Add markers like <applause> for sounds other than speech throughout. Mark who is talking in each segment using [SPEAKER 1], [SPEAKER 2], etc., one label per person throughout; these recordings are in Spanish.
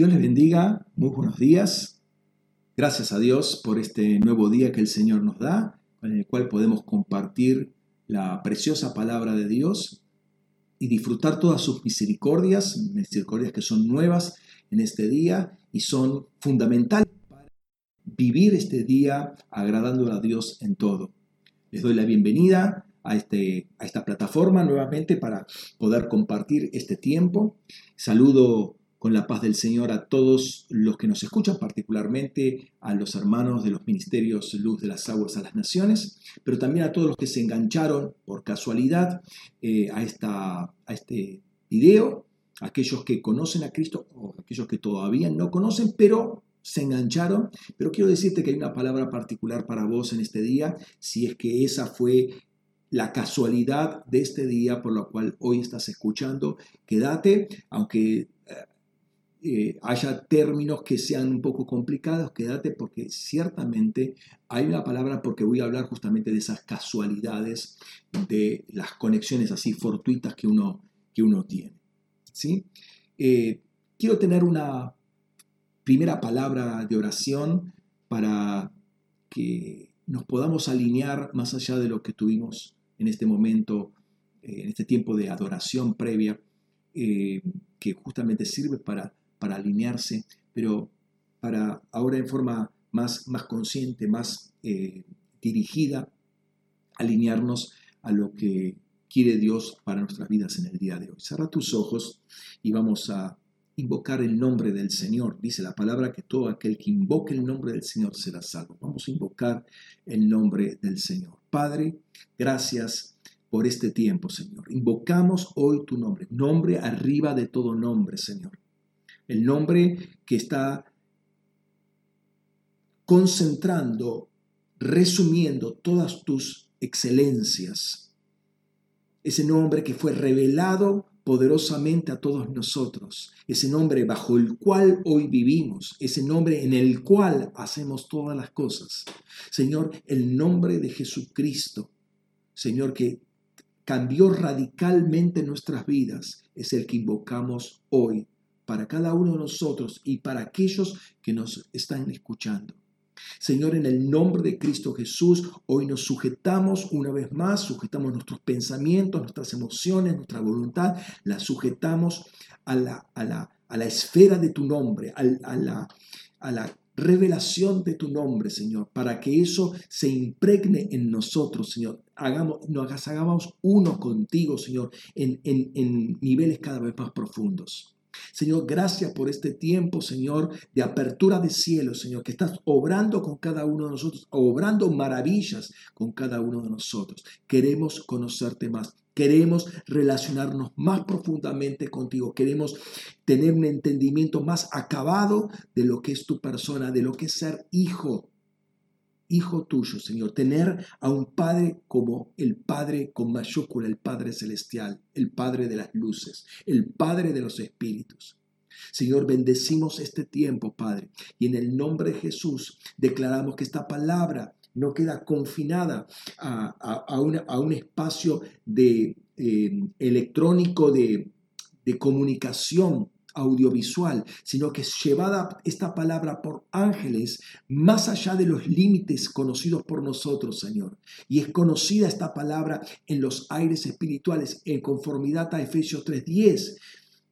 [SPEAKER 1] Dios les bendiga, muy buenos días. Gracias a Dios por este nuevo día que el Señor nos da, con el cual podemos compartir la preciosa palabra de Dios y disfrutar todas sus misericordias, misericordias que son nuevas en este día y son fundamentales para vivir este día agradando a Dios en todo. Les doy la bienvenida a, este, a esta plataforma nuevamente para poder compartir este tiempo. Saludo con la paz del Señor a todos los que nos escuchan, particularmente a los hermanos de los ministerios Luz de las Aguas a las Naciones, pero también a todos los que se engancharon por casualidad eh, a, esta, a este video, aquellos que conocen a Cristo o aquellos que todavía no conocen, pero se engancharon. Pero quiero decirte que hay una palabra particular para vos en este día, si es que esa fue la casualidad de este día por lo cual hoy estás escuchando. Quédate, aunque eh, haya términos que sean un poco complicados, quédate porque ciertamente hay una palabra porque voy a hablar justamente de esas casualidades, de las conexiones así fortuitas que uno, que uno tiene. ¿sí? Eh, quiero tener una primera palabra de oración para que nos podamos alinear más allá de lo que tuvimos en este momento, eh, en este tiempo de adoración previa, que justamente sirve para para alinearse, pero para ahora en forma más, más consciente, más eh, dirigida, alinearnos a lo que quiere Dios para nuestras vidas en el día de hoy. Cerra tus ojos y vamos a invocar el nombre del Señor. Dice la palabra que todo aquel que invoque el nombre del Señor será salvo. Vamos a invocar el nombre del Señor. Padre, gracias por este tiempo, Señor. Invocamos hoy tu nombre, nombre arriba de todo nombre, Señor el nombre que está concentrando, resumiendo todas tus excelencias. Ese nombre que fue revelado poderosamente a todos nosotros, ese nombre bajo el cual hoy vivimos, ese nombre en el cual hacemos todas las cosas. Señor, el nombre de Jesucristo, Señor, que cambió radicalmente nuestras vidas, es el que invocamos hoy para cada uno de nosotros y para aquellos que nos están escuchando. Señor, en el nombre de Cristo Jesús, hoy nos sujetamos una vez más, sujetamos nuestros pensamientos, nuestras emociones, nuestra voluntad, la sujetamos a la, a la, a la esfera de tu nombre, a, la, a la revelación de tu nombre, Señor, para que eso se impregne en nosotros, Señor. Hagamos, nos hagamos uno contigo, Señor, en, en, en niveles cada vez más profundos. Señor, gracias por este tiempo, Señor, de apertura de cielo, Señor, que estás obrando con cada uno de nosotros, obrando maravillas con cada uno de nosotros. Queremos conocerte más. Queremos relacionarnos más profundamente contigo. Queremos tener un entendimiento más acabado de lo que es tu persona, de lo que es ser hijo hijo tuyo, Señor, tener a un Padre como el Padre con mayúscula, el Padre celestial, el Padre de las luces, el Padre de los espíritus. Señor, bendecimos este tiempo, Padre, y en el nombre de Jesús declaramos que esta palabra no queda confinada a, un espacio de, eh, electrónico de, de comunicación audiovisual, sino que es llevada esta palabra por ángeles más allá de los límites conocidos por nosotros, Señor. Y es conocida esta palabra en los aires espirituales en conformidad a Efesios 3:10.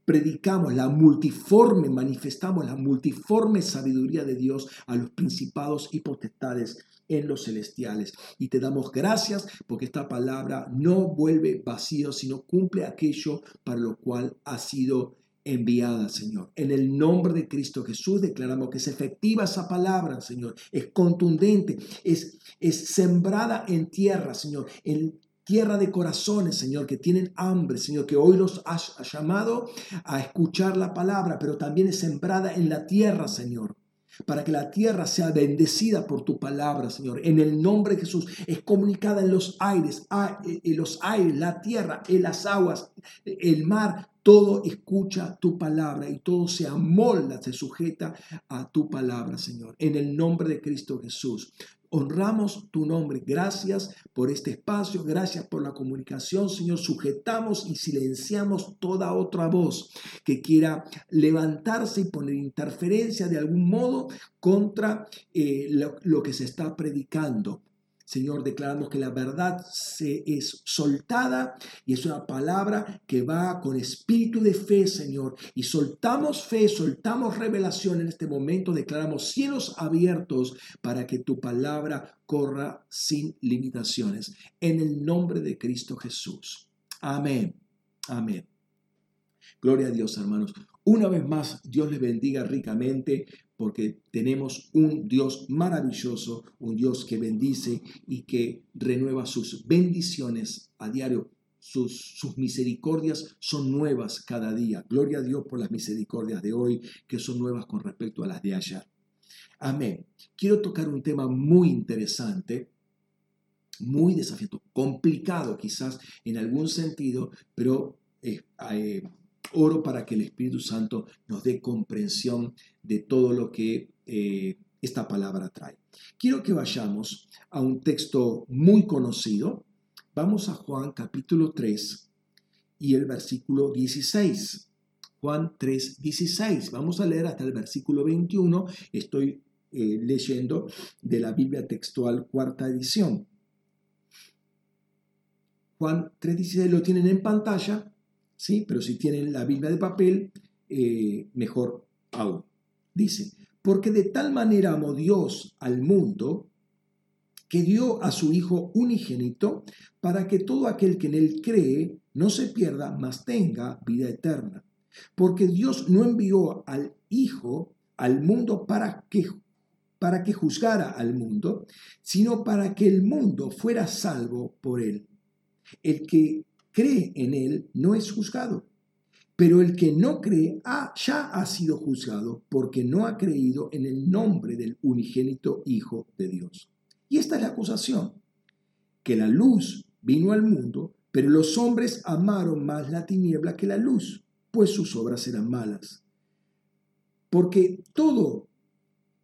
[SPEAKER 1] Predicamos la multiforme, manifestamos la multiforme sabiduría de Dios a los principados y potestades en los celestiales. Y te damos gracias porque esta palabra no vuelve vacío, sino cumple aquello para lo cual ha sido enviada, Señor. En el nombre de Cristo Jesús declaramos que es efectiva esa palabra, Señor. Es contundente, es, es sembrada en tierra, Señor. En tierra de corazones, Señor, que tienen hambre, Señor, que hoy los has llamado a escuchar la palabra, pero también es sembrada en la tierra, Señor para que la tierra sea bendecida por tu palabra, Señor. En el nombre de Jesús es comunicada en los aires, en los aires, la tierra, en las aguas, el mar, todo escucha tu palabra y todo se amolda, se sujeta a tu palabra, Señor. En el nombre de Cristo Jesús. Honramos tu nombre. Gracias por este espacio, gracias por la comunicación, Señor. Sujetamos y silenciamos toda otra voz que quiera levantarse y poner interferencia de algún modo contra eh, lo que se está predicando. Señor, declaramos que la verdad se es soltada y es una palabra que va con espíritu de fe, Señor. Y soltamos fe, soltamos revelación en este momento, declaramos cielos abiertos para que tu palabra corra sin limitaciones. En el nombre de Cristo Jesús. Amén. Amén. Gloria a Dios, hermanos. Una vez más, Dios les bendiga ricamente porque tenemos un Dios maravilloso, un Dios que bendice y que renueva sus bendiciones a diario. Sus, sus, misericordias son nuevas cada día. Gloria a Dios por las misericordias de hoy, que son nuevas con respecto a las de ayer. Amén. Quiero tocar un tema muy interesante, muy desafiante, complicado quizás en algún sentido, pero eh, Oro para que el Espíritu Santo nos dé comprensión de todo lo que eh, esta palabra trae. Quiero que vayamos a un texto muy conocido. Vamos a Juan capítulo 3 y el versículo 16. Juan 3, 16. Vamos a leer hasta el versículo 21. Estoy eh, leyendo de la Biblia textual cuarta edición. Juan 3, 16 lo tienen en pantalla. ¿Sí? Pero si tienen la Biblia de papel, eh, mejor aún. Dice, porque de tal manera amó Dios al mundo que dio a su Hijo unigénito para que todo aquel que en él cree no se pierda, mas tenga vida eterna. Porque Dios no envió al Hijo al mundo para que, para que juzgara al mundo, sino para que el mundo fuera salvo por él. El que cree en Él no es juzgado. Pero el que no cree ah, ya ha sido juzgado porque no ha creído en el nombre del unigénito Hijo de Dios. Y esta es la acusación, que la luz vino al mundo, pero los hombres amaron más la tiniebla que la luz, pues sus obras eran malas. Porque todo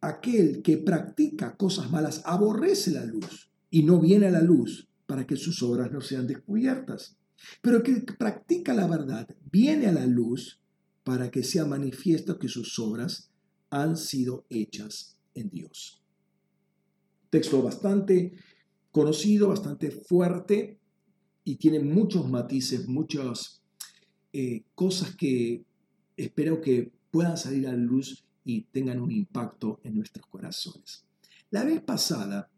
[SPEAKER 1] aquel que practica cosas malas aborrece la luz y no viene a la luz para que sus obras no sean descubiertas. Pero que practica la verdad viene a la luz para que sea manifiesto que sus obras han sido hechas en Dios. Texto bastante conocido, bastante fuerte y tiene muchos matices, muchas eh, cosas que espero que puedan salir a la luz y tengan un impacto en nuestros corazones. La vez pasada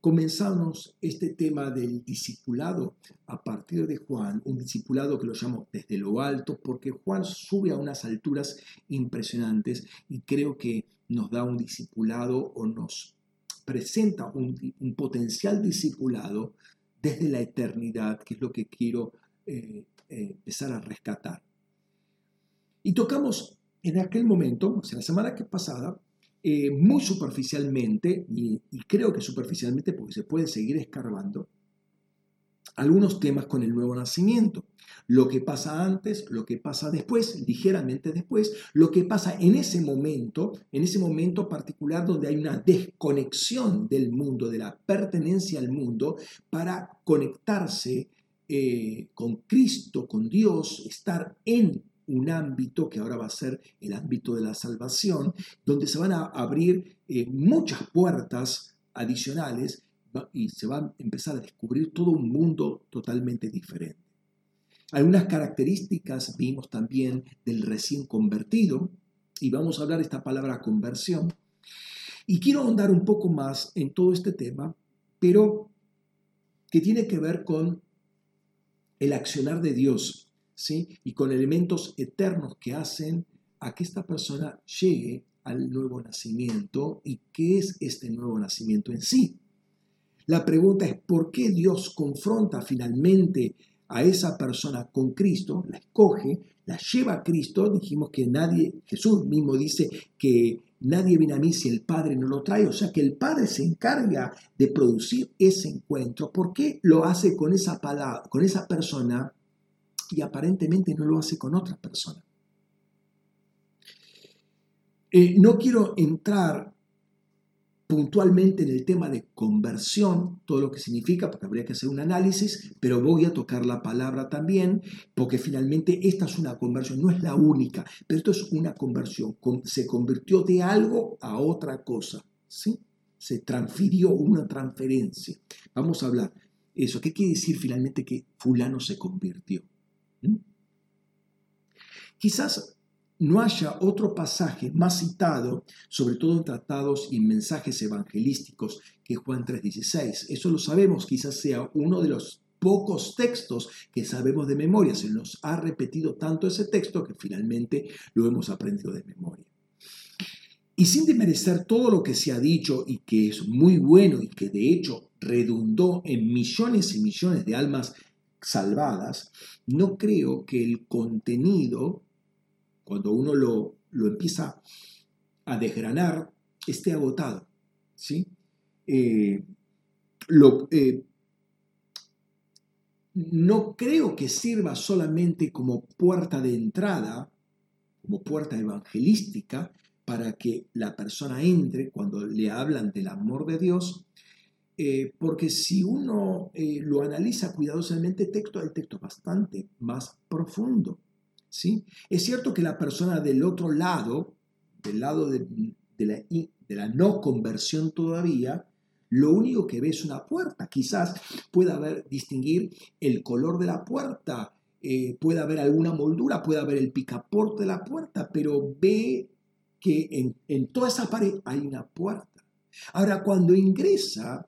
[SPEAKER 1] comenzamos este tema del discipulado a partir de Juan, un discipulado que lo llamo desde lo alto, porque Juan sube a unas alturas impresionantes y creo que nos da un discipulado o nos presenta un, potencial discipulado desde la eternidad, que es lo que quiero eh, eh, empezar a rescatar. Y tocamos en aquel momento, o sea, la semana que pasada, eh, muy superficialmente, y, creo que superficialmente porque se puede seguir escarbando, algunos temas con el nuevo nacimiento. Lo que pasa antes, lo que pasa después, ligeramente después, lo que pasa en ese momento, en ese momento particular donde hay una desconexión del mundo, de la pertenencia al mundo, para conectarse eh, con Cristo, con Dios, estar en un ámbito que ahora va a ser el ámbito de la salvación, donde se van a abrir eh, muchas puertas adicionales y se va a empezar a descubrir todo un mundo totalmente diferente. Algunas características vimos también del recién convertido, y vamos a hablar de esta palabra conversión. Y quiero ahondar un poco más en todo este tema, pero que tiene que ver con el accionar de Dios y con elementos eternos que hacen a que esta persona llegue al nuevo nacimiento y qué es este nuevo nacimiento en sí. La pregunta es por qué Dios confronta finalmente a esa persona con Cristo, la escoge, la lleva a Cristo. Dijimos que nadie, Jesús mismo dice que nadie viene a mí si el Padre no lo trae, o sea que el Padre se encarga de producir ese encuentro. ¿Por qué lo hace con esa, con esa persona y aparentemente no lo hace con otra persona. Eh, no quiero entrar puntualmente en el tema de conversión, todo lo que significa, porque habría que hacer un análisis, pero voy a tocar la palabra también, porque finalmente esta es una conversión, no es la única, pero esto es una conversión, se convirtió de algo a otra cosa, ¿sí? Se transfirió una transferencia. Vamos a hablar eso. ¿Qué quiere decir finalmente que fulano se convirtió? ¿Mm? Quizás no haya otro pasaje más citado, sobre todo en tratados y mensajes evangelísticos, que Juan 3:16. Eso lo sabemos, quizás sea uno de los pocos textos que sabemos de memoria. Se nos ha repetido tanto ese texto que finalmente lo hemos aprendido de memoria. Y sin desmerecer todo lo que se ha dicho y que es muy bueno y que de hecho redundó en millones y millones de almas salvadas, no creo que el contenido cuando uno lo, empieza a desgranar, esté agotado. ¿sí? Eh, eh, no creo que sirva solamente como puerta de entrada, como puerta evangelística, para que la persona entre cuando le hablan del amor de Dios, eh, porque si uno lo analiza cuidadosamente, texto, el texto bastante más profundo. Es cierto que la persona del otro lado, del lado de, la, de la no conversión todavía, lo único que ve es una puerta. Quizás pueda distinguir el color de la puerta, eh, puede haber alguna moldura, puede haber el picaporte de la puerta, pero ve que en, en toda esa pared hay una puerta. Ahora, cuando ingresa,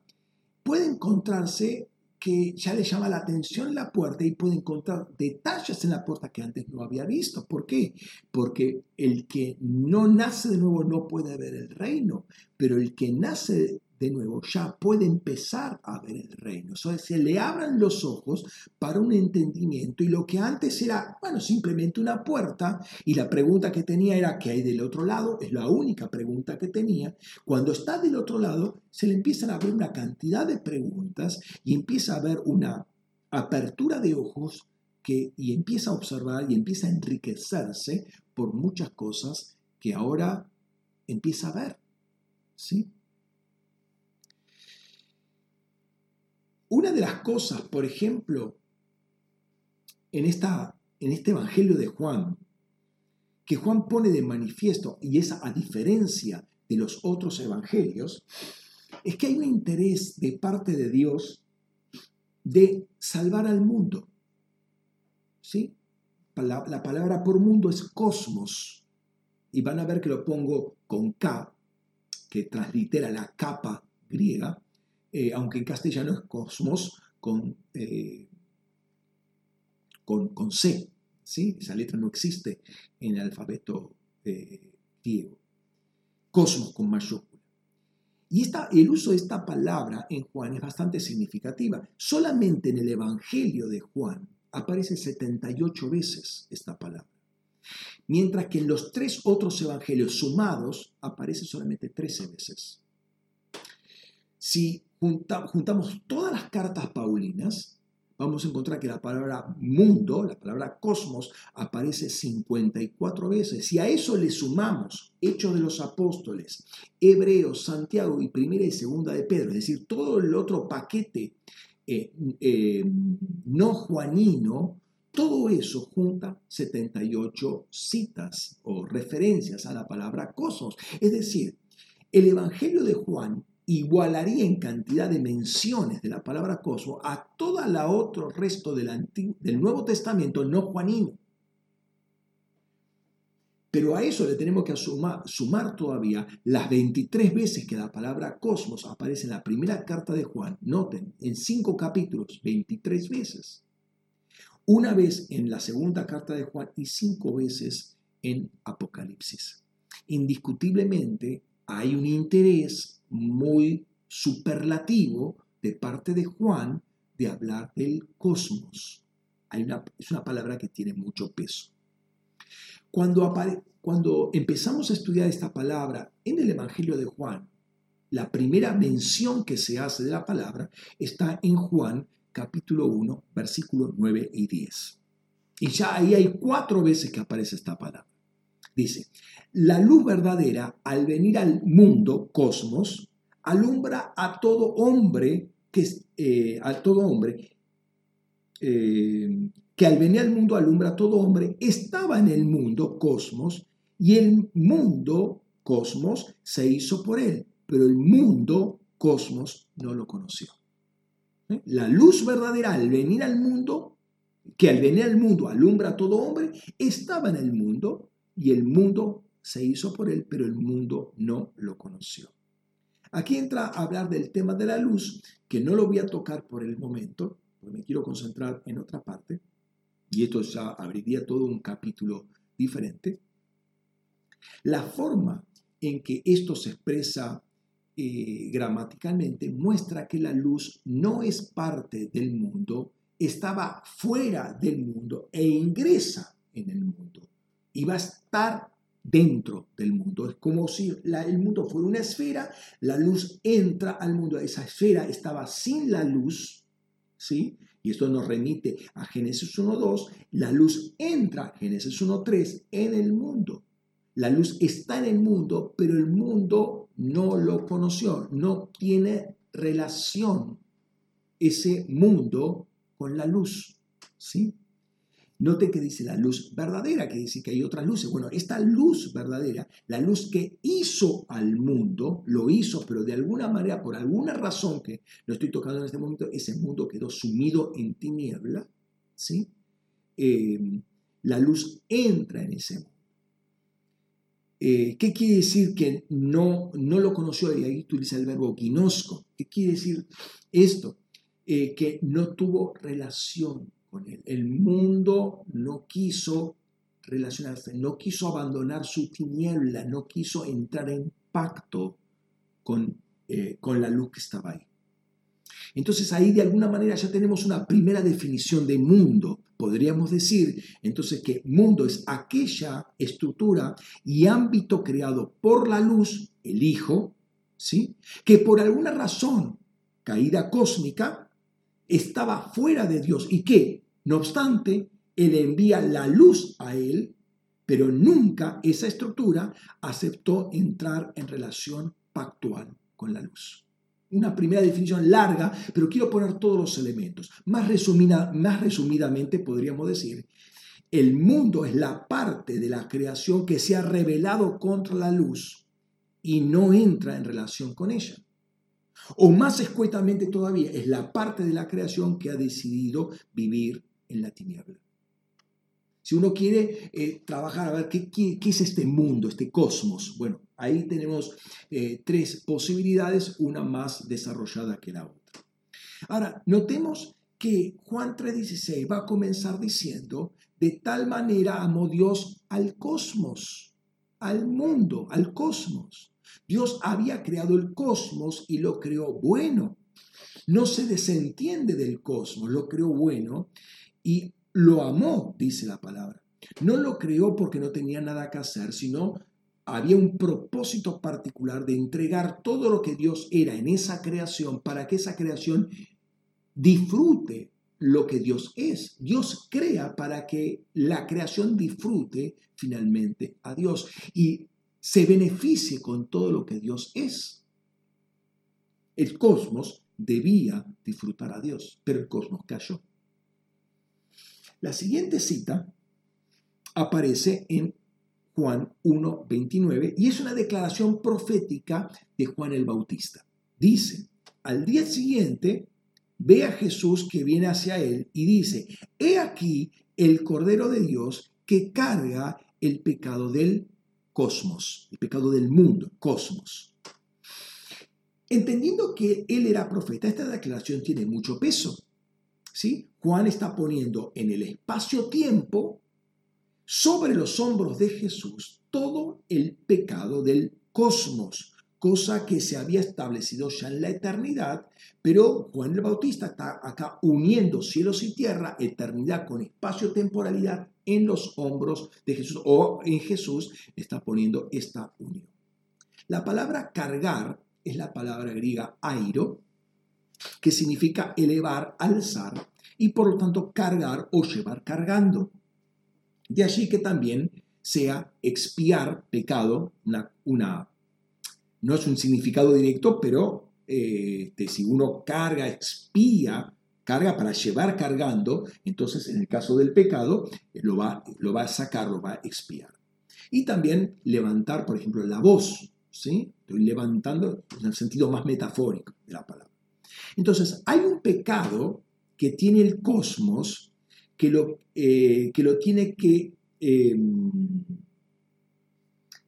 [SPEAKER 1] puede encontrarse que ya le llama la atención la puerta y puede encontrar detalles en la puerta que antes no había visto. ¿Por qué? Porque el que no nace de nuevo no puede ver el reino, pero el que nace de nuevo, ya puede empezar a ver el reino. O sea, se le abran los ojos para un entendimiento y lo que antes era, bueno, simplemente una puerta y la pregunta que tenía era, ¿qué hay del otro lado? Es la única pregunta que tenía. Cuando está del otro lado, se le empiezan a abrir una cantidad de preguntas y empieza a haber una apertura de ojos que, y empieza a observar y empieza a enriquecerse por muchas cosas que ahora empieza a ver. ¿Sí? Una de las cosas, por ejemplo, en, esta, en este Evangelio de Juan, que Juan pone de manifiesto, y es a diferencia de los otros evangelios, es que hay un interés de parte de Dios de salvar al mundo. ¿Sí? La, la, palabra por mundo es cosmos. Y van a ver que lo pongo con K, que translitera la capa griega, eh, aunque en castellano es cosmos con, eh, con, C. ¿sí? Esa letra no existe en el alfabeto eh, griego. Cosmos con mayúscula. Y esta, el uso de esta palabra en Juan es bastante significativa. Solamente en el Evangelio de Juan aparece 78 veces esta palabra. Mientras que en los tres otros evangelios sumados aparece solamente 13 veces. Si juntamos todas las cartas paulinas, vamos a encontrar que la palabra mundo, la palabra cosmos, aparece 54 veces. Si a eso le sumamos Hechos de los Apóstoles, Hebreos, Santiago y Primera y Segunda de Pedro, es decir, todo el otro paquete eh, eh, no juanino, todo eso junta 78 citas o referencias a la palabra cosmos. Es decir, el Evangelio de Juan igualaría en cantidad de menciones de la palabra cosmos a todo el otro resto del, del Nuevo Testamento no juanino. Pero a eso le tenemos que sumar, sumar, todavía las 23 veces que la palabra cosmos aparece en la primera carta de Juan. Noten, en cinco capítulos, 23 veces. Una vez en la segunda carta de Juan y cinco veces en Apocalipsis. Indiscutiblemente hay un interés muy superlativo de parte de Juan de hablar del cosmos. Es una palabra que tiene mucho peso. Cuando, cuando empezamos a estudiar esta palabra en el Evangelio de Juan, la primera mención que se hace de la palabra está en Juan capítulo 1, versículos 9 y 10. Y ya ahí hay cuatro veces que aparece esta palabra. Dice, la luz verdadera al venir al mundo, cosmos, alumbra a todo hombre que eh, a todo hombre eh, que al venir al mundo alumbra a todo hombre, estaba en el mundo, cosmos, y el mundo, cosmos, se hizo por él, pero el mundo, cosmos, no lo conoció. ¿Eh? La luz verdadera al venir al mundo, que al venir al mundo alumbra a todo hombre, estaba en el mundo y el mundo se hizo por él, pero el mundo no lo conoció. Aquí entra a hablar del tema de la luz, que no lo voy a tocar por el momento, porque me quiero concentrar en otra parte, y esto ya abriría todo un capítulo diferente. La forma en que esto se expresa eh, gramaticalmente muestra que la luz no es parte del mundo, estaba fuera del mundo e ingresa en el mundo y va a estar dentro del mundo. Es como si el mundo fuera una esfera, la luz entra al mundo, esa esfera estaba sin la luz, ¿sí? Y esto nos remite a Génesis 1.2, la luz entra, Génesis 1.3, en el mundo. La luz está en el mundo, pero el mundo no lo conoció, no tiene relación ese mundo con la luz, ¿sí? Note que dice la luz verdadera, que dice que hay otras luces. Bueno, esta luz verdadera, la luz que hizo al mundo, lo hizo, pero de alguna manera, por alguna razón que no estoy tocando en este momento, ese mundo quedó sumido en tiniebla, ¿sí? Em, la luz entra en ese mundo. Eh, ¿Qué quiere decir que no, no lo conoció? Y ahí utiliza el verbo ginosco. ¿Qué quiere decir esto? Eh, que no tuvo relación el mundo no quiso relacionarse, no quiso abandonar su tiniebla, no quiso entrar en pacto con, eh, con la luz que estaba ahí. Entonces ahí de alguna manera ya tenemos una primera definición de mundo. Podríamos decir entonces que mundo es aquella estructura y ámbito creado por la luz, el Hijo, ¿sí? que por alguna razón, caída cósmica, estaba fuera de Dios y que no obstante, Él envía la luz a Él, pero nunca esa estructura aceptó entrar en relación pactual con la luz. Una primera definición larga, pero quiero poner todos los elementos. Más, resumida, más resumidamente podríamos decir, el mundo es la parte de la creación que se ha revelado contra la luz y no entra en relación con ella. O más escuetamente todavía, es la parte de la creación que ha decidido vivir en la tiniebla. Si uno quiere eh, trabajar a ver ¿qué, es este mundo, este cosmos, bueno, ahí tenemos eh, tres posibilidades, una más desarrollada que la otra. Ahora, notemos que Juan 3:16 va a comenzar diciendo, de tal manera amó Dios al cosmos, al mundo, al cosmos. Dios había creado el cosmos y lo creó bueno. No se desentiende del cosmos, lo creó bueno y lo amó, dice la palabra. No lo creó porque no tenía nada que hacer, sino había un propósito particular de entregar todo lo que Dios era en esa creación para que esa creación disfrute lo que Dios es. Dios crea para que la creación disfrute finalmente a Dios y se beneficie con todo lo que Dios es. El cosmos debía disfrutar a Dios, pero el cosmos cayó. La siguiente cita aparece en Juan 1.29 y es una declaración profética de Juan el Bautista. Dice, al día siguiente ve a Jesús que viene hacia él y dice, he aquí el Cordero de Dios que carga el pecado del cosmos, el pecado del mundo, cosmos. Entendiendo que él era profeta, esta declaración tiene mucho peso. ¿sí? Juan está poniendo en el espacio-tiempo sobre los hombros de Jesús todo el pecado del cosmos, cosa que se había establecido ya en la eternidad, pero Juan el Bautista está acá uniendo cielos y tierra, eternidad con espacio-temporalidad en los hombros de Jesús, o en Jesús está poniendo esta unión. La palabra cargar es la palabra griega airo, que significa elevar, alzar y por lo tanto cargar o llevar cargando. De allí que también sea expiar pecado, una, no es un significado directo, pero eh, este, si uno carga, expía, carga para llevar cargando, entonces en el caso del pecado eh, lo va, lo va a sacar, lo va a expiar. Y también levantar, por ejemplo, la voz, ¿sí? Estoy levantando en el sentido más metafórico de la palabra. Entonces, hay un pecado que tiene el cosmos, que lo, eh, que lo tiene que... Em,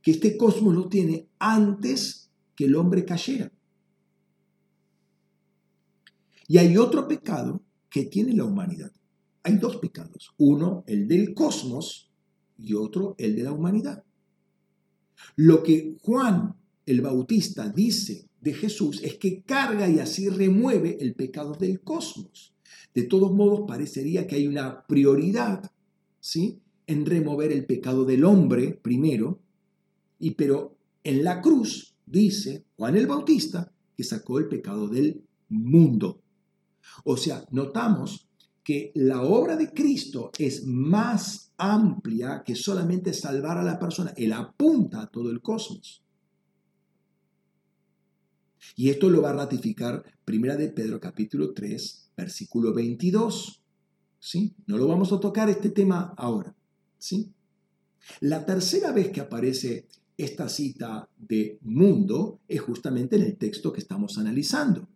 [SPEAKER 1] que este cosmos lo tiene antes que el hombre cayera. Y hay otro pecado que tiene la humanidad. Hay dos pecados. Uno, el del cosmos, y otro, el de la humanidad. Lo que Juan el Bautista dice de Jesús es que carga y así remueve el pecado del cosmos. De todos modos, parecería que hay una prioridad ¿sí? en remover el pecado del hombre primero, y pero en la cruz dice Juan el Bautista que sacó el pecado del mundo. O sea, notamos que la obra de Cristo es más amplia que solamente salvar a la persona. Él apunta a todo el cosmos. Y esto lo va a ratificar Primera de Pedro capítulo 3, versículo 22. ¿Sí? No lo vamos a tocar este tema ahora. ¿Sí? La tercera vez que aparece esta cita de mundo es justamente en el texto que estamos analizando.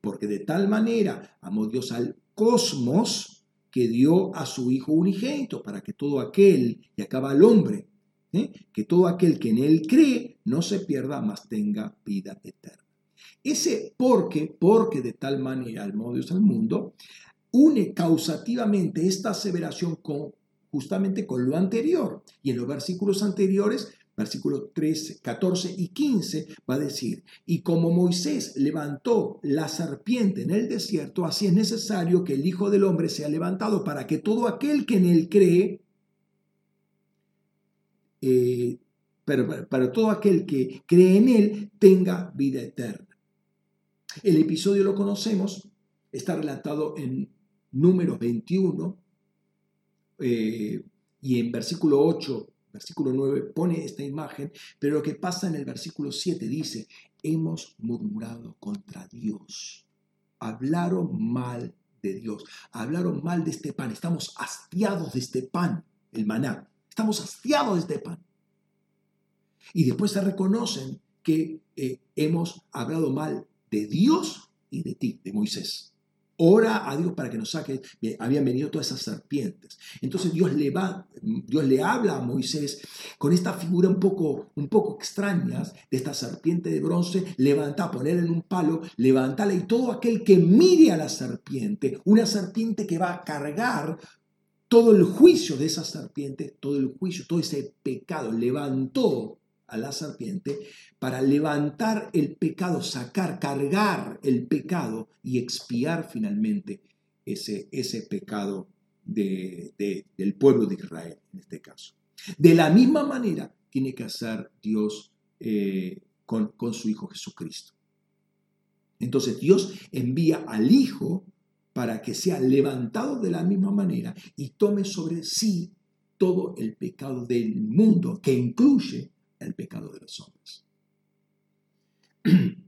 [SPEAKER 1] Porque de tal manera amó Dios al cosmos que dio a su Hijo unigénito para que todo aquel, y acaba el hombre, ¿eh? que todo aquel que en él cree no se pierda, mas tenga vida eterna. Ese porque, porque de tal manera amó Dios al mundo, une causativamente esta aseveración con justamente con lo anterior. Y en los versículos anteriores versículos 13, 14 y 15, va a decir, y como Moisés levantó la serpiente en el desierto, así es necesario que el Hijo del Hombre sea levantado para que todo aquel que en él cree, eh, pero para todo aquel que cree en él, tenga vida eterna. El episodio lo conocemos, está relatado en número 21 eh, y en versículo 8 versículo 9 pone esta imagen, pero lo que pasa en el versículo 7 dice, hemos murmurado contra Dios, hablaron mal de Dios, hablaron mal de este pan, estamos hastiados de este pan, el maná, estamos hastiados de este pan. Y después se reconocen que eh, hemos hablado mal de Dios y de ti, de Moisés. Ora a Dios para que nos saque. Habían venido todas esas serpientes. Entonces Dios le, va, Dios le habla a Moisés con esta figura un poco, un poco extraña de esta serpiente de bronce. Levanta, ponerla en un palo, levántala y todo aquel que mire a la serpiente, una serpiente que va a cargar todo el juicio de esa serpiente, todo el juicio, todo ese pecado, levantó a la serpiente para levantar el pecado, sacar, cargar el pecado y expiar finalmente ese, ese pecado de, del pueblo de Israel en este caso. De la misma manera tiene que hacer Dios eh, con, con su Hijo Jesucristo. Entonces Dios envía al Hijo para que sea levantado de la misma manera y tome sobre sí todo el pecado del mundo, que incluye el pecado de los hombres. <clears throat>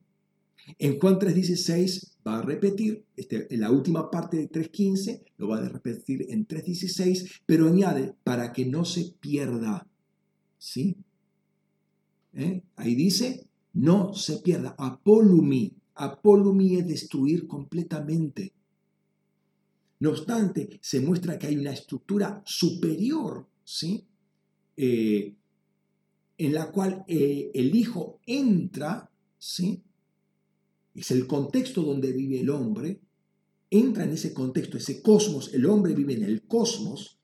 [SPEAKER 1] En Juan 3.16 va a repetir, este, en la última parte de 3.15 lo va a repetir en 3.16, pero añade, para que no se pierda. ¿Sí? ¿Eh? Ahí dice, no se pierda. Apolumi. Apolumi es destruir completamente. No obstante, se muestra que hay una estructura superior, ¿sí? Eh, en la cual eh, el Hijo entra, ¿sí? Es el contexto donde vive el hombre, entra en ese contexto, ese cosmos, el hombre vive en el cosmos,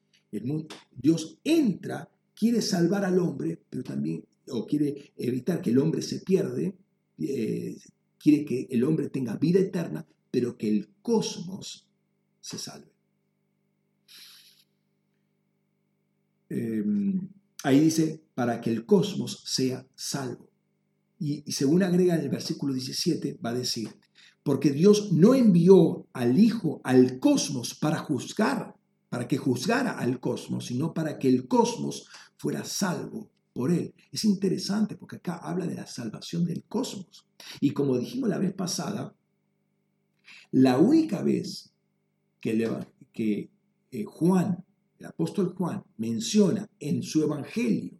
[SPEAKER 1] Dios entra, quiere salvar al hombre, pero también, o quiere evitar que el hombre se pierde, eh, quiere que el hombre tenga vida eterna, pero que el cosmos se salve. Em, Ahí dice, para que el cosmos sea salvo. Y, según agrega en el versículo 17, va a decir, porque Dios no envió al Hijo al cosmos para juzgar, para que juzgara al cosmos, sino para que el cosmos fuera salvo por él. Es interesante porque acá habla de la salvación del cosmos. Y como dijimos la vez pasada, la única vez que, que eh, Juan, el apóstol Juan, menciona en su evangelio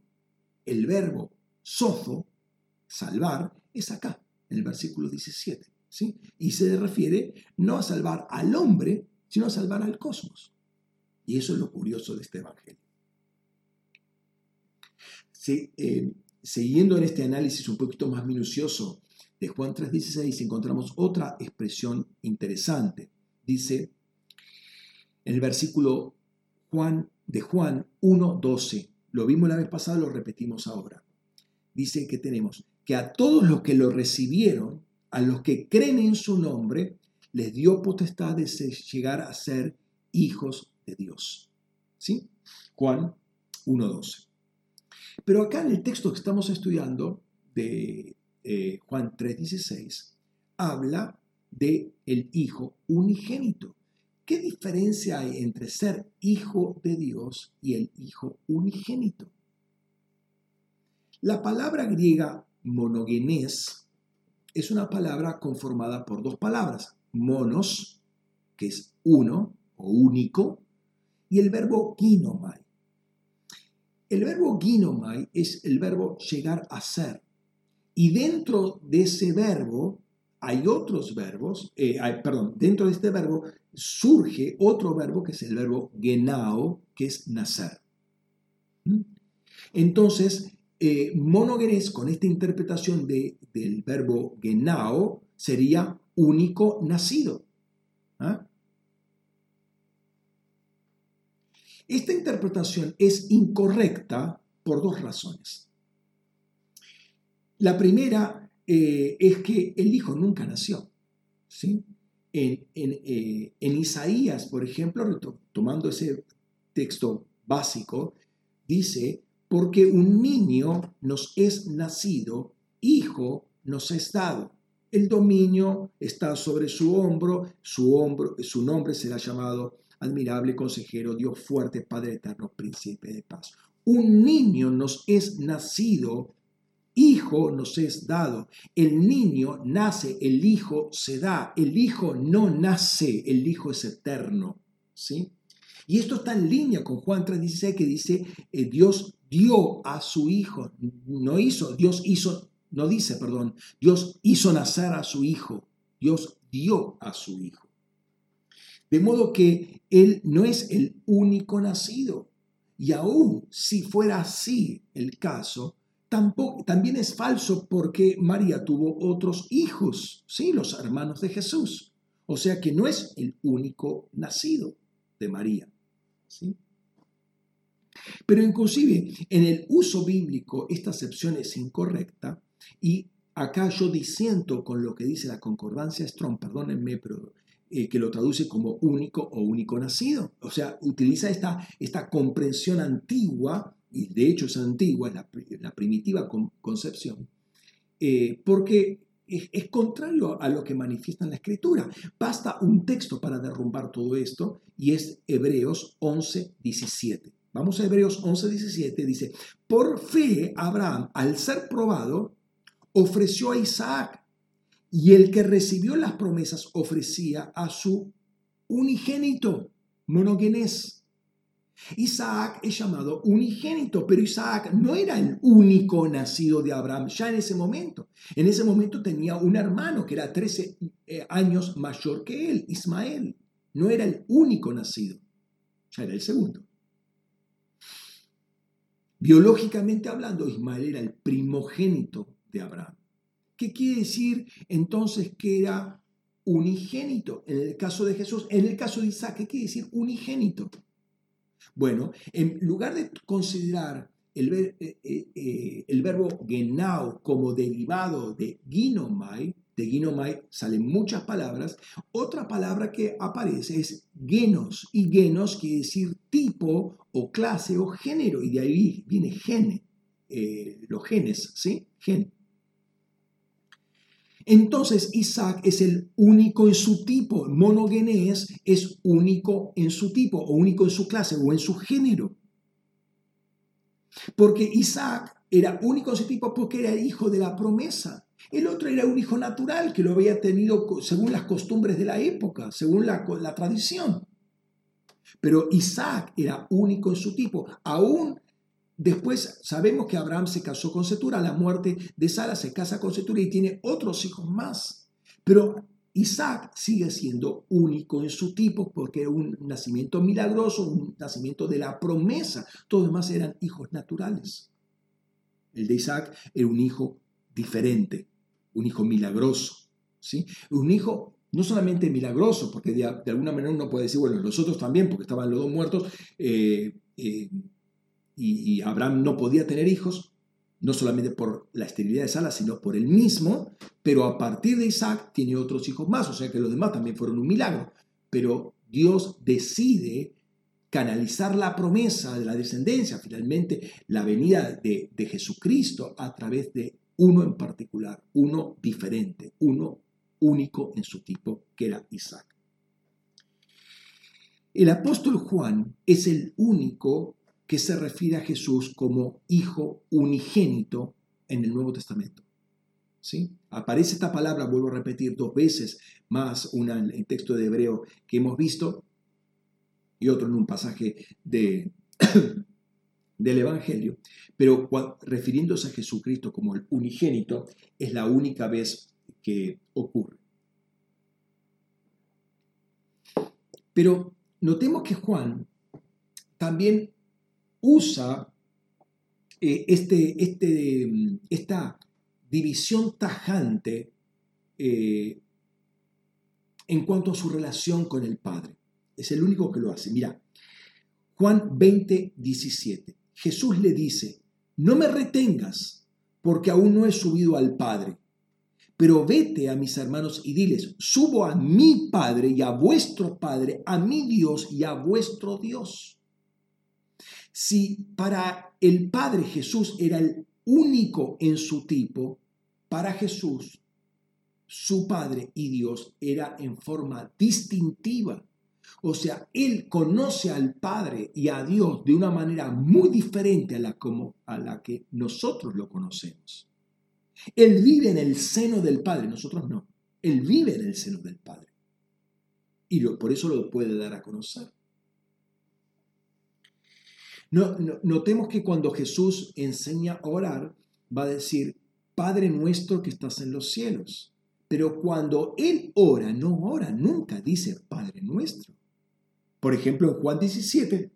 [SPEAKER 1] el verbo sozo, salvar, es acá, en el versículo 17. ¿sí? Y se refiere no a salvar al hombre, sino a salvar al cosmos. Y eso es lo curioso de este evangelio. Eh, siguiendo en este análisis un poquito más minucioso de Juan 3:16, encontramos otra expresión interesante. Dice en el versículo Juan, de Juan 1:12, lo vimos la vez pasada, lo repetimos ahora. Dice que tenemos que a todos los que lo recibieron, a los que creen en su nombre, les dio potestad de llegar a ser hijos de Dios. ¿Sí? Juan 1.12. Pero acá en el texto que estamos estudiando de eh, Juan 3.16, habla de el Hijo unigénito. ¿Qué diferencia hay entre ser hijo de Dios y el Hijo unigénito? La palabra griega monogenes es una palabra conformada por dos palabras, monos, que es uno o único, y el verbo ginomai. El verbo ginomai es el verbo llegar a ser. Y dentro de ese verbo hay otros verbos, eh, perdón, dentro de este verbo surge otro verbo que es el verbo genao, que es nacer. ¿Mm? Entonces, eh, con esta interpretación de, del verbo genao sería único nacido. ¿ah? Esta interpretación es incorrecta por dos razones. La primera eh, es que el Hijo nunca nació. ¿sí? En, eh, en, Isaías, por ejemplo, tomando ese texto básico, dice, porque un niño nos es nacido, hijo nos es dado. El dominio está sobre su hombro, su, hombro, su nombre será llamado admirable consejero, Dios fuerte, Padre eterno, príncipe de paz. Un niño nos es nacido, hijo nos es dado. El niño nace, el hijo se da. El hijo no nace, el hijo es eterno. ¿Sí? Y esto está en línea con Juan 3:16 que dice, eh, Dios dio a su hijo, no hizo, Dios hizo, no dice, perdón, Dios hizo nacer a su hijo, Dios dio a su hijo. De modo que Él no es el único nacido. Y aún si fuera así el caso, tampoco, también es falso porque María tuvo otros hijos, ¿sí? los hermanos de Jesús. O sea que no es el único nacido de María. ¿sí? Pero inclusive en el uso bíblico esta acepción es incorrecta y acá yo disiento con lo que dice la concordancia Strong, perdónenme, pero eh, que lo traduce como único o único nacido. O sea, utiliza esta, esta comprensión antigua, y de hecho es antigua, la, la primitiva concepción, eh, porque es, es, contrario a lo que manifiesta en la escritura. Basta un texto para derrumbar todo esto y es Hebreos 11, 17. Vamos a Hebreos 11, 17, dice, por fe Abraham, al ser probado, ofreció a Isaac y el que recibió las promesas ofrecía a su unigénito, monogenes. Isaac es llamado unigénito, pero Isaac no era el único nacido de Abraham ya en ese momento. En ese momento tenía un hermano que era 13 eh, años mayor que él, Ismael. No era el único nacido, ya era el segundo. Biológicamente hablando, Ismael era el primogénito de Abraham. ¿Qué quiere decir entonces que era unigénito? En el caso de Jesús, en el caso de Isaac, ¿qué quiere decir unigénito? Bueno, en lugar de considerar el, eh, eh, eh, el verbo genau como derivado de ginomai, de ginomai salen muchas palabras, otra palabra que aparece es genos, y genos quiere decir tipo o clase o género, y de ahí viene gene, los genes, ¿sí? Gen. Entonces Isaac es el único en su tipo, monogenes es único en su tipo, o único en su clase, o en su género. Porque Isaac era único en su tipo porque era hijo de la promesa. El otro era un hijo natural que lo había tenido según las costumbres de la época, según la, la tradición. Pero Isaac era único en su tipo. Aún después sabemos que Abraham se casó con Setura, a la muerte de Sara se casa con Setura y tiene otros hijos más. Pero Isaac sigue siendo único en su tipo porque era un nacimiento milagroso, un nacimiento de la promesa. Todos demás eran hijos naturales. El de Isaac era un hijo diferente, un hijo milagroso. ¿sí? Un hijo no solamente milagroso, porque de, alguna manera uno puede decir, bueno, los otros también, porque estaban los dos muertos, eh, eh, y, Abraham no podía tener hijos, no solamente por la esterilidad de Sara, sino por él mismo, pero a partir de Isaac tiene otros hijos más, o sea que los demás también fueron un milagro. Pero Dios decide canalizar la promesa de la descendencia, finalmente la venida de, de Jesucristo a través de uno en particular, uno diferente, uno único en su tipo, que era Isaac. El apóstol Juan es el único que se refiere a Jesús como hijo unigénito en el Nuevo Testamento. ¿Sí? Aparece esta palabra, vuelvo a repetir dos veces, más una en el texto de Hebreo que hemos visto y otro en un pasaje de, <coughs> del Evangelio, pero refiriéndose a Jesucristo como el unigénito, es la única vez que ocurre. Pero notemos que Juan también usa eh, este, este, esta división tajante eh, en cuanto a su relación con el Padre. Es el único que lo hace. Mira, Juan 20, 17. Jesús le dice, no me retengas porque aún no he subido al Padre, pero vete a mis hermanos y diles, subo a mi Padre y a vuestro Padre, a mi Dios y a vuestro Dios. Si para el Padre Jesús era el único en su tipo, para Jesús su Padre y Dios era en forma distintiva. O sea, Él conoce al Padre y a Dios de una manera muy diferente a la, como, a la que nosotros lo conocemos. Él vive en el seno del Padre, nosotros no. Él vive en el seno del Padre. Y por eso lo puede dar a conocer notemos que cuando Jesús enseña a orar, va a decir, Padre nuestro que estás en los cielos. Pero cuando Él ora, no ora, nunca dice Padre nuestro. Por ejemplo, en Juan 17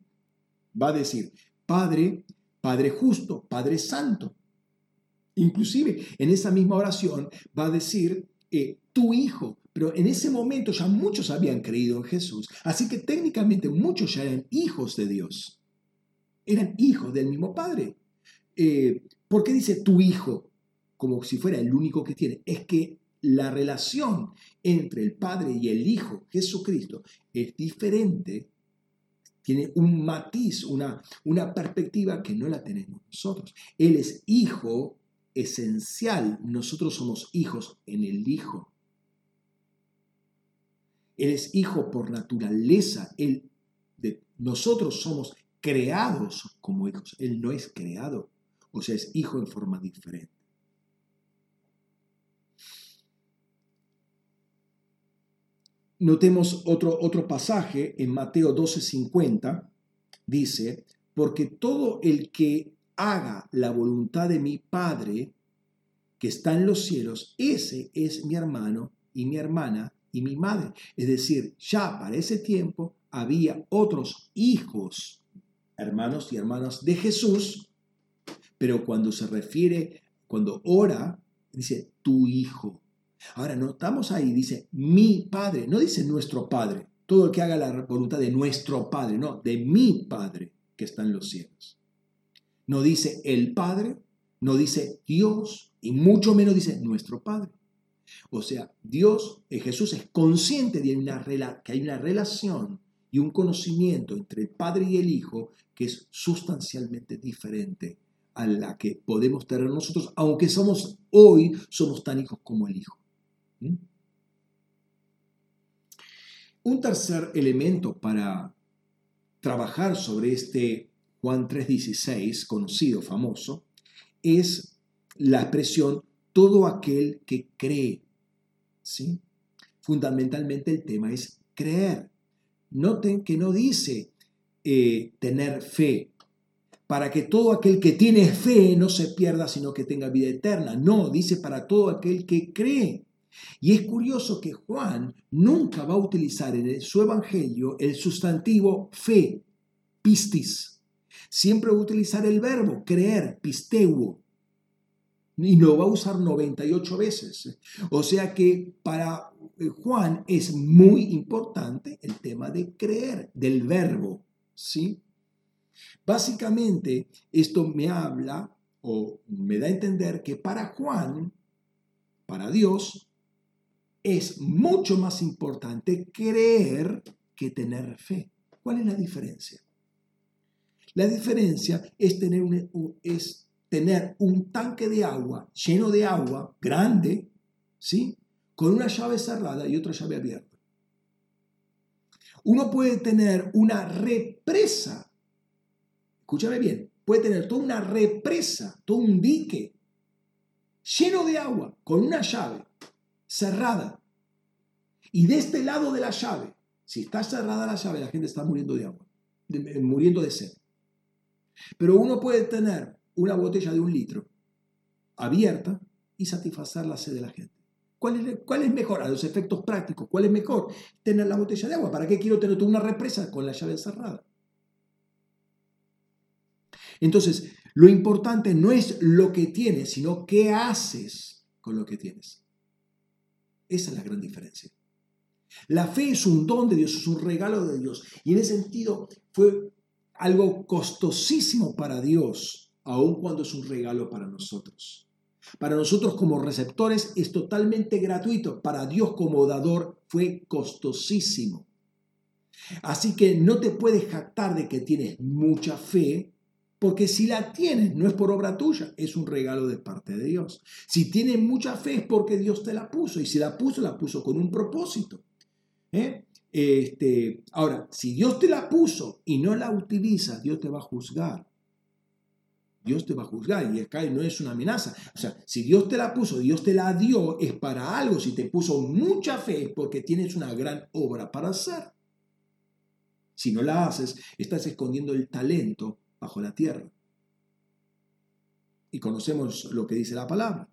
[SPEAKER 1] va a decir, Padre, Padre justo, Padre santo. Inclusive en esa misma oración va a decir, eh, tu Hijo. Pero en ese momento ya muchos habían creído en Jesús. Así que técnicamente muchos ya eran hijos de Dios eran hijos del mismo padre. Eh, ¿Por qué dice tu hijo? Como si fuera el único que tiene. Es que la relación entre el Padre y el Hijo, Jesucristo, es diferente, tiene un matiz, una, una perspectiva que no la tenemos nosotros. Él es hijo esencial, nosotros somos hijos en el Hijo. Él es hijo por naturaleza, él, de, nosotros somos creados como hijos. Él no es creado, o sea, es hijo en forma diferente. Notemos otro, otro pasaje en Mateo 12:50, dice, porque todo el que haga la voluntad de mi Padre que está en los cielos, ese es mi hermano y mi hermana y mi madre. Es decir, ya para ese tiempo había otros hijos hermanos y hermanas de Jesús, pero cuando se refiere, cuando ora, dice tu hijo. Ahora notamos ahí, dice mi padre, no dice nuestro padre, todo el que haga la voluntad de nuestro padre, no, de mi padre que está en los cielos. No dice el padre, no dice Dios, y mucho menos dice nuestro padre. O sea, Dios, eh, Jesús es consciente de una, que hay una relación y un conocimiento entre el Padre y el Hijo que es sustancialmente diferente a la que podemos tener nosotros, aunque somos hoy, somos tan hijos como el Hijo. ¿Mm? Un tercer elemento para trabajar sobre este Juan 3.16, conocido, famoso, es la expresión todo aquel que cree. ¿sí? Fundamentalmente el tema es creer. Noten que no dice eh, tener fe, para que todo aquel que tiene fe no se pierda, sino que tenga vida eterna. No, dice para todo aquel que cree. Y es curioso que Juan nunca va a utilizar en su evangelio el sustantivo fe, pistis. Siempre va a utilizar el verbo creer, pisteuo. Y lo va a usar 98 veces. O sea que para Juan es muy importante el tema de creer, del verbo. ¿sí? Básicamente, esto me habla o me da a entender que para Juan, para Dios, es mucho más importante creer que tener fe. ¿Cuál es la diferencia? La diferencia es tener un, es tener un tanque de agua lleno de agua grande, ¿sí? Con una llave cerrada y otra llave abierta. Uno puede tener una represa escúchame bien, puede tener toda una represa, todo un dique lleno de agua con una llave cerrada. Y de este lado de la llave, si está cerrada la llave, la gente está muriendo de agua, muriendo de sed. Pero uno puede tener una botella de un litro abierta y satisfacer la sed de la gente. ¿Cuál es, ¿Cuál es, mejor? A los efectos prácticos, ¿cuál es mejor? Tener la botella de agua. ¿Para qué quiero tener una represa con la llave cerrada? Entonces, lo importante no es lo que tienes, sino qué haces con lo que tienes. Esa es la gran diferencia. La fe es un don de Dios, es un regalo de Dios. Y en ese sentido fue algo costosísimo para Dios, aun cuando es un regalo para nosotros. Para nosotros como receptores es totalmente gratuito. Para Dios como dador fue costosísimo. Así que no te puedes jactar de que tienes mucha fe porque si la tienes, no es por obra tuya, es un regalo de parte de Dios. Si tienes mucha fe es porque Dios te la puso. Y si la puso, la puso con un propósito. ¿eh? Este, ahora, si Dios te la puso y no la utilizas, Dios te va a juzgar. Dios te va a juzgar y acá no es una amenaza. O sea, si Dios te la puso, Dios te la dio, es para algo. Si te puso mucha fe es porque tienes una gran obra para hacer. Si no la haces, estás escondiendo el talento bajo la tierra. Y conocemos lo que dice la palabra.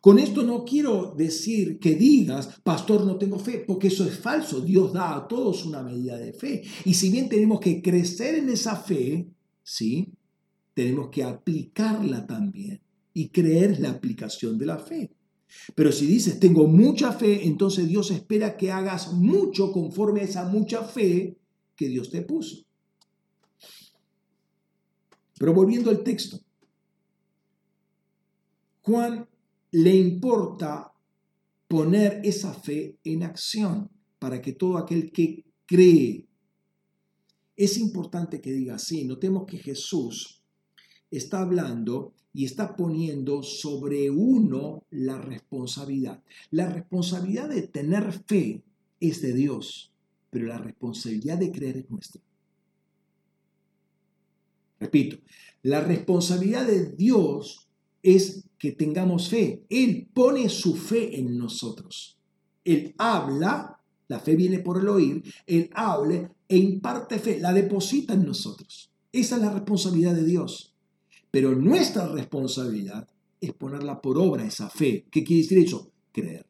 [SPEAKER 1] Con esto no quiero decir que digas, pastor, no tengo fe, porque eso es falso. Dios da a todos una medida de fe. Y si bien tenemos que crecer en esa fe, ¿sí? Tenemos que aplicarla también y creer la aplicación de la fe. Pero si dices, tengo mucha fe, entonces Dios espera que hagas mucho conforme a esa mucha fe que Dios te puso. Pero volviendo al texto, Juan le importa poner esa fe en acción para que todo aquel que cree, es importante que diga así, notemos que Jesús está hablando y está poniendo sobre uno la responsabilidad. La responsabilidad de tener fe es de Dios, pero la responsabilidad de creer es nuestra. Repito, la responsabilidad de Dios es que tengamos fe. Él pone su fe en nosotros. Él habla, la fe viene por el oír, Él habla e imparte fe, la deposita en nosotros. Esa es la responsabilidad de Dios. Pero nuestra responsabilidad es ponerla por obra, esa fe. ¿Qué quiere decir eso? Creer.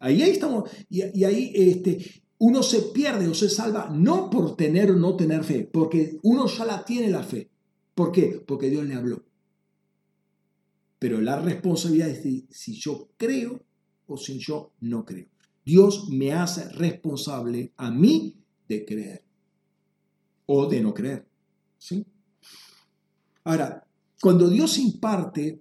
[SPEAKER 1] Ahí, estamos, y, y ahí este, uno se pierde o se salva no por tener o no tener fe, porque uno ya la tiene la fe. ¿Por qué? Porque Dios le habló. Pero la responsabilidad es si yo creo o si yo no creo. Dios me hace responsable a mí de creer o de no creer. ¿sí? Ahora, cuando Dios imparte,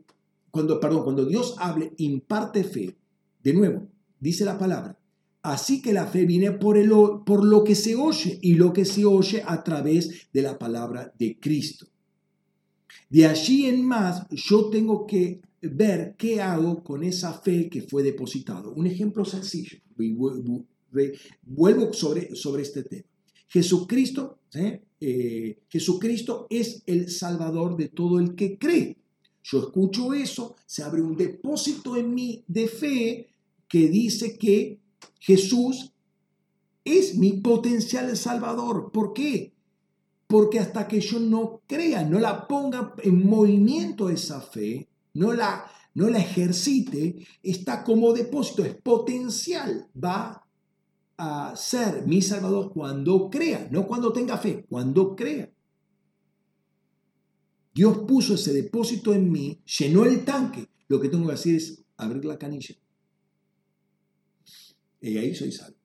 [SPEAKER 1] cuando, perdón, cuando Dios hable, imparte fe, de nuevo, dice la palabra, Así que la fe viene por, el, por lo que se oye y lo que se oye a través de la palabra de Cristo. De allí en más, yo tengo que ver qué hago con esa fe que fue depositado. Un ejemplo sencillo. Vuelvo sobre, sobre este tema. Jesucristo, ¿eh? Jesucristo es el Salvador de todo el que cree. Yo escucho eso, se abre un depósito en mí de fe que dice que Jesús es mi potencial salvador. ¿Por qué? Porque hasta que yo no crea, no la ponga en movimiento esa fe, no la, no la ejercite, está como depósito, es potencial, va a ser mi salvador cuando crea, no cuando tenga fe, cuando crea. Dios puso ese depósito en mí, llenó el tanque. Lo que tengo que hacer es abrir la canilla. Y ahí soy salvo.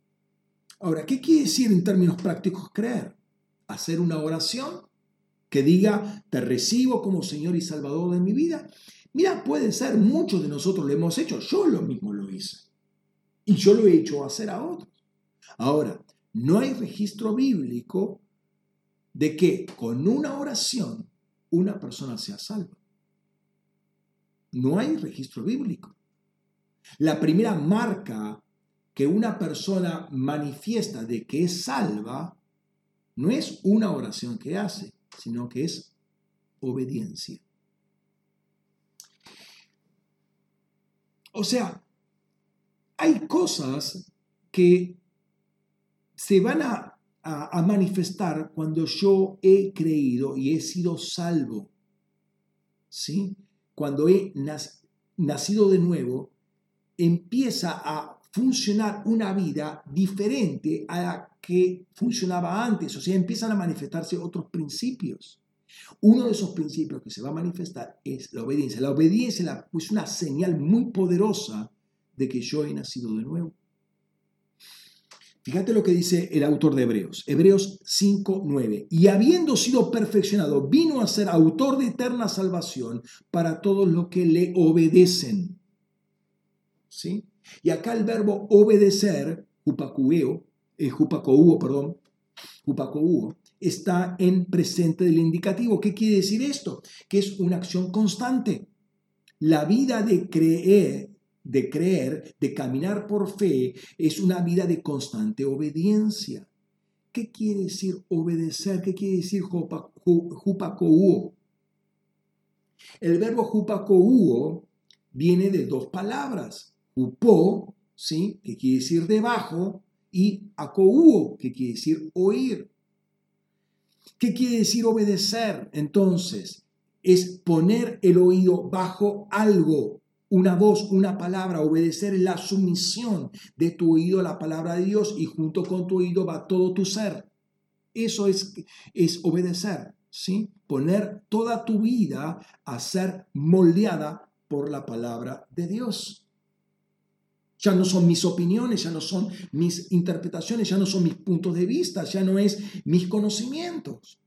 [SPEAKER 1] Ahora, ¿qué quiere decir en términos prácticos creer? Hacer una oración que diga, te recibo como Señor y Salvador de mi vida. Mira, puede ser, muchos de nosotros lo hemos hecho, yo lo mismo lo hice. Y yo lo he hecho hacer a otros. Ahora, no hay registro bíblico de que con una oración una persona sea salva. No hay registro bíblico. La primera marca que una persona manifiesta de que es salva no es una oración que hace, sino que es obediencia. O sea, hay cosas que se van a, manifestar cuando yo he creído y he sido salvo. ¿Sí? Cuando he nacido de nuevo, empieza a funcionar una vida diferente a la que funcionaba antes, o sea, empiezan a manifestarse otros principios. Uno de esos principios que se va a manifestar es la obediencia. La obediencia es una señal muy poderosa de que yo he nacido de nuevo. Fíjate lo que dice el autor de Hebreos, Hebreos 5:9. Y habiendo sido perfeccionado, vino a ser autor de eterna salvación para todos los que le obedecen. ¿Sí? Y acá el verbo obedecer, hupacueo, eh, perdón, está en presente del indicativo. ¿Qué quiere decir esto? Que es una acción constante. La vida de creer, de creer, de caminar por fe, es una vida de constante obediencia. ¿Qué quiere decir obedecer? ¿Qué quiere decir jupacouo? El verbo jupacouo viene de dos palabras, upó, ¿sí? que quiere decir debajo, y acouo, que quiere decir oír. ¿Qué quiere decir obedecer? Entonces, es poner el oído bajo algo, una voz, una palabra, obedecer la sumisión de tu oído a la palabra de Dios y junto con tu oído va todo tu ser. Eso es, es obedecer, ¿sí? Poner toda tu vida a ser moldeada por la palabra de Dios. Ya no son mis opiniones, ya no son mis interpretaciones, ya no son mis puntos de vista, ya no es mis conocimientos.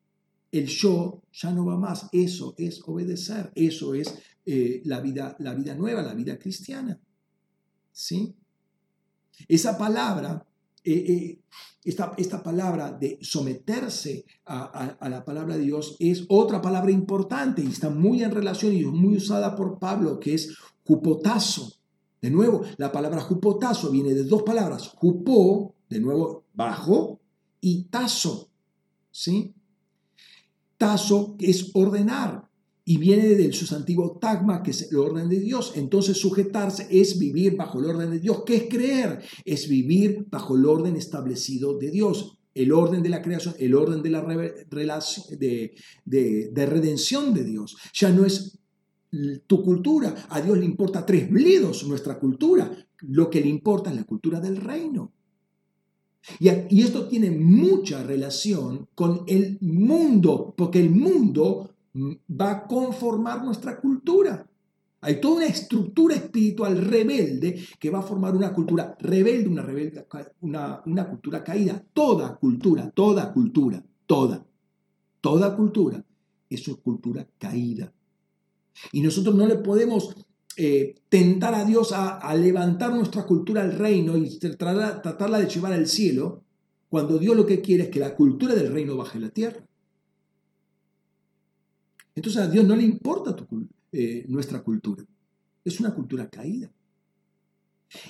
[SPEAKER 1] El yo ya no va más. Eso es obedecer. Eso es eh, la, vida, la vida nueva, la vida cristiana. ¿Sí? Esa palabra, eh, eh, esta, esta, palabra de someterse a, la palabra de Dios es otra palabra importante y está muy en relación y muy usada por Pablo, que es jupotazo. De nuevo, la palabra jupotazo viene de dos palabras, jupó, de nuevo, bajo, y tazo, ¿sí? Tazo es ordenar y viene del sustantivo tagma, que es el orden de Dios. Entonces, sujetarse es vivir bajo el orden de Dios. ¿Qué es creer? Es vivir bajo el orden establecido de Dios. El orden de la creación, el orden de la de, de redención de Dios. Ya no es tu cultura. A Dios le importa tres bledos nuestra cultura. Lo que le importa es la cultura del reino. Y, esto tiene mucha relación con el mundo, porque el mundo va a conformar nuestra cultura. Hay toda una estructura espiritual rebelde que va a formar una cultura rebelde, una, rebelde, una, una cultura caída. Toda cultura, toda cultura, toda, toda cultura es una cultura caída. Y nosotros no le podemos eh, tentar a Dios a, levantar nuestra cultura al reino y tratarla, de llevar al cielo, cuando Dios lo que quiere es que la cultura del reino baje a la tierra. Entonces a Dios no le importa eh, nuestra cultura. Es una cultura caída.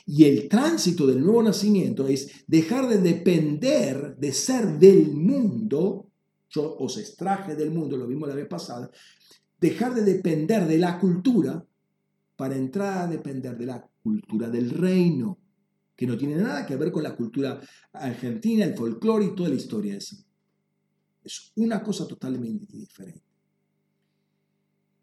[SPEAKER 1] Y el tránsito del nuevo nacimiento es dejar de depender de ser del mundo. Yo os extraje del mundo, lo vimos la vez pasada, dejar de depender de la cultura para entrar a depender de la cultura del reino, que no tiene nada que ver con la cultura argentina, el folclore y toda la historia esa. Es una cosa totalmente diferente.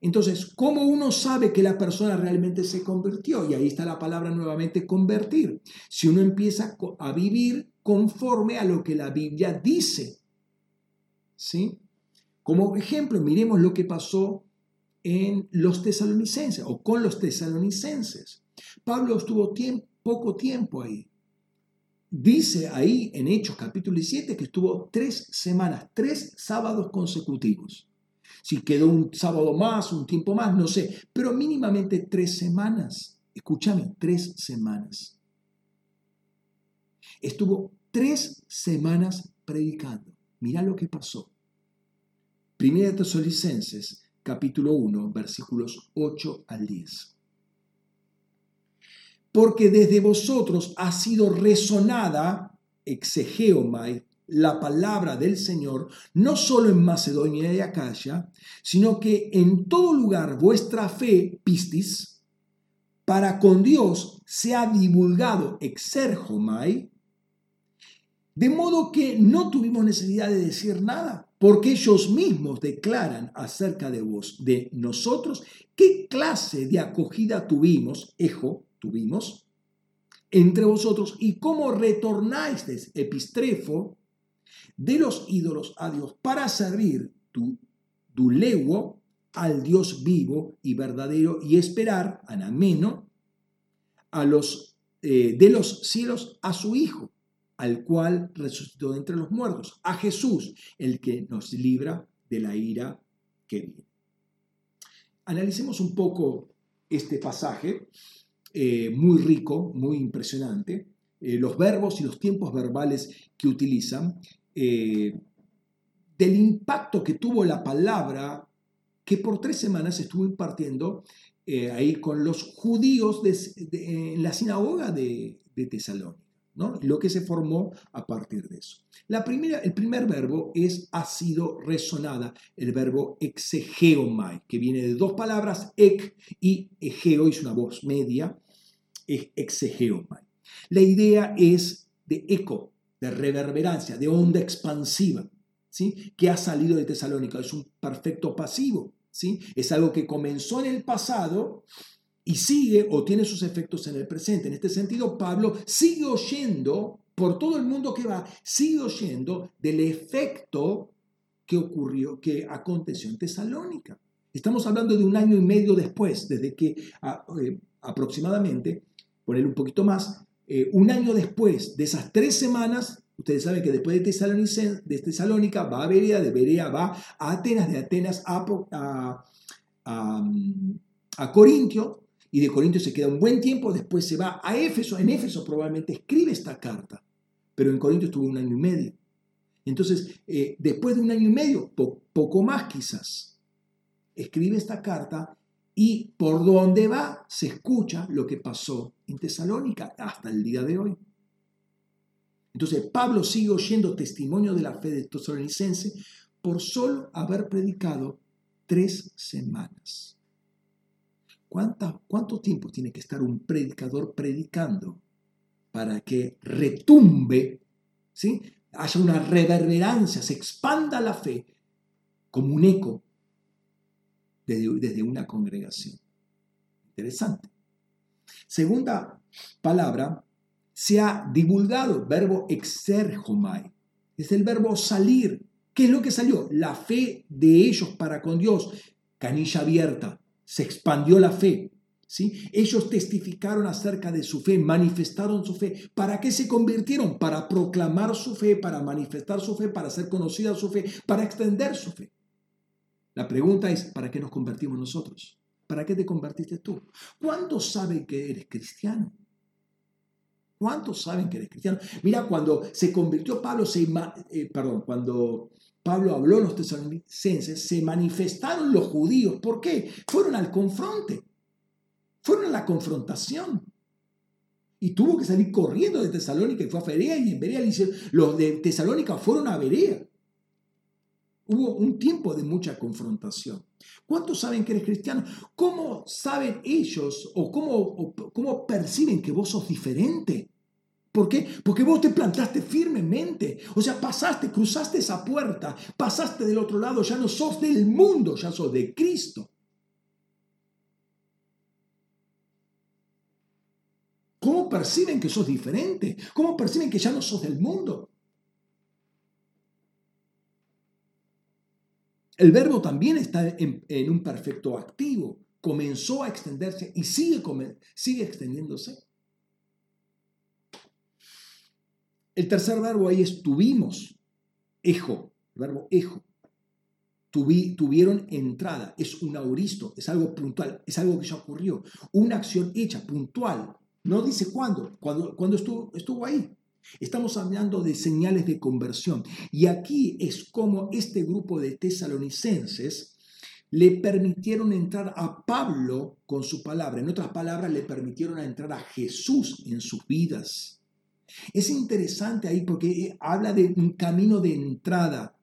[SPEAKER 1] Entonces, ¿cómo uno sabe que la persona realmente se convirtió? Y ahí está la palabra nuevamente convertir. Si uno empieza a vivir conforme a lo que la Biblia dice. ¿Sí? Como ejemplo, miremos lo que pasó en los tesalonicenses o con los tesalonicenses. Pablo estuvo poco tiempo ahí. Dice ahí en Hechos capítulo 7 que estuvo tres semanas, tres sábados consecutivos. Si quedó un sábado más, un tiempo más, no sé, pero mínimamente tres semanas. Escúchame, tres semanas. Estuvo tres semanas predicando. Mira lo que pasó. Primera de Tesalonicenses, capítulo 1, versículos 8 al 10. Porque desde vosotros ha sido resonada, exegeomai, la palabra del Señor, no solo en Macedonia y Acaya, sino que en todo lugar vuestra fe, pistis, para con Dios se ha divulgado exerjomai, de modo que no tuvimos necesidad de decir nada, porque ellos mismos declaran acerca de vos, de nosotros, qué clase de acogida tuvimos, ejo, tuvimos, entre vosotros, y cómo retornáis epistrefo de los ídolos a Dios para servir tu, tu al Dios vivo y verdadero y esperar, anameno, a los, eh, de los cielos a su Hijo al cual resucitó de entre los muertos, a Jesús, el que nos libra de la ira que viene. Analicemos un poco este pasaje, eh, muy rico, muy impresionante, eh, los verbos y los tiempos verbales que utilizan, eh, del impacto que tuvo la palabra que por tres semanas estuvo impartiendo ahí con los judíos en la sinagoga de, de Tesalónica lo que se formó a partir de eso. La primera, el primer verbo es ha sido resonada, el verbo exegeomai, que viene de dos palabras, ek y egeo, es una voz media, es exegeomai. La idea es de eco, de reverberancia, de onda expansiva, ¿sí? que ha salido de Tesalónica, es un perfecto pasivo, ¿sí? es algo que comenzó en el pasado y sigue o tiene sus efectos en el presente. En este sentido, Pablo sigue oyendo, por todo el mundo que va, sigue oyendo del efecto que ocurrió, que aconteció en Tesalónica. Estamos hablando de un año y medio después, desde que eh, aproximadamente, poner un poquito más, eh, un año después de esas tres semanas, ustedes saben que después de, de Tesalónica va a Berea, de Berea va a Atenas, de Atenas a, a, Corintio, y de Corintios se queda un buen tiempo, después se va a Éfeso, en Éfeso probablemente escribe esta carta, pero en Corintios estuvo un año y medio. Entonces, eh, después de un año y medio, poco más quizás, escribe esta carta y por donde va se escucha lo que pasó en Tesalónica hasta el día de hoy. Entonces, Pablo sigue oyendo testimonio de la fe de tesalonicense por solo haber predicado tres semanas. ¿Cuánto tiempo tiene que estar un predicador predicando para que retumbe, ¿sí? haya una reverberancia, se expanda la fe como un eco desde, desde una congregación? Interesante. Segunda palabra, se ha divulgado, verbo exergomai, es el verbo salir. ¿Qué es lo que salió? La fe de ellos para con Dios, canilla abierta, se expandió la fe. ¿sí? Ellos testificaron acerca de su fe, manifestaron su fe. ¿Para qué se convirtieron? Para proclamar su fe, para manifestar su fe, para hacer conocida su fe, para extender su fe. La pregunta es, ¿para qué nos convertimos nosotros? ¿Para qué te convertiste tú? ¿Cuántos saben que eres cristiano? ¿Cuántos saben que eres cristiano? Mira, cuando se convirtió Pablo, se, eh, perdón, cuando Pablo habló a los tesalonicenses, se manifestaron los judíos. ¿Por qué? Fueron al confronte, fueron a la confrontación. Y tuvo que salir corriendo de Tesalónica y fue a Berea y en Berea le los de Tesalónica fueron a Berea. Hubo un tiempo de mucha confrontación. ¿Cuántos saben que eres cristiano? ¿Cómo saben ellos o cómo, cómo perciben que vos sos diferente? ¿Por qué? Porque vos te plantaste firmemente. O sea, pasaste, cruzaste esa puerta, pasaste del otro lado, ya no sos del mundo, ya sos de Cristo. ¿Cómo perciben que sos diferente? ¿Cómo perciben que ya no sos del mundo? El verbo también está en, un perfecto activo. Comenzó a extenderse y sigue, extendiéndose. El tercer verbo ahí es tuvimos, ejo, el verbo ejo. tuvieron entrada, es un auristo, es algo puntual, es algo que ya ocurrió. Una acción hecha, puntual. No dice cuándo, cuando, estuvo ahí. Estamos hablando de señales de conversión. Y aquí es como este grupo de tesalonicenses le permitieron entrar a Pablo con su palabra. En otras palabras, le permitieron entrar a Jesús en sus vidas. Es interesante ahí porque habla de un camino de entrada.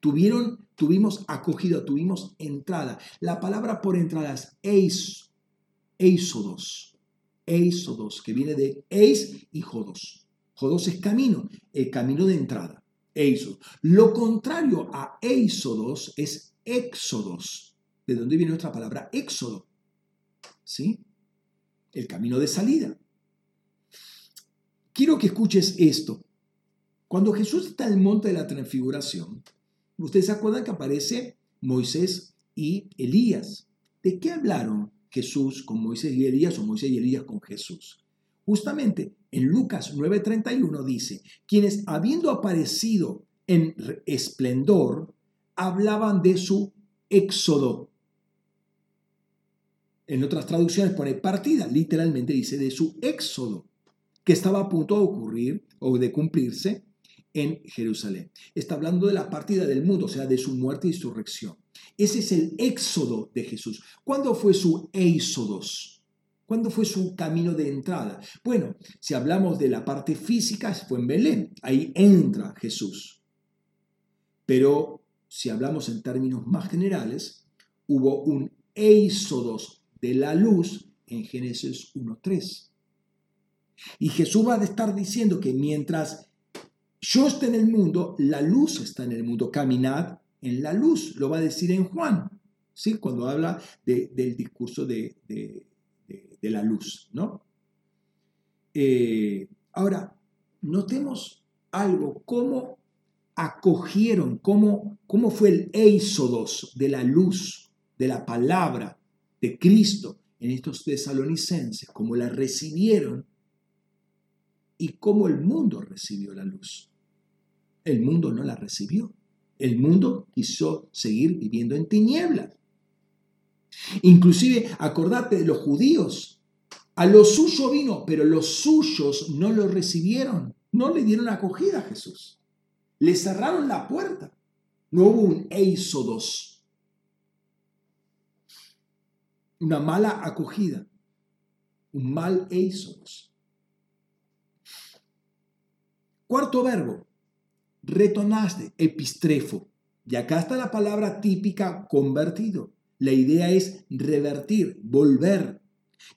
[SPEAKER 1] Tuvieron, tuvimos acogida, tuvimos entrada. La palabra por entrada es eis, eisodos, eisodos, que viene de eis y jodos. Jodos es camino, el camino de entrada. Eisodos. Lo contrario a eisodos es éxodos. ¿De dónde viene nuestra palabra éxodo? ¿Sí? El camino de salida. Quiero que escuches esto. Cuando Jesús está en el monte de la transfiguración, ustedes se acuerdan que aparece Moisés y Elías. ¿De qué hablaron Jesús con Moisés y Elías o Moisés y Elías con Jesús? Justamente en Lucas 9:31 dice, quienes habiendo aparecido en esplendor, hablaban de su éxodo. En otras traducciones pone partida, literalmente dice de su éxodo que estaba a punto de ocurrir o de cumplirse en Jerusalén. Está hablando de la partida del mundo, o sea, de su muerte y resurrección. Ese es el éxodo de Jesús. ¿Cuándo fue su éxodos? ¿Cuándo fue su camino de entrada? Bueno, si hablamos de la parte física, fue en Belén. Ahí entra Jesús. Pero si hablamos en términos más generales, hubo un éxodos de la luz en Génesis 1.3. Y Jesús va a estar diciendo que mientras yo esté en el mundo, la luz está en el mundo. Caminad en la luz, lo va a decir en Juan, ¿sí? cuando habla del discurso de, la luz. ¿no? Eh, ahora, notemos algo, cómo acogieron, cómo, cómo fue el éxodos de la luz, de la palabra de Cristo en estos tesalonicenses, cómo la recibieron y cómo el mundo recibió la luz. El mundo no la recibió. El mundo quiso seguir viviendo en tinieblas. Inclusive, acordate de los judíos. A lo suyo vino, pero los suyos no lo recibieron. No le dieron acogida a Jesús. Le cerraron la puerta. No hubo un éxodos. Una mala acogida. Un mal éxodos. Cuarto verbo, retonaste, epistrefo. Y acá está la palabra típica convertido. La idea es revertir, volver.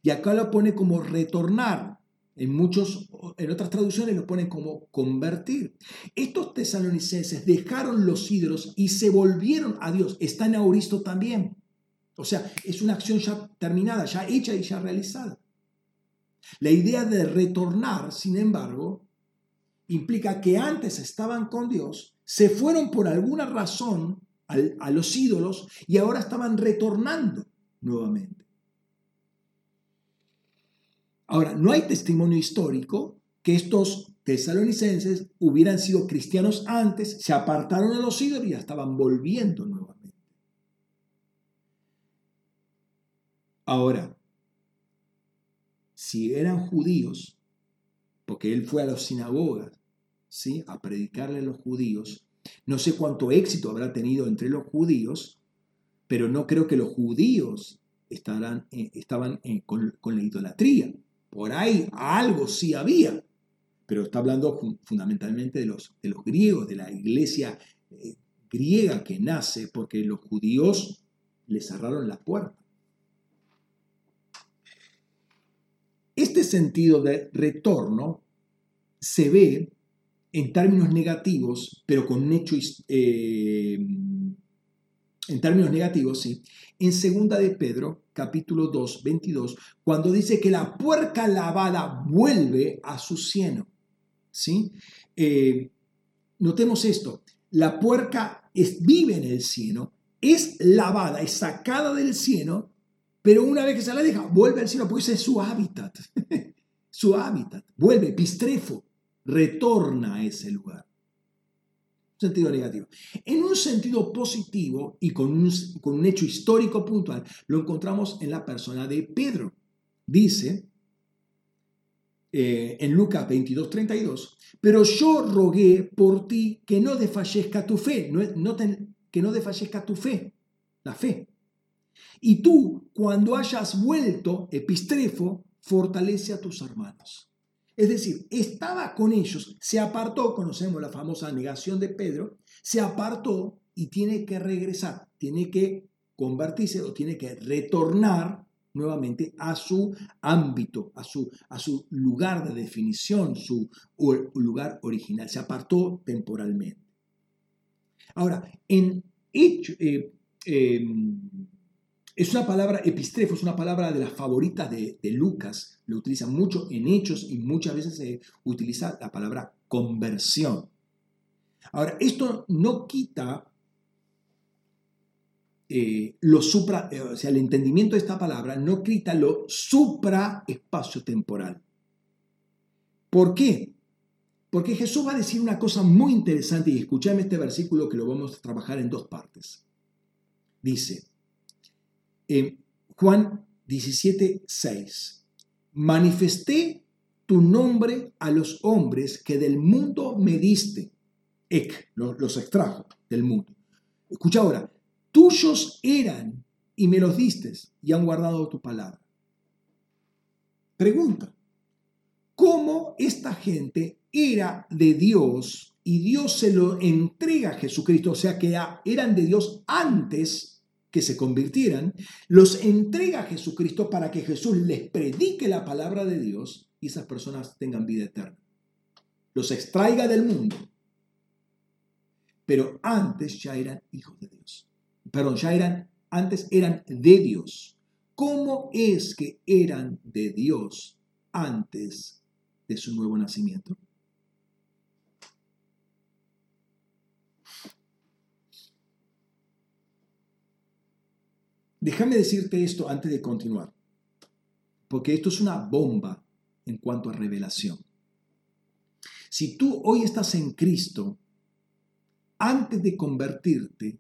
[SPEAKER 1] Y acá lo pone como retornar. En muchos, en otras traducciones lo pone como convertir. Estos tesalonicenses dejaron los ídolos y se volvieron a Dios. Está en Auristo también. O sea, es una acción ya terminada, ya hecha y ya realizada. La idea de retornar, sin embargo, implica que antes estaban con Dios, se fueron por alguna razón a los ídolos y ahora estaban retornando nuevamente. Ahora, no hay testimonio histórico que estos tesalonicenses hubieran sido cristianos antes, se apartaron de los ídolos y ya estaban volviendo nuevamente. Ahora, si eran judíos, porque él fue a las sinagogas ¿sí? a predicarle a los judíos. No sé cuánto éxito habrá tenido entre los judíos, pero no creo que los judíos eh, estaban eh, con, la idolatría. Por ahí algo sí había, pero está hablando fundamentalmente de los, de los griegos, de la iglesia eh, griega que nace porque los judíos le cerraron la puerta. Este sentido de retorno se ve en términos negativos, pero con un hecho, eh, en términos negativos, sí, en segunda de Pedro, capítulo 2, 22, cuando dice que la puerca lavada vuelve a su cieno. ¿sí? Eh, notemos esto, la puerca es, vive en el cieno, es lavada, es sacada del cieno, pero una vez que se la deja, vuelve al cielo, porque ese es su hábitat. <laughs> su hábitat, vuelve, pistrefo, retorna a ese lugar. Sentido negativo. En un sentido positivo y con un, con un hecho histórico puntual, lo encontramos en la persona de Pedro. Dice eh, en Lucas 22, 32, pero yo rogué por ti que no desfallezca tu fe, no, que no desfallezca tu fe, la fe. Y tú, cuando hayas vuelto, epistrefo, fortalece a tus hermanos. Es decir, estaba con ellos, se apartó, conocemos la famosa negación de Pedro, se apartó y tiene que regresar, tiene que convertirse o tiene que retornar nuevamente a su ámbito, a su, a su lugar de definición, su lugar original. Se apartó temporalmente. Ahora, en eh, em, es una palabra, epistrefo, es una palabra de las favoritas de, Lucas, lo utiliza mucho en hechos y muchas veces se utiliza la palabra conversión. Ahora, esto no quita eh, lo supra, eh, o sea, el entendimiento de esta palabra no quita lo supra-espacio temporal. ¿Por qué? Porque Jesús va a decir una cosa muy interesante y escuchame este versículo que lo vamos a trabajar en dos partes. Dice, Juan 17, 6. Manifesté tu nombre a los hombres que del mundo me diste. Ek, los extrajo del mundo. Escucha ahora, tuyos eran y me los diste y han guardado tu palabra. Pregunta, ¿cómo esta gente era de Dios y Dios se lo entrega a Jesucristo? O sea que eran de Dios antes que se convirtieran, los entrega a Jesucristo para que Jesús les predique la palabra de Dios y esas personas tengan vida eterna. Los extraiga del mundo. Pero antes ya eran hijos de Dios. Perdón, ya eran, antes eran de Dios. ¿Cómo es que eran de Dios antes de su nuevo nacimiento? Déjame decirte esto antes de continuar, porque esto es una bomba en cuanto a revelación. Si tú hoy estás en Cristo, antes de convertirte,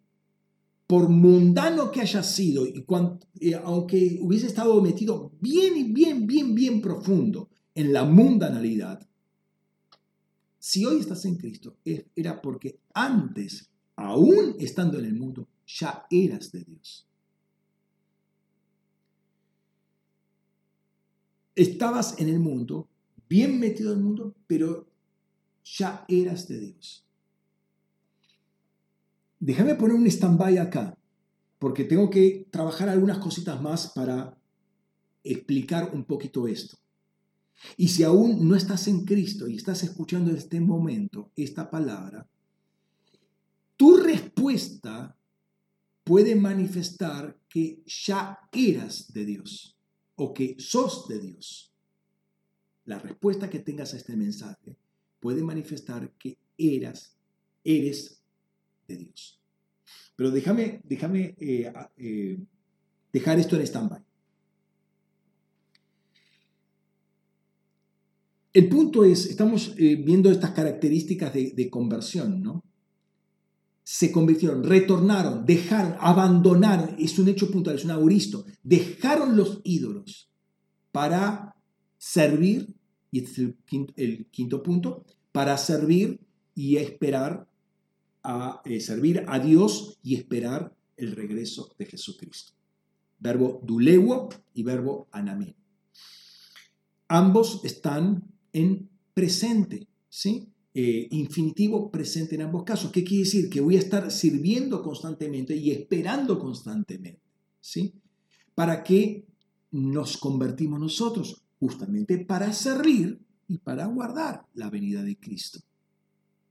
[SPEAKER 1] por mundano que hayas sido, y aunque hubiese estado metido bien bien, bien, bien profundo en la mundanalidad, si hoy estás en Cristo, era porque antes, aún estando en el mundo, ya eras de Dios. Estabas en el mundo, bien metido en el mundo, pero ya eras de Dios. Déjame poner un stand-by acá, porque tengo que trabajar algunas cositas más para explicar un poquito esto. Y si aún no estás en Cristo y estás escuchando en este momento esta palabra, tu respuesta puede manifestar que ya eras de Dios o que sos de Dios. La respuesta que tengas a este mensaje puede manifestar que eras, eres de Dios. Pero déjame, déjame eh, eh, dejar esto en stand-by. El punto es, estamos eh, viendo estas características de, de conversión, ¿no? Se convirtieron, retornaron, dejaron, abandonaron, es un hecho puntual, es un auristo, dejaron los ídolos para servir, y este es el quinto, punto, para servir y esperar a eh, servir a Dios y esperar el regreso de Jesucristo. Verbo dulewo y verbo anamén. Ambos están en presente, ¿sí? Eh, infinitivo presente en ambos casos. ¿Qué quiere decir? Que voy a estar sirviendo constantemente y esperando constantemente. ¿Sí? ¿Para qué nos convertimos nosotros? Justamente para servir y para guardar la venida de Cristo.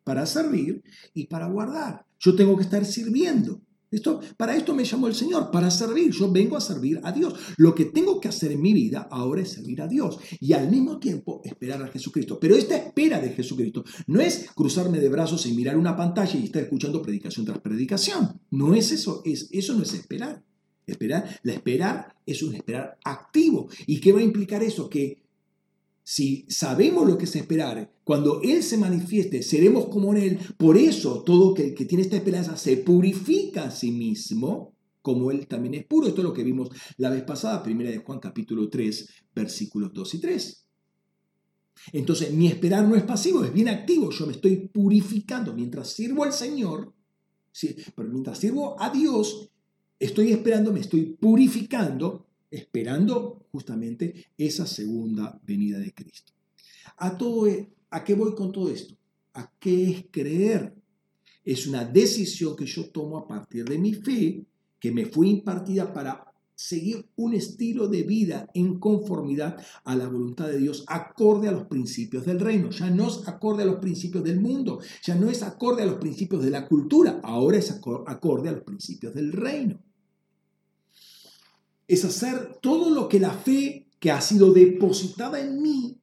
[SPEAKER 1] Para servir y para guardar. Yo tengo que estar sirviendo. Esto, para esto me llamó el Señor, para servir. Yo vengo a servir a Dios. Lo que tengo que hacer en mi vida ahora es servir a Dios y al mismo tiempo esperar a Jesucristo. Pero esta espera de Jesucristo no es cruzarme de brazos y mirar una pantalla y estar escuchando predicación tras predicación. No es eso, es, eso no es esperar. Esperar, la esperar es un esperar activo. ¿Y qué va a implicar eso? Que si sabemos lo que es esperar, cuando Él se manifieste, seremos como Él. Por eso todo el que tiene esta esperanza se purifica a sí mismo, como Él también es puro. Esto es lo que vimos la vez pasada, primera de Juan capítulo 3, versículos 2 y 3. Entonces, mi esperar no es pasivo, es bien activo. Yo me estoy purificando. Mientras sirvo al Señor, pero mientras sirvo a Dios, estoy esperando, me estoy purificando esperando justamente esa segunda venida de Cristo. ¿A, todo, e, ¿A qué voy con todo esto? ¿A qué es creer? Es una decisión que yo tomo a partir de mi fe, que me fue impartida para seguir un estilo de vida en conformidad a la voluntad de Dios, acorde a los principios del reino. Ya no es acorde a los principios del mundo, ya no es acorde a los principios de la cultura, ahora es acorde a los principios del reino es hacer todo lo que la fe que ha sido depositada en mí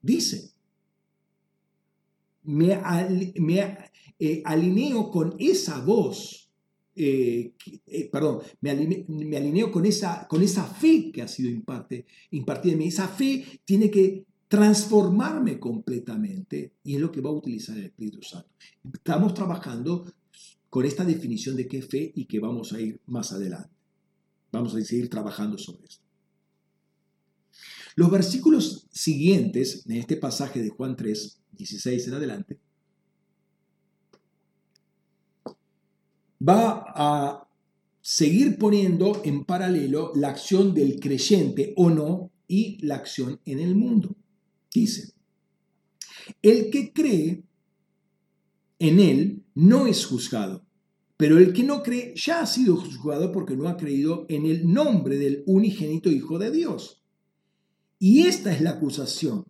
[SPEAKER 1] dice. Me, eh, alineo con esa voz, eh, eh, perdón, me, alineo, con, esa, con esa fe que ha sido impartida en mí. Esa fe tiene que transformarme completamente y es lo que va a utilizar el Espíritu Santo. Estamos trabajando con esta definición de qué fe y que vamos a ir más adelante. Vamos a seguir trabajando sobre esto. Los versículos siguientes en este pasaje de Juan 3, 16 en adelante, va a seguir poniendo en paralelo la acción del creyente o no y la acción en el mundo. Dice, el que cree en él no es juzgado, pero el que no cree ya ha sido juzgado porque no ha creído en el nombre del unigénito Hijo de Dios. Y esta es la acusación,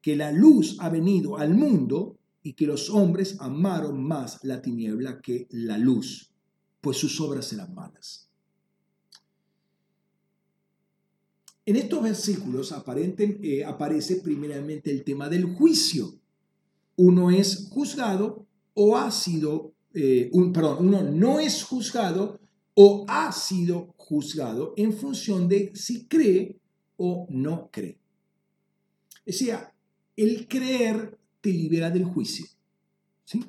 [SPEAKER 1] que la luz ha venido al mundo y que los hombres amaron más la tiniebla que la luz, pues sus obras eran malas. En estos versículos eh, aparece primeramente el tema del juicio. Uno es juzgado o ha sido eh, un, perdón, uno no es juzgado o ha sido juzgado en función de si cree o no cree. O sea, el creer te libera del juicio. ¿sí?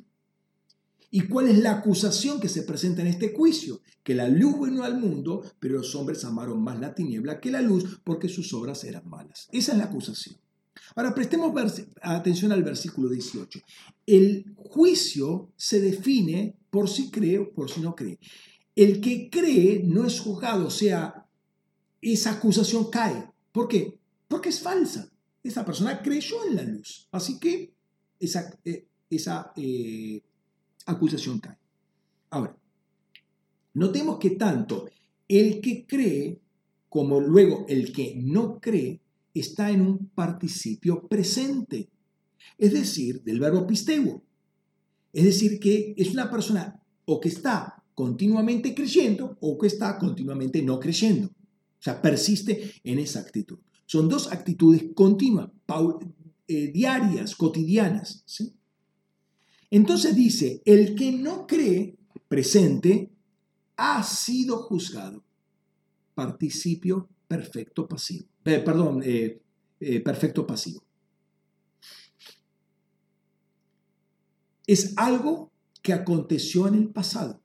[SPEAKER 1] ¿Y cuál es la acusación que se presenta en este juicio? Que la luz vino al mundo, pero los hombres amaron más la tiniebla que la luz porque sus obras eran malas. Esa es la acusación. Ahora prestemos atención al versículo 18. El juicio se define por si cree o por si no cree. El que cree no es juzgado, o sea, esa acusación cae. ¿Por qué? Porque es falsa. Esa persona creyó en la luz. Así que esa, eh, eh, acusación cae. Ahora, notemos que tanto el que cree como luego el que no cree está en un participio presente, es decir, del verbo pisteuo. Es decir, que es una persona o que está continuamente creyendo o que está continuamente no creyendo. O sea, persiste en esa actitud. Son dos actitudes continuas, eh, diarias, cotidianas. Entonces dice, el que no cree presente ha sido juzgado. Participio perfecto pasivo. Perdón, eh, eh, perfecto pasivo. Es algo que aconteció en el pasado.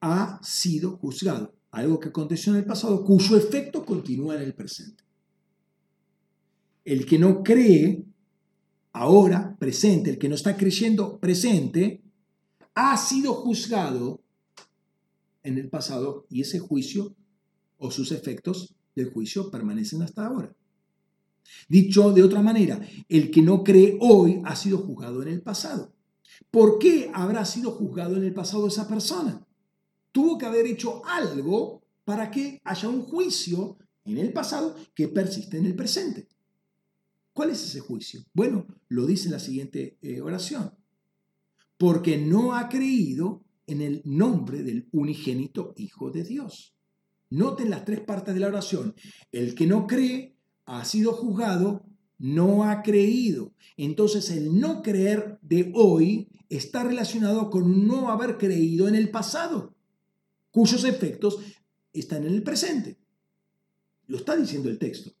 [SPEAKER 1] Ha sido juzgado. Algo que aconteció en el pasado cuyo efecto continúa en el presente. El que no cree ahora, presente, el que no está creyendo presente, ha sido juzgado en el pasado y ese juicio o sus efectos del juicio permanecen hasta ahora. Dicho de otra manera, el que no cree hoy ha sido juzgado en el pasado. ¿Por qué habrá sido juzgado en el pasado esa persona? Tuvo que haber hecho algo para que haya un juicio en el pasado que persiste en el presente. ¿Cuál es ese juicio? Bueno, lo dice la siguiente eh, oración. Porque no ha creído en el nombre del unigénito Hijo de Dios. Noten las tres partes de la oración. El que no cree ha sido juzgado, no ha creído. Entonces el no creer de hoy está relacionado con no haber creído en el pasado, cuyos efectos están en el presente. Lo está diciendo el texto.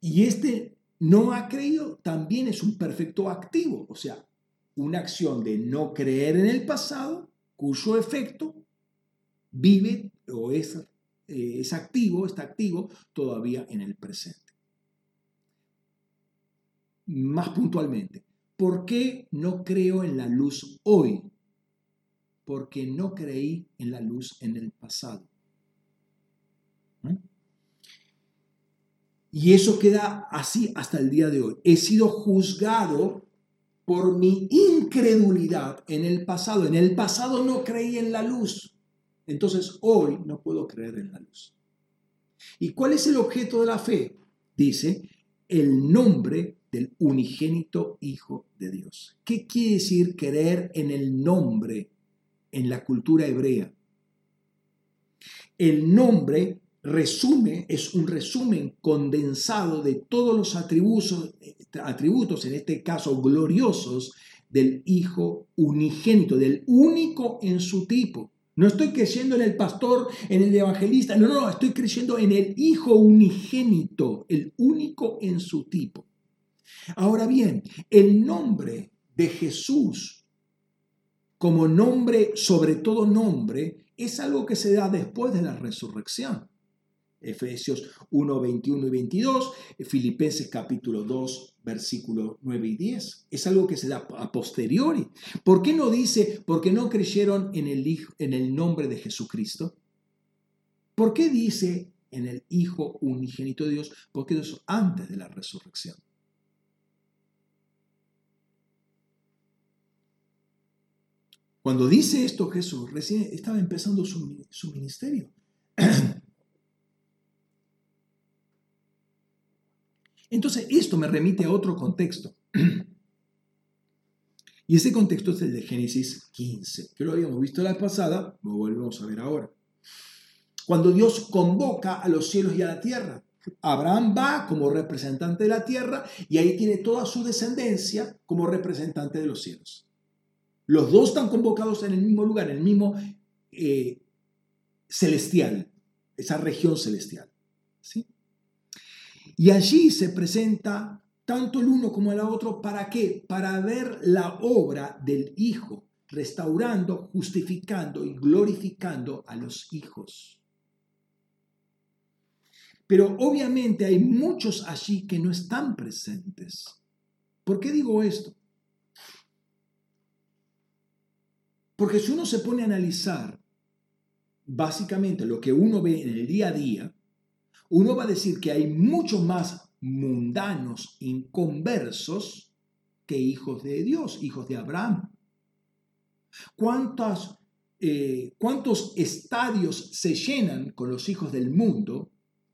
[SPEAKER 1] Y este no ha creído también es un perfecto activo, o sea, una acción de no creer en el pasado, cuyo efecto vive o es, eh, es activo, está activo todavía en el presente. Más puntualmente, ¿por qué no creo en la luz hoy? Porque no creí en la luz en el pasado. Y eso queda así hasta el día de hoy. He sido juzgado por mi incredulidad en el pasado. En el pasado no creí en la luz. Entonces hoy no puedo creer en la luz. ¿Y cuál es el objeto de la fe? Dice, el nombre del unigénito Hijo de Dios. ¿Qué quiere decir creer en el nombre en la cultura hebrea? El nombre resume, es un resumen condensado de todos los atributos, atributos, en este caso gloriosos, del Hijo unigénito, del único en su tipo. No estoy creyendo en el pastor, en el evangelista, no, no, no, estoy creyendo en el Hijo unigénito, el único en su tipo. Ahora bien, el nombre de Jesús como nombre, sobre todo nombre, es algo que se da después de la resurrección. Efesios 1, 21 y 22, Filipenses capítulo 2, versículos 9 y 10. Es algo que se da a posteriori. ¿Por qué no dice, porque no creyeron en el, en el nombre de Jesucristo? ¿Por qué dice en el Hijo unigénito de Dios? Porque eso antes de la resurrección. Cuando dice esto Jesús, recién estaba empezando su, su ministerio. <clears throat> Entonces, esto me remite a otro contexto. <clears throat> Y ese contexto es el de Génesis 15, que lo habíamos visto la pasada, lo volvemos a ver ahora. Cuando Dios convoca a los cielos y a la tierra, Abraham va como representante de la tierra y ahí tiene toda su descendencia como representante de los cielos. Los dos están convocados en el mismo lugar, en el mismo eh, celestial, esa región celestial. ¿sí? Y allí se presenta tanto el uno como el otro, ¿para qué? Para ver la obra del Hijo, restaurando, justificando y glorificando a los hijos. Pero obviamente hay muchos allí que no están presentes. ¿Por qué digo esto? Porque si uno se pone a analizar básicamente lo que uno ve en el día a día, uno va a decir que hay muchos más mundanos, inconversos, que hijos de Dios, hijos de Abraham. ¿Cuántos, eh, ¿Cuántos estadios se llenan con los hijos del mundo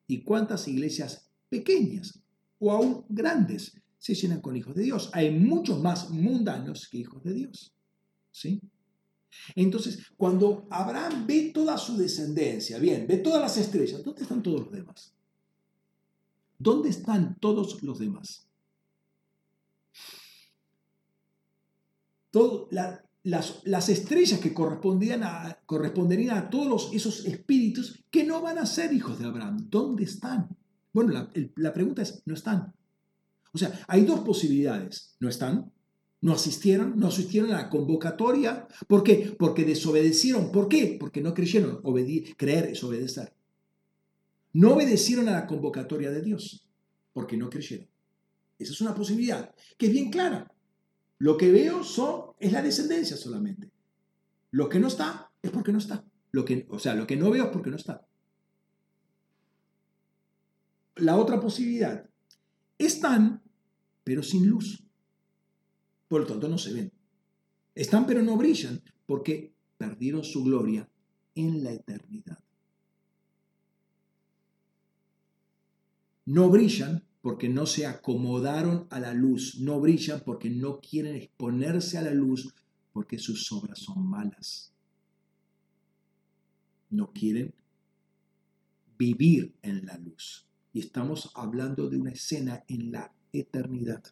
[SPEAKER 1] y cuántas iglesias pequeñas o aún grandes se llenan con hijos de Dios? Hay muchos más mundanos que hijos de Dios. ¿Sí? Entonces, cuando Abraham ve toda su descendencia, bien, ve todas las estrellas, ¿dónde están todos los demás? ¿Dónde están todos los demás? las, estrellas que correspondían a, corresponderían a todos esos espíritus que no van a ser hijos de Abraham. ¿Dónde están? Bueno, la, la pregunta es, no están. O sea, hay dos posibilidades. No están no asistieron, no asistieron a la convocatoria. ¿Por qué? Porque desobedecieron. ¿Por qué? Porque no creyeron. creer es obedecer. No obedecieron a la convocatoria de Dios porque no creyeron. Esa es una posibilidad que es bien clara. Lo que veo son, es la descendencia solamente. Lo que no está es porque no está. Lo que, o sea, lo que no veo es porque no está. La otra posibilidad, están, pero sin luz. Por lo tanto, no se ven. Están, pero no brillan, porque perdieron su gloria en la eternidad. No brillan porque no se acomodaron a la luz, no brillan porque no quieren exponerse a la luz porque sus obras son malas. No quieren vivir en la luz. Y estamos hablando de una escena en la eternidad.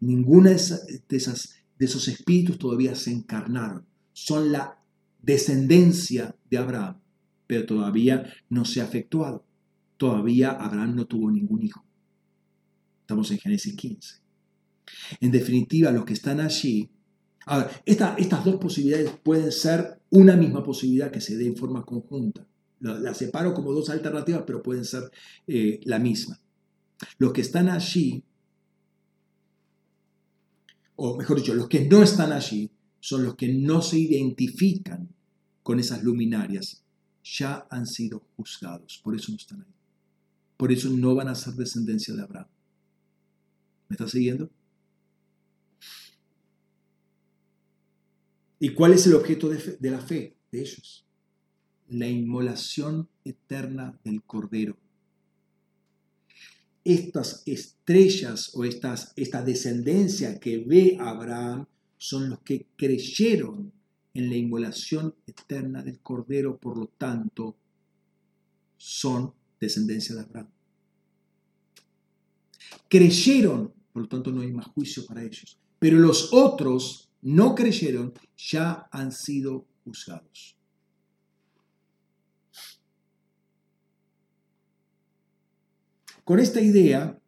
[SPEAKER 1] Ninguna de, esas, de esos espíritus todavía se encarnaron. Son la descendencia de Abraham, pero todavía no se ha efectuado todavía Abraham no tuvo ningún hijo. Estamos en Génesis 15. En definitiva, los que están allí, estas dos posibilidades pueden ser una misma posibilidad que se dé en forma conjunta. Las separo como dos alternativas, pero pueden ser eh, la misma. Los que están allí, o mejor dicho, los que no están allí, son los que no se identifican con esas luminarias, ya han sido juzgados, por eso no están ahí. Por eso no van a ser descendencia de Abraham. ¿Me estás siguiendo? ¿Y cuál es el objeto de, la fe de ellos? La inmolación eterna del Cordero. Estas estrellas o estas, esta descendencia que ve Abraham son los que creyeron en la inmolación eterna del Cordero, por lo tanto, son descendencia de Abraham. Creyeron, por lo tanto no hay más juicio para ellos. Pero los otros no creyeron, ya han sido juzgados. Con esta idea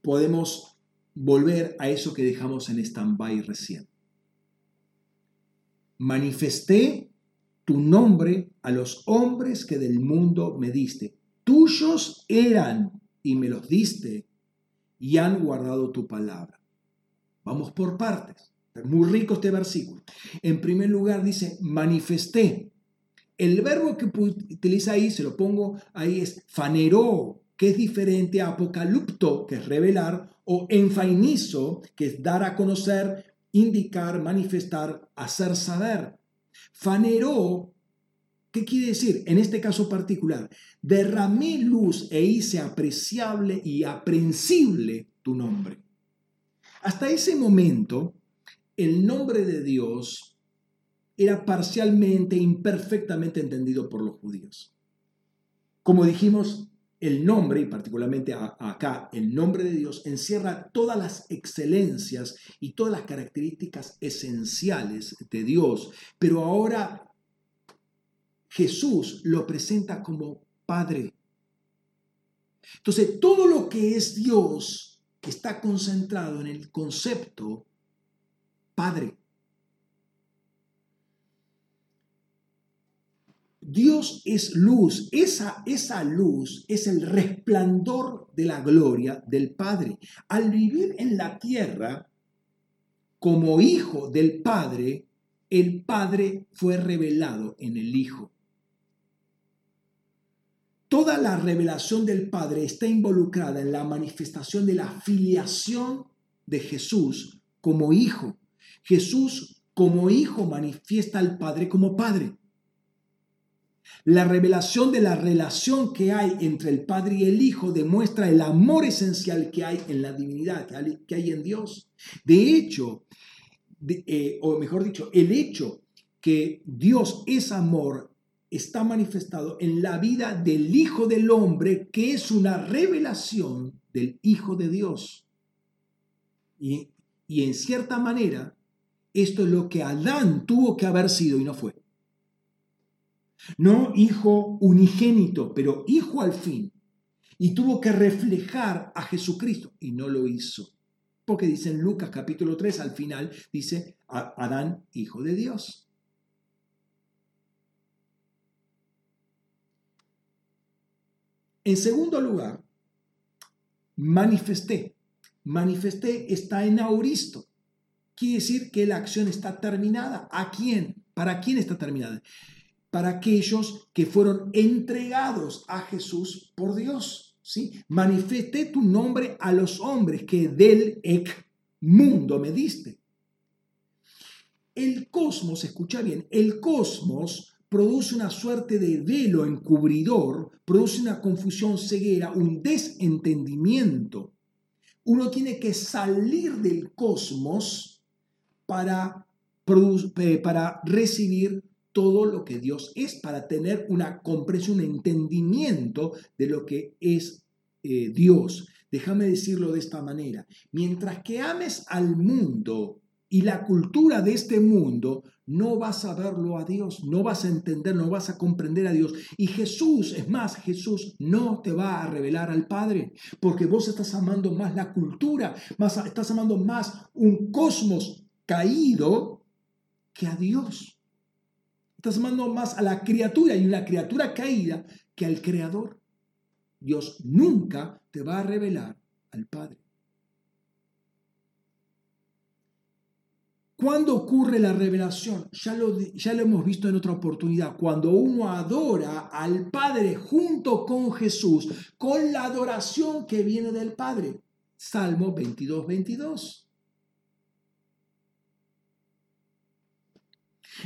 [SPEAKER 1] podemos volver a eso que dejamos en stand-by recién. Manifesté tu nombre a los hombres que del mundo me diste. Tuyos eran y me los diste y han guardado tu palabra. Vamos por partes. muy rico este versículo. En primer lugar dice, manifesté. El verbo que utiliza ahí, se lo pongo ahí, es faneró, que es diferente a apocalipto, que es revelar, o enfainizo, que es dar a conocer, indicar, manifestar, hacer saber. Faneró, ¿qué quiere decir? En este caso particular, derramé luz e hice apreciable y aprensible tu nombre. Hasta ese momento, el nombre de Dios era parcialmente, imperfectamente entendido por los judíos. Como dijimos, el nombre, y particularmente acá, el nombre de Dios, encierra todas las excelencias y todas las características esenciales de Dios, pero ahora Jesús lo presenta como Padre. Entonces, todo lo que es Dios está concentrado en el concepto Padre. Dios es luz, esa, esa luz es el resplandor de la gloria del Padre. Al vivir en la tierra como hijo del Padre, el Padre fue revelado en el Hijo. Toda la revelación del Padre está involucrada en la manifestación de la filiación de Jesús como hijo. Jesús como hijo manifiesta al Padre como Padre. La revelación de la relación que hay entre el Padre y el Hijo demuestra el amor esencial que hay en la divinidad, que hay en Dios. De hecho, eh, o mejor dicho, el hecho que Dios es amor está manifestado en la vida del Hijo del Hombre, que es una revelación del Hijo de Dios. Y, y en cierta manera, esto es lo que Adán tuvo que haber sido y no fue. No hijo unigénito, pero hijo al fin. Y tuvo que reflejar a Jesucristo y no lo hizo. Porque dice en Lucas capítulo 3 al final, dice Adán, hijo de Dios. En segundo lugar, manifesté. Manifesté está en auristo. quiere decir que la acción está terminada. ¿A quién? ¿Para quién está terminada? Para aquellos que fueron entregados a Jesús por Dios. ¿sí? Manifesté tu nombre a los hombres que del mundo me diste. El cosmos, escucha bien, el cosmos produce una suerte de velo encubridor, produce una confusión ceguera, un desentendimiento. Uno tiene que salir del cosmos para, eh, para recibir todo lo que Dios es, para tener una comprensión, un entendimiento de lo que es eh, Dios. Déjame decirlo de esta manera. Mientras que ames al mundo y la cultura de este mundo, no vas a verlo a Dios, no vas a entender, no vas a comprender a Dios. Y Jesús, es más, Jesús no te va a revelar al Padre, porque vos estás amando más la cultura, más, estás amando más un cosmos caído que a Dios. Estás amando más a la criatura y una criatura caída que al Creador. Dios nunca te va a revelar al Padre. ¿Cuándo ocurre la revelación? Ya lo, ya lo hemos visto en otra oportunidad. Cuando uno adora al Padre junto con Jesús, con la adoración que viene del Padre. Salmo 22, 22.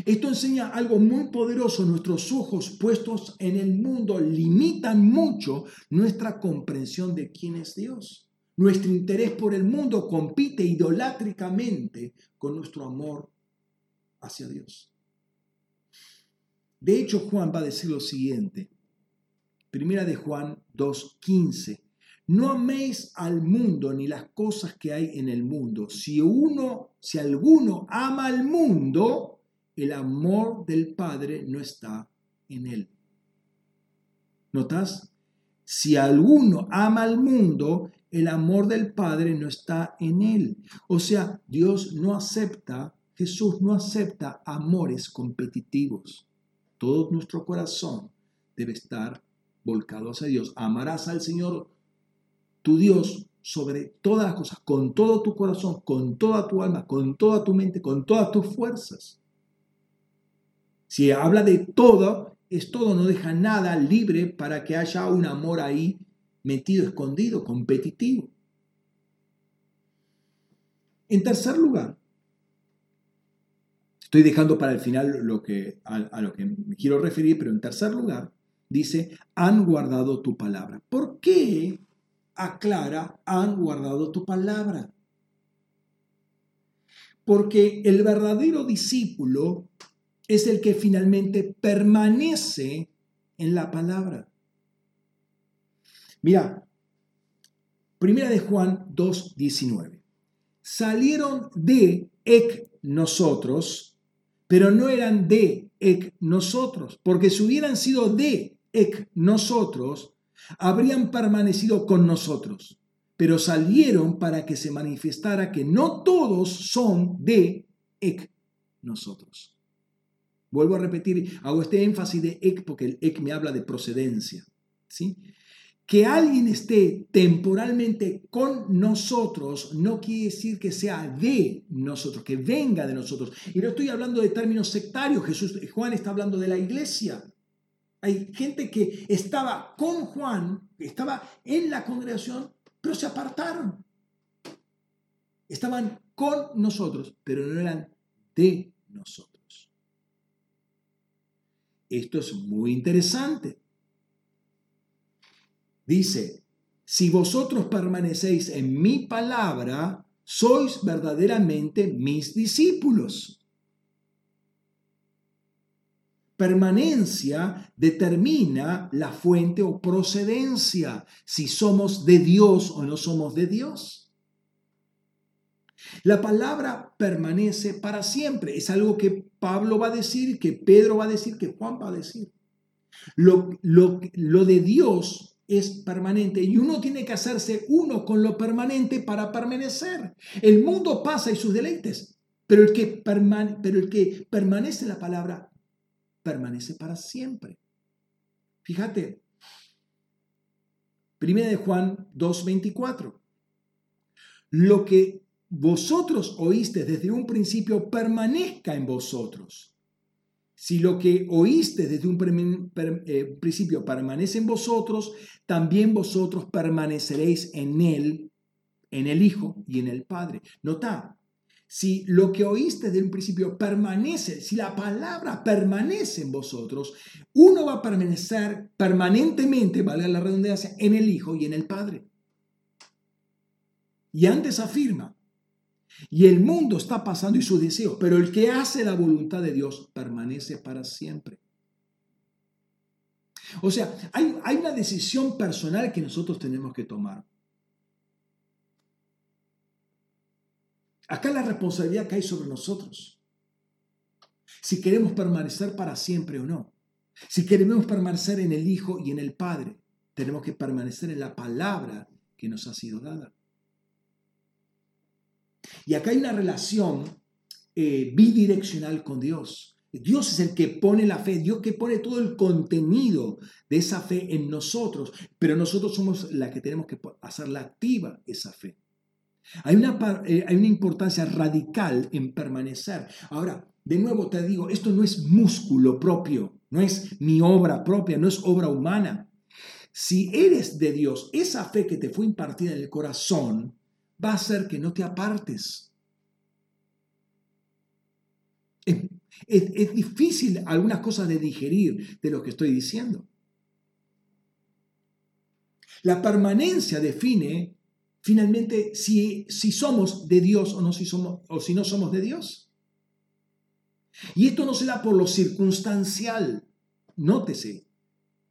[SPEAKER 1] Esto enseña algo muy poderoso. Nuestros ojos puestos en el mundo limitan mucho nuestra comprensión de quién es Dios. Nuestro interés por el mundo compite idolátricamente con nuestro amor hacia Dios. De hecho, Juan va a decir lo siguiente. Primera de Juan 2.15. No améis al mundo ni las cosas que hay en el mundo. Si uno, si alguno ama al mundo, el amor del Padre no está en él. ¿Notas? Si alguno ama al mundo, el amor del Padre no está en él. O sea, Dios no acepta, Jesús no acepta amores competitivos. Todo nuestro corazón debe estar volcado hacia Dios. Amarás al Señor, tu Dios, sobre todas las cosas, con todo tu corazón, con toda tu alma, con toda tu mente, con todas tus fuerzas. Si habla de todo, es todo, no deja nada libre para que haya un amor ahí metido, escondido, competitivo. En tercer lugar, estoy dejando para el final lo que, a, a lo que me quiero referir, pero en tercer lugar, dice, han guardado tu palabra. ¿Por qué aclara, han guardado tu palabra? Porque el verdadero discípulo es el que finalmente permanece en la palabra. Mira, primera de Juan 2.19. Salieron de ec nosotros, pero no eran de ec nosotros, porque si hubieran sido de ec nosotros, habrían permanecido con nosotros, pero salieron para que se manifestara que no todos son de ec nosotros. Vuelvo a repetir, hago este énfasis de ek porque el ek me habla de procedencia. ¿sí? Que alguien esté temporalmente con nosotros no quiere decir que sea de nosotros, que venga de nosotros. Y no estoy hablando de términos sectarios, Jesús, Juan está hablando de la iglesia. Hay gente que estaba con Juan, estaba en la congregación, pero se apartaron. Estaban con nosotros, pero no eran de nosotros. Esto es muy interesante. Dice, si vosotros permanecéis en mi palabra, sois verdaderamente mis discípulos. Permanencia determina la fuente o procedencia, si somos de Dios o no somos de Dios. La palabra permanece para siempre. Es algo que Pablo va a decir, que Pedro va a decir, que Juan va a decir. Lo, lo, lo de Dios es permanente y uno tiene que hacerse uno con lo permanente para permanecer. El mundo pasa y sus deleites, pero el que, pero el que permanece la palabra permanece para siempre. Fíjate, 1 de Juan 2.24. Lo que vosotros oíste desde un principio permanezca en vosotros. Si lo que oíste desde un eh, principio permanece en vosotros, también vosotros permaneceréis en él, en el Hijo y en el Padre. Nota, si lo que oíste desde un principio permanece, si la palabra permanece en vosotros, uno va a permanecer permanentemente, valga la redundancia, en el Hijo y en el Padre. Y antes afirma, y el mundo está pasando y sus deseos, pero el que hace la voluntad de Dios permanece para siempre. O sea, hay, hay una decisión personal que nosotros tenemos que tomar. Acá la responsabilidad cae sobre nosotros. Si queremos permanecer para siempre o no. Si queremos permanecer en el Hijo y en el Padre, tenemos que permanecer en la palabra que nos ha sido dada. Y acá hay una relación eh, bidireccional con Dios. Dios es el que pone la fe, Dios que pone todo el contenido de esa fe en nosotros, pero nosotros somos la que tenemos que hacerla activa, esa fe. Hay una, eh, hay una importancia radical en permanecer. Ahora, de nuevo te digo, esto no es músculo propio, no es mi obra propia, no es obra humana. Si eres de Dios, esa fe que te fue impartida en el corazón va a hacer que no te apartes. Es, es difícil algunas cosas de digerir de lo que estoy diciendo. La permanencia define finalmente si, si somos de Dios o, no, si somos, o si no somos de Dios. Y esto no se da por lo circunstancial, nótese,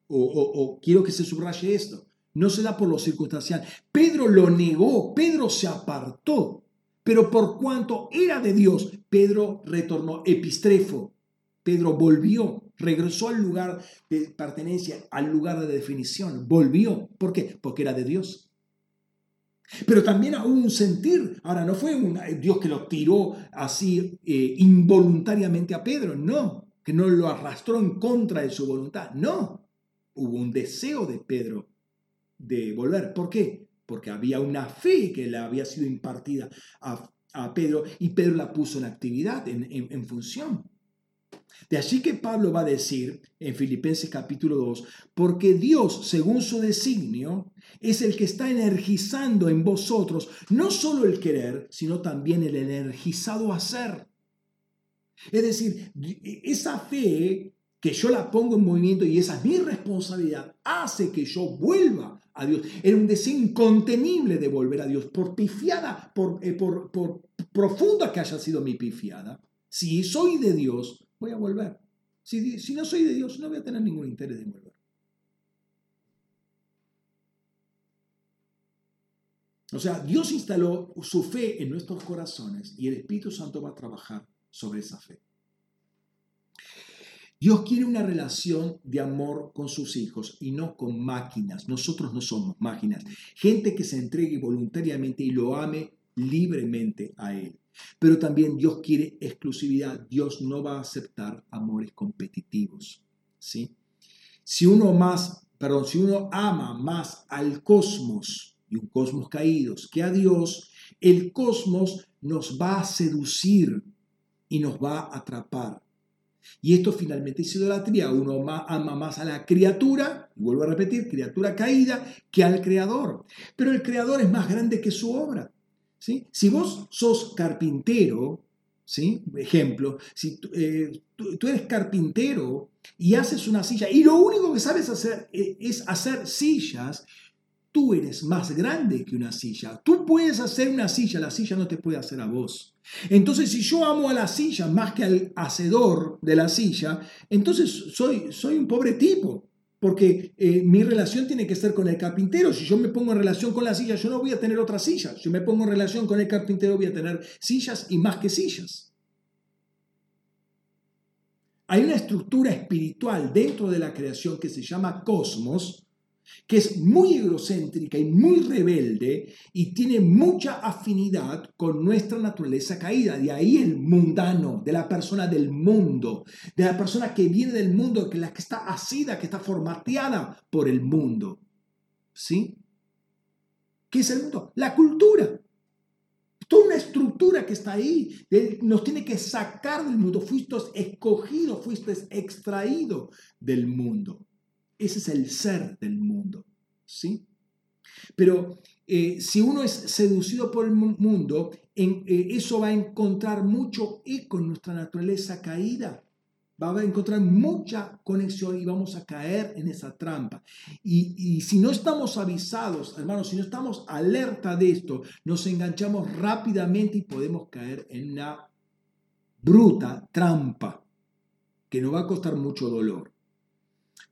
[SPEAKER 1] o, o quiero que se subraye esto, no se da por lo circunstancial. Pedro lo negó, Pedro se apartó, pero por cuanto era de Dios, Pedro retornó epistrefo, Pedro volvió, regresó al lugar de pertenencia, al lugar de definición, volvió. ¿Por qué? Porque era de Dios. Pero también hubo un sentir. Ahora, no fue un Dios que lo tiró así eh, involuntariamente a Pedro, no, que no lo arrastró en contra de su voluntad, no. Hubo un deseo de Pedro de volver. ¿Por qué? Porque había una fe que le había sido impartida a, Pedro y Pedro la puso en actividad, en función. De allí que Pablo va a decir en Filipenses capítulo 2, porque Dios, según su designio, es el que está energizando en vosotros no solo el querer, sino también el energizado hacer. Es decir, esa fe que yo la pongo en movimiento y esa es mi responsabilidad, hace que yo vuelva a Dios. Era un deseo incontenible de volver a Dios, por pifiada, por, eh, por, por profunda que haya sido mi pifiada. Si soy de Dios, voy a volver. Si, si, no soy de Dios, no voy a tener ningún interés en volver. O sea, Dios instaló su fe en nuestros corazones y el Espíritu Santo va a trabajar sobre esa fe. Dios quiere una relación de amor con sus hijos y no con máquinas. Nosotros no somos máquinas. Gente que se entregue voluntariamente y lo ame libremente a Él. Pero también Dios quiere exclusividad. Dios no va a aceptar amores competitivos. ¿sí? Si uno más, perdón, si uno ama más al cosmos y un cosmos caídos que a Dios, el cosmos nos va a seducir y nos va a atrapar. Y esto finalmente es idolatría. Uno ama más a la criatura, y vuelvo a repetir, criatura caída, que al creador. Pero el creador es más grande que su obra. Si vos sos carpintero, ¿sí? ejemplo, si eh, tú, eres carpintero y haces una silla y lo único que sabes hacer eh, es hacer sillas, tú eres más grande que una silla. Tú puedes hacer una silla, la silla no te puede hacer a vos. Entonces, si yo amo a la silla más que al hacedor de la silla, entonces soy, soy un pobre tipo porque eh, mi relación tiene que ser con el carpintero. Si yo me pongo en relación con la silla, yo no voy a tener otra silla. Si me pongo en relación con el carpintero, voy a tener sillas y más que sillas. Hay una estructura espiritual dentro de la creación que se llama cosmos, que es muy egocéntrica y muy rebelde y tiene mucha afinidad con nuestra naturaleza caída. De ahí el mundano, de la persona del mundo, de la persona que viene del mundo, que la que está asida, que está formateada por el mundo. ¿Sí? ¿Qué es el mundo? La cultura. Toda una estructura que está ahí. Nos tiene que sacar del mundo. Fuiste escogido, fuiste extraído del mundo. Ese es el ser del mundo. ¿Sí? Pero eh, si uno es seducido por el mundo, en, eh, eso va a encontrar mucho eco en nuestra naturaleza caída. Va a encontrar mucha conexión y vamos a caer en esa trampa. Y, y si no estamos avisados, hermanos, si no estamos alerta de esto, nos enganchamos rápidamente y podemos caer en una bruta trampa que nos va a costar mucho dolor.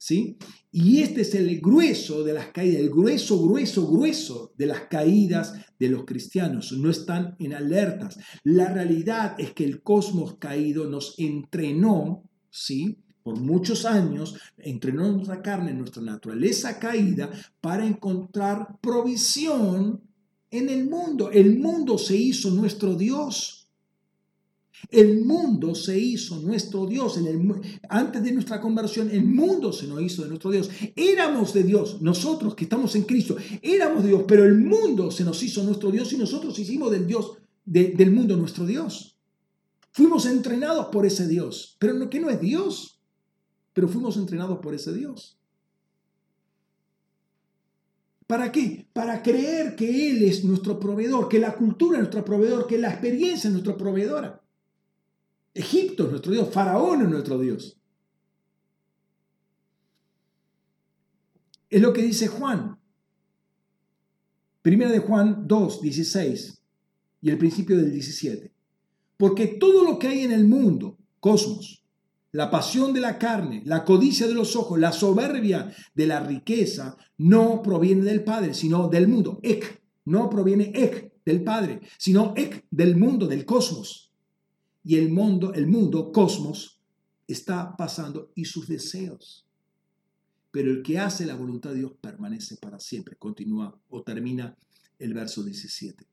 [SPEAKER 1] ¿Sí? Y este es el grueso de las caídas, el grueso, grueso, grueso de las caídas de los cristianos. No están en alertas. La realidad es que el cosmos caído nos entrenó, ¿sí? Por muchos años entrenó nuestra carne, nuestra naturaleza caída, para encontrar provisión en el mundo. El mundo se hizo nuestro Dios. El mundo se hizo nuestro Dios. antes de nuestra conversión, el mundo se nos hizo de nuestro Dios. Éramos de Dios, nosotros que estamos en Cristo, éramos de Dios, pero el mundo se nos hizo nuestro Dios y nosotros hicimos del Dios, del mundo nuestro Dios. Fuimos entrenados por ese Dios, pero que no es Dios, pero fuimos entrenados por ese Dios. ¿Para qué? Para creer que Él es nuestro proveedor, que la cultura es nuestro proveedor, que la experiencia es nuestra proveedora. Egipto es nuestro Dios, Faraón es nuestro Dios. Es lo que dice Juan. Primera de Juan 2, 16 y el principio del 17. Porque todo lo que hay en el mundo, cosmos, la pasión de la carne, la codicia de los ojos, la soberbia de la riqueza, no proviene del Padre, sino del mundo. Ek, no proviene ek del Padre, sino ek del mundo, del cosmos y el mundo, el mundo, cosmos, está pasando y sus deseos. Pero el que hace la voluntad de Dios permanece para siempre. Continúa o termina el verso 17.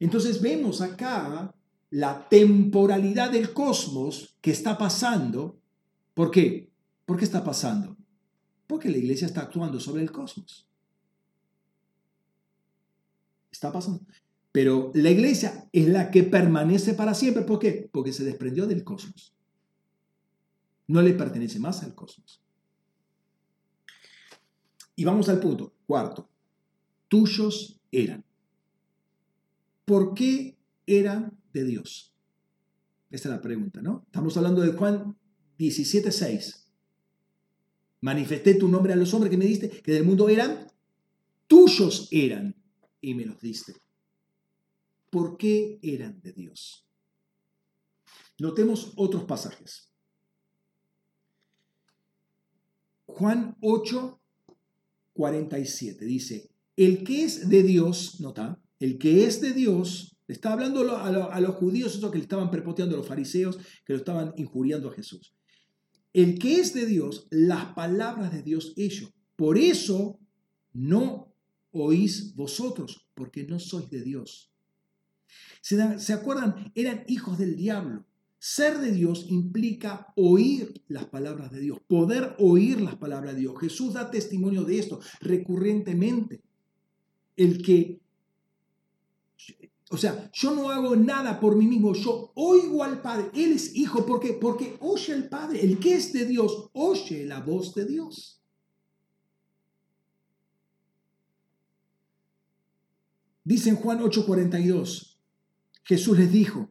[SPEAKER 1] Entonces vemos acá la temporalidad del cosmos que está pasando. ¿Por qué? ¿Por qué está pasando? Porque la iglesia está actuando sobre el cosmos. Está pasando. Pero la iglesia es la que permanece para siempre. ¿Por qué? Porque se desprendió del cosmos. No le pertenece más al cosmos. Y vamos al punto. Cuarto. Tuyos eran. ¿Por qué eran de Dios? Esta es la pregunta, ¿no? Estamos hablando de Juan 17:6. Manifesté tu nombre a los hombres que me diste, que del mundo eran, tuyos eran, y me los diste por qué eran de Dios. Notemos otros pasajes. Juan 8, 47 dice, el que es de Dios, nota, el que es de Dios, está hablando a, los judíos, esos que le estaban prepoteando a los fariseos, que lo estaban injuriando a Jesús. El que es de Dios, las palabras de Dios ellos. Por eso no oís vosotros, porque no sois de Dios. ¿Se, acuerdan? Eran hijos del diablo. Ser de Dios implica oír las palabras de Dios, poder oír las palabras de Dios. Jesús da testimonio de esto recurrentemente. El que, o sea, yo no hago nada por mí mismo, yo oigo al Padre. Él es hijo, ¿por qué? Porque oye al Padre. El que es de Dios, oye la voz de Dios. Dice en Juan 8:42, Jesús les dijo,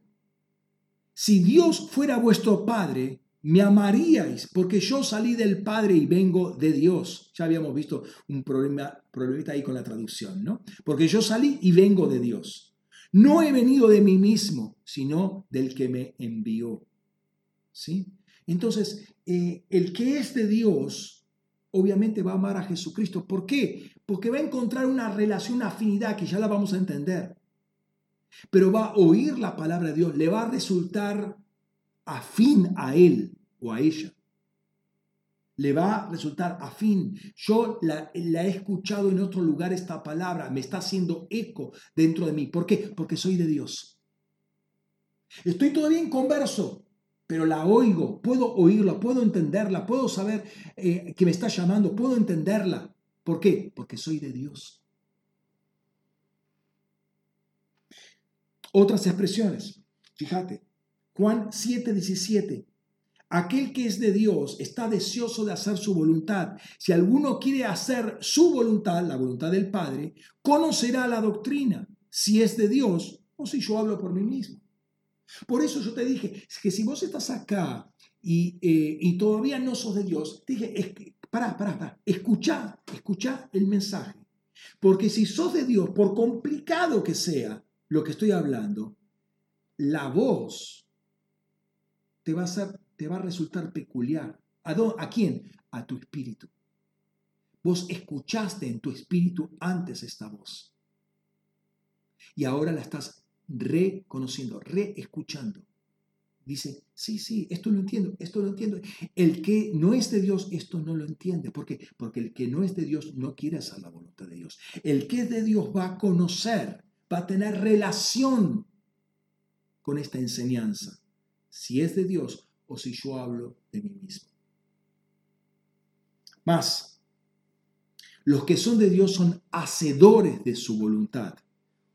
[SPEAKER 1] si Dios fuera vuestro Padre, me amaríais, porque yo salí del Padre y vengo de Dios. Ya habíamos visto un problema, problemita ahí con la traducción, ¿no? Porque yo salí y vengo de Dios. No he venido de mí mismo, sino del que me envió. ¿Sí? Entonces, eh, el que es de Dios, obviamente va a amar a Jesucristo. ¿Por qué? Porque va a encontrar una relación, una afinidad que ya la vamos a entender pero va a oír la palabra de Dios, le va a resultar afín a él o a ella. Le va a resultar afín. Yo la, he escuchado en otro lugar esta palabra, me está haciendo eco dentro de mí. ¿Por qué? Porque soy de Dios. Estoy todavía en converso, pero la oigo, puedo oírla, puedo entenderla, puedo saber eh, que me está llamando, puedo entenderla. ¿Por qué? Porque soy de Dios. Otras expresiones. Fíjate, Juan 7, 17. Aquel que es de Dios está deseoso de hacer su voluntad. Si alguno quiere hacer su voluntad, la voluntad del Padre, conocerá la doctrina, si es de Dios o si yo hablo por mí mismo. Por eso yo te dije que si vos estás acá y, eh, todavía no sos de Dios, dije, es que, pará, pará, pará, escuchá, escuchá el mensaje. Porque si sos de Dios, por complicado que sea lo que estoy hablando, la voz te va a te va a resultar peculiar. ¿A, ¿A quién? A tu espíritu. Vos escuchaste en tu espíritu antes esta voz. Y ahora la estás reconociendo, reescuchando. Dice, sí, sí, esto lo entiendo, esto lo entiendo. El que no es de Dios, esto no lo entiende. ¿Por qué? Porque el que no es de Dios no quiere hacer la voluntad de Dios. El que es de Dios va a conocer, va a tener relación con esta enseñanza. Si es de Dios, o si yo hablo de mí mismo. Más, los que son de Dios son hacedores de su voluntad.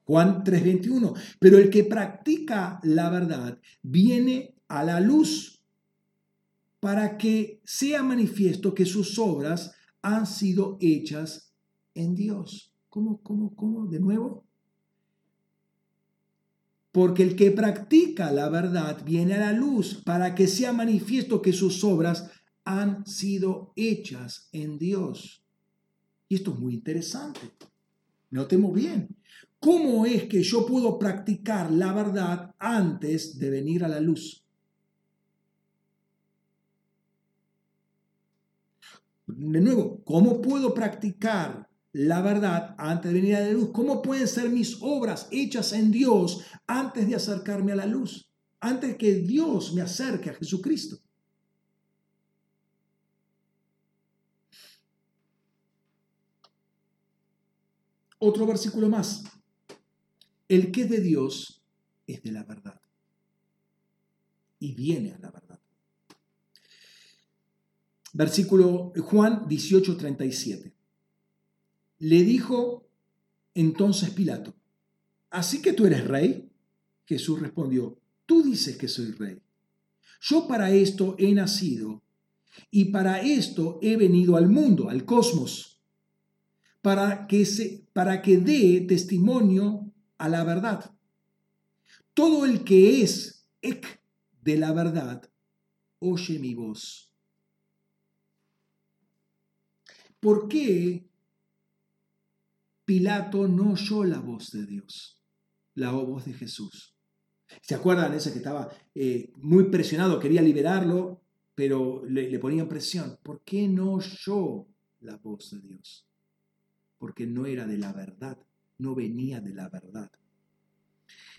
[SPEAKER 1] Juan 3:21, pero el que practica la verdad viene a la luz para que sea manifiesto que sus obras han sido hechas en Dios. ¿Cómo, cómo, cómo? ¿De nuevo? Porque el que practica la verdad viene a la luz para que sea manifiesto que sus obras han sido hechas en Dios. Y esto es muy interesante. Notemos bien. ¿Cómo es que yo puedo practicar la verdad antes de venir a la luz? De nuevo, ¿cómo puedo practicar la verdad antes de venir a la luz? ¿Cómo pueden ser mis obras hechas en Dios antes de acercarme a la luz? Antes que Dios me acerque a Jesucristo. Otro versículo más. El que es de Dios es de la verdad y viene a la verdad. Versículo Juan 18, 37. Le dijo entonces Pilato, ¿así que tú eres rey? Jesús respondió, tú dices que soy rey. Yo para esto he nacido y para esto he venido al mundo, al cosmos, para que, se, para que dé testimonio a la verdad. Todo el que es ek de la verdad, oye mi voz. ¿Por qué Pilato no oyó la voz de Dios, la voz de Jesús. ¿Se acuerdan ese que estaba eh, muy presionado, quería liberarlo, pero le, ponían presión? ¿Por qué no oyó la voz de Dios? Porque no era de la verdad, no venía de la verdad.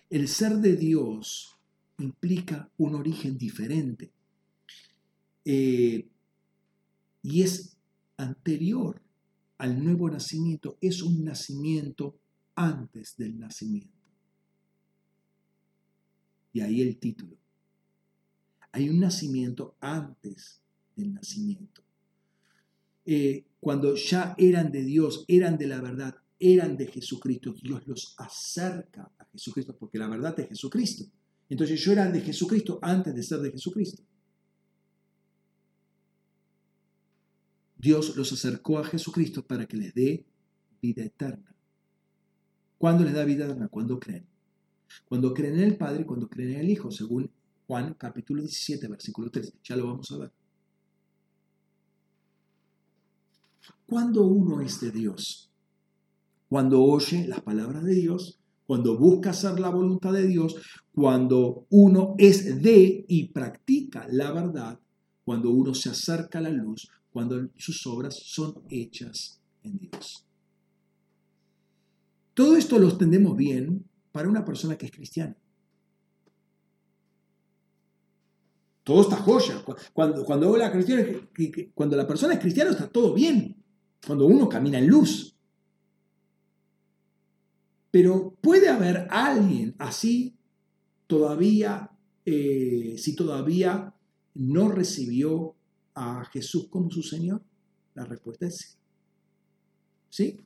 [SPEAKER 1] El ser de Dios implica un origen diferente eh, y es anterior al nuevo nacimiento es un nacimiento antes del nacimiento. Y ahí el título. Hay un nacimiento antes del nacimiento. Eh, cuando ya eran de Dios, eran de la verdad, eran de Jesucristo, Dios los acerca a Jesucristo, porque la verdad es Jesucristo. Entonces yo era de Jesucristo antes de ser de Jesucristo. Dios los acercó a Jesucristo para que les dé vida eterna. ¿Cuándo les da vida eterna? Cuando creen. Cuando creen en el Padre, cuando creen en el Hijo, según Juan capítulo 17, versículo 3. Ya lo vamos a ver. Cuando uno es de Dios, cuando oye las palabras de Dios, cuando busca hacer la voluntad de Dios, cuando uno es de y practica la verdad, cuando uno se acerca a la luz, cuando sus obras son hechas en Dios. Todo esto lo entendemos bien para una persona que es cristiana. Todo está joya. Cuando, cuando, la, persona es cristiana está todo bien. Cuando uno camina en luz. Pero puede haber alguien así todavía, eh, si todavía no recibió a Jesús como su Señor? La respuesta es sí. ¿Sí?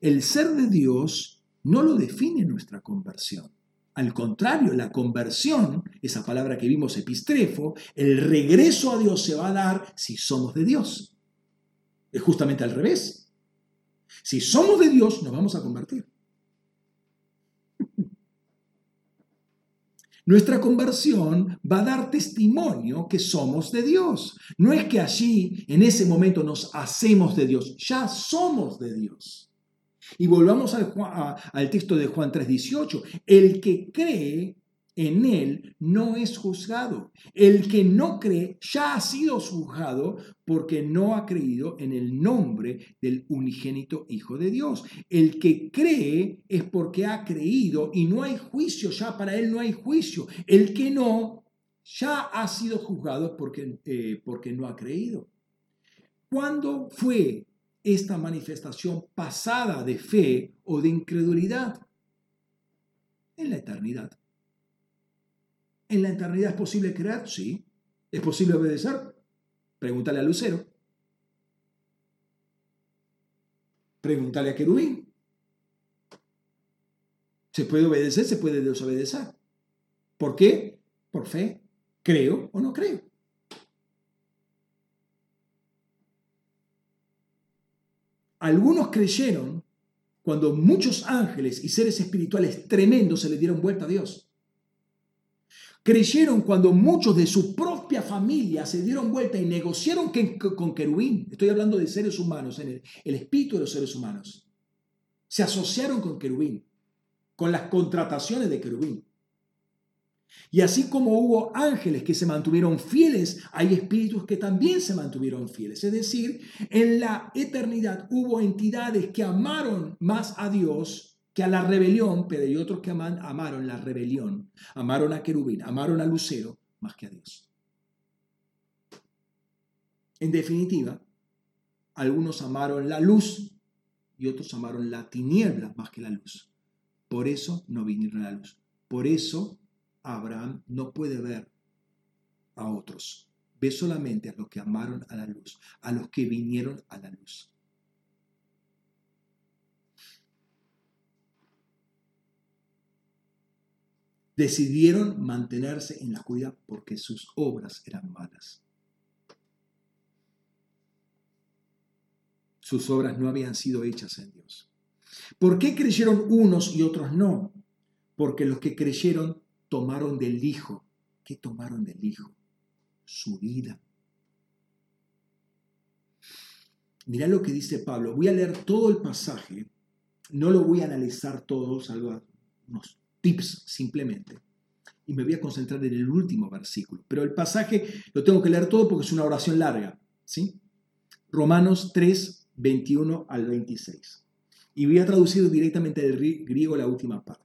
[SPEAKER 1] El ser de Dios no lo define nuestra conversión. Al contrario, la conversión, esa palabra que vimos epistrefo, el regreso a Dios se va a dar si somos de Dios. Es justamente al revés. Si somos de Dios, nos vamos a convertir. Nuestra conversión va a dar testimonio que somos de Dios. No es que allí, en ese momento, nos hacemos de Dios, ya somos de Dios. Y volvamos al, texto de Juan 3:18. El que cree en él no es juzgado. El que no cree ya ha sido juzgado porque no ha creído en el nombre del unigénito Hijo de Dios. El que cree es porque ha creído y no hay juicio, ya para él no hay juicio. El que no ya ha sido juzgado porque, eh, porque no ha creído. ¿Cuándo fue esta manifestación pasada de fe o de incredulidad? En la eternidad. ¿En la eternidad es posible creer? Sí. ¿Es posible obedecer? Pregúntale a Lucero. Pregúntale a Querubín. Se puede obedecer, se puede desobedecer. ¿Por qué? Por fe. ¿Creo o no creo? Algunos creyeron cuando muchos ángeles y seres espirituales tremendos se le dieron vuelta a Dios. Creyeron cuando muchos de su propia familia se dieron vuelta y negociaron con querubín. Estoy hablando de seres humanos, en el, espíritu de los seres humanos. Se asociaron con querubín, con las contrataciones de querubín. Y así como hubo ángeles que se mantuvieron fieles, hay espíritus que también se mantuvieron fieles. Es decir, en la eternidad hubo entidades que amaron más a Dios que a la rebelión, pero hay otros que amaron la rebelión, amaron a Querubín, amaron a Lucero más que a Dios. En definitiva, algunos amaron la luz y otros amaron la tiniebla más que la luz. Por eso no vinieron a la luz. Por eso Abraham no puede ver a otros. Ve solamente a los que amaron a la luz, a los que vinieron a la luz. Decidieron mantenerse en la oscuridad porque sus obras eran malas. Sus obras no habían sido hechas en Dios. ¿Por qué creyeron unos y otros no? Porque los que creyeron tomaron del Hijo. ¿Qué tomaron del Hijo? Su vida. Mirá lo que dice Pablo. Voy a leer todo el pasaje. No lo voy a analizar todo, salvo unos tips simplemente. Y me voy a concentrar en el último versículo. Pero el pasaje lo tengo que leer todo porque es una oración larga. ¿sí? Romanos 3, 21 al 26. Y voy a traducir directamente del griego la última parte.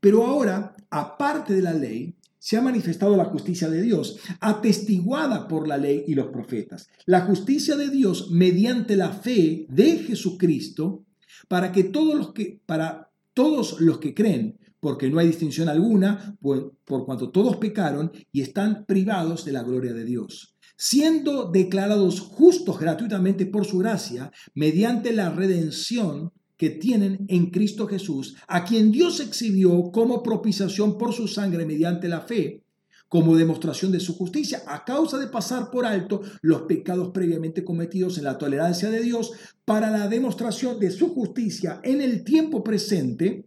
[SPEAKER 1] Pero ahora, aparte de la ley, se ha manifestado la justicia de Dios, atestiguada por la ley y los profetas. La justicia de Dios mediante la fe de Jesucristo, para que todos los que, para todos los que creen, porque no hay distinción alguna, por, cuanto todos pecaron y están privados de la gloria de Dios, siendo declarados justos gratuitamente por su gracia, mediante la redención que tienen en Cristo Jesús, a quien Dios exhibió como propiciación por su sangre mediante la fe, como demostración de su justicia, a causa de pasar por alto los pecados previamente cometidos en la tolerancia de Dios, para la demostración de su justicia en el tiempo presente,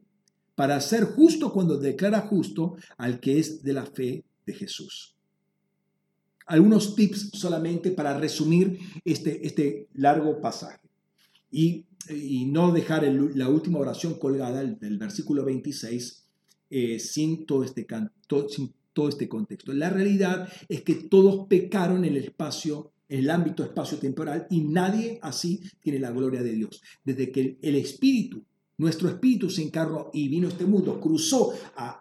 [SPEAKER 1] para ser justo cuando declara justo al que es de la fe de Jesús. Algunos tips solamente para resumir este, este largo pasaje y, no dejar la última oración colgada del versículo 26 eh, sin, todo este, sin todo este contexto. La realidad es que todos pecaron en el espacio en el ámbito espacio-temporal y nadie así tiene la gloria de Dios. Desde que el Espíritu nuestro espíritu se encarnó y vino a este mundo, cruzó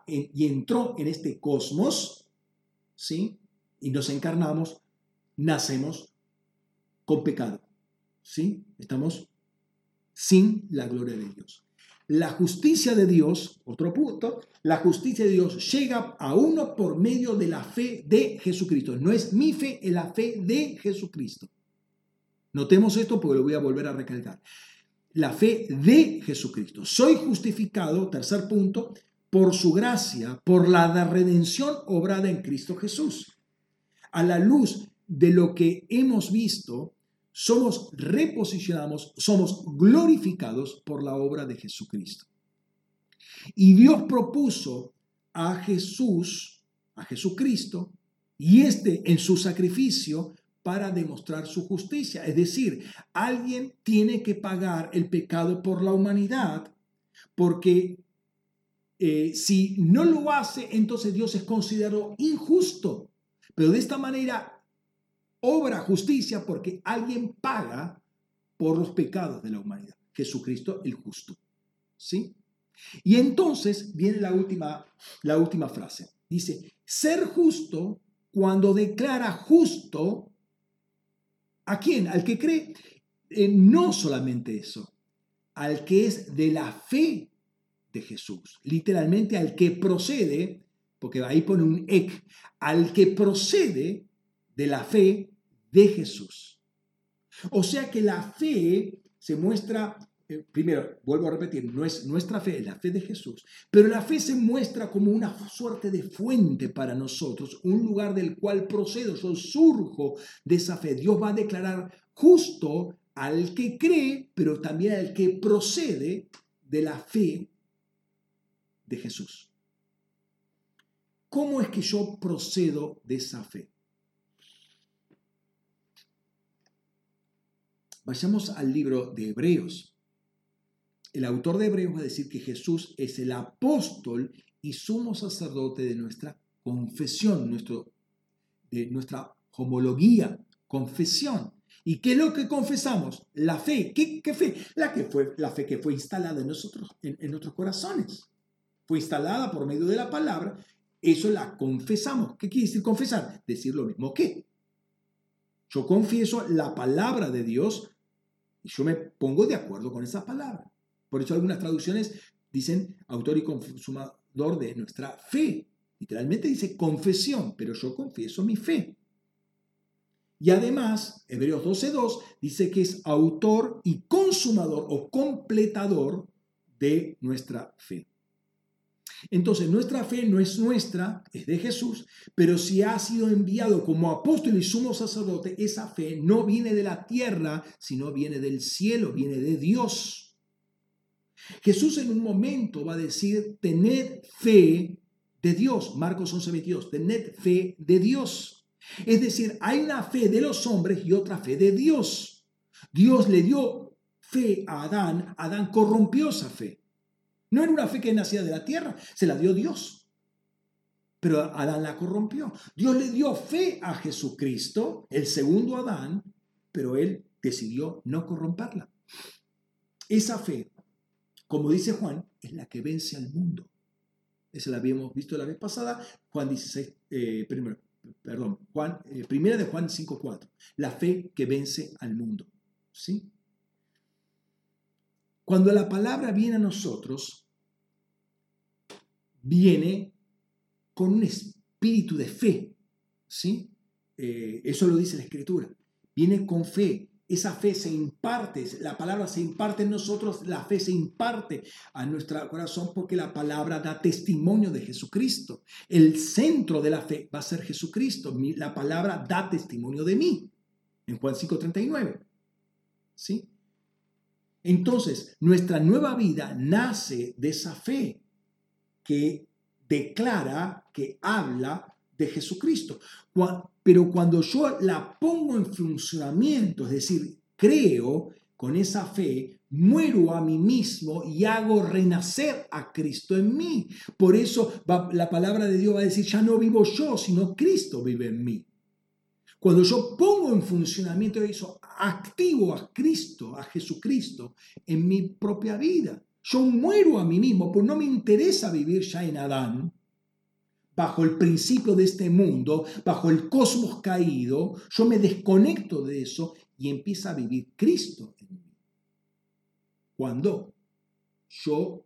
[SPEAKER 1] y entró en este cosmos, ¿sí? Y nos encarnamos, nacemos con pecado, ¿sí? Estamos sin la gloria de Dios. La justicia de Dios, otro punto, la justicia de Dios llega a uno por medio de la fe de Jesucristo. No es mi fe, es la fe de Jesucristo. Notemos esto porque lo voy a volver a recalcar la fe de Jesucristo. Soy justificado, tercer punto, por su gracia, por la redención obrada en Cristo Jesús. A la luz de lo que hemos visto, somos reposicionados, somos glorificados por la obra de Jesucristo. Y Dios propuso a Jesús, a Jesucristo, y este en su sacrificio para demostrar su justicia. Es decir, alguien tiene que pagar el pecado por la humanidad, porque eh, si no lo hace, entonces Dios es considerado injusto. Pero de esta manera obra justicia porque alguien paga por los pecados de la humanidad. Jesucristo el justo. ¿Sí? Y entonces viene la última, la última frase. Dice, ser justo cuando declara justo a quién, al que cree, eh, no solamente eso, al que es de la fe de Jesús, literalmente al que procede, porque ahí pone un ek, al que procede de la fe de Jesús. O sea que la fe se muestra, eh, primero, vuelvo a repetir, no es nuestra fe, es la fe de Jesús, pero la fe se muestra como una suerte de fuente para nosotros, un lugar del cual procedo, yo surjo de esa fe. Dios va a declarar justo al que cree, pero también al que procede de la fe de Jesús. ¿Cómo es que yo procedo de esa fe? Vayamos al libro de Hebreos. El autor de Hebreos va a decir que Jesús es el apóstol y sumo sacerdote de nuestra confesión, nuestro, de nuestra homología, confesión. ¿Y qué es lo que confesamos? La fe. ¿Qué, fe? La, que fue, la fe que fue instalada en nosotros, en, en nuestros corazones. Fue instalada por medio de la palabra. Eso la confesamos. ¿Qué quiere decir confesar? Decir lo mismo que. Yo confieso la palabra de Dios y yo me pongo de acuerdo con esa palabra. Por eso algunas traducciones dicen autor y consumador de nuestra fe. Literalmente dice confesión, pero yo confieso mi fe. Y además, Hebreos 12.2 dice que es autor y consumador o completador de nuestra fe. Entonces, nuestra fe no es nuestra, es de Jesús, pero si ha sido enviado como apóstol y sumo sacerdote, esa fe no viene de la tierra, sino viene del cielo, viene de Dios. Jesús en un momento va a decir, tened fe de Dios. Marcos 11:22, tened fe de Dios. Es decir, hay una fe de los hombres y otra fe de Dios. Dios le dio fe a Adán, Adán corrompió esa fe. No era una fe que nacía de la tierra, se la dio Dios. Pero Adán la corrompió. Dios le dio fe a Jesucristo, el segundo Adán, pero él decidió no corromperla. Esa fe, como dice Juan, es la que vence al mundo. Esa la habíamos visto la vez pasada, Juan 16, eh, primero, perdón, Juan, eh, primera de Juan 5.4, la fe que vence al mundo. ¿Sí? Cuando la palabra viene a nosotros, viene con un espíritu de fe, ¿sí? Eh, eso lo dice la Escritura. Viene con fe. Esa fe se imparte, la palabra se imparte en nosotros, la fe se imparte a nuestro corazón porque la palabra da testimonio de Jesucristo. El centro de la fe va a ser Jesucristo. La palabra da testimonio de mí. En Juan 5:39. ¿Sí? Entonces, nuestra nueva vida nace de esa fe que declara, que habla de Jesucristo. Pero cuando yo la pongo en funcionamiento, es decir, creo con esa fe, muero a mí mismo y hago renacer a Cristo en mí. Por eso la palabra de Dios va a decir, ya no vivo yo, sino Cristo vive en mí. Cuando yo pongo en funcionamiento eso, activo a Cristo, a Jesucristo, en mi propia vida. Yo muero a mí mismo, pues no me interesa vivir ya en Adán, bajo el principio de este mundo, bajo el cosmos caído, yo me desconecto de eso y empiezo a vivir Cristo en mí. Cuando yo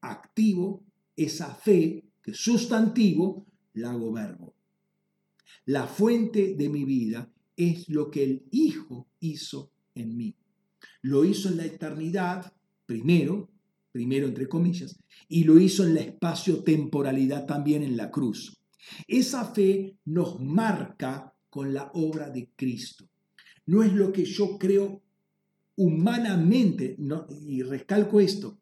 [SPEAKER 1] activo esa fe que sustantivo la hago verbo. La fuente de mi vida es lo que el Hijo hizo en mí. Lo hizo en la eternidad, primero, primero entre comillas, y lo hizo en la espacio-temporalidad también en la cruz. Esa fe nos marca con la obra de Cristo. No es lo que yo creo humanamente, y recalco esto,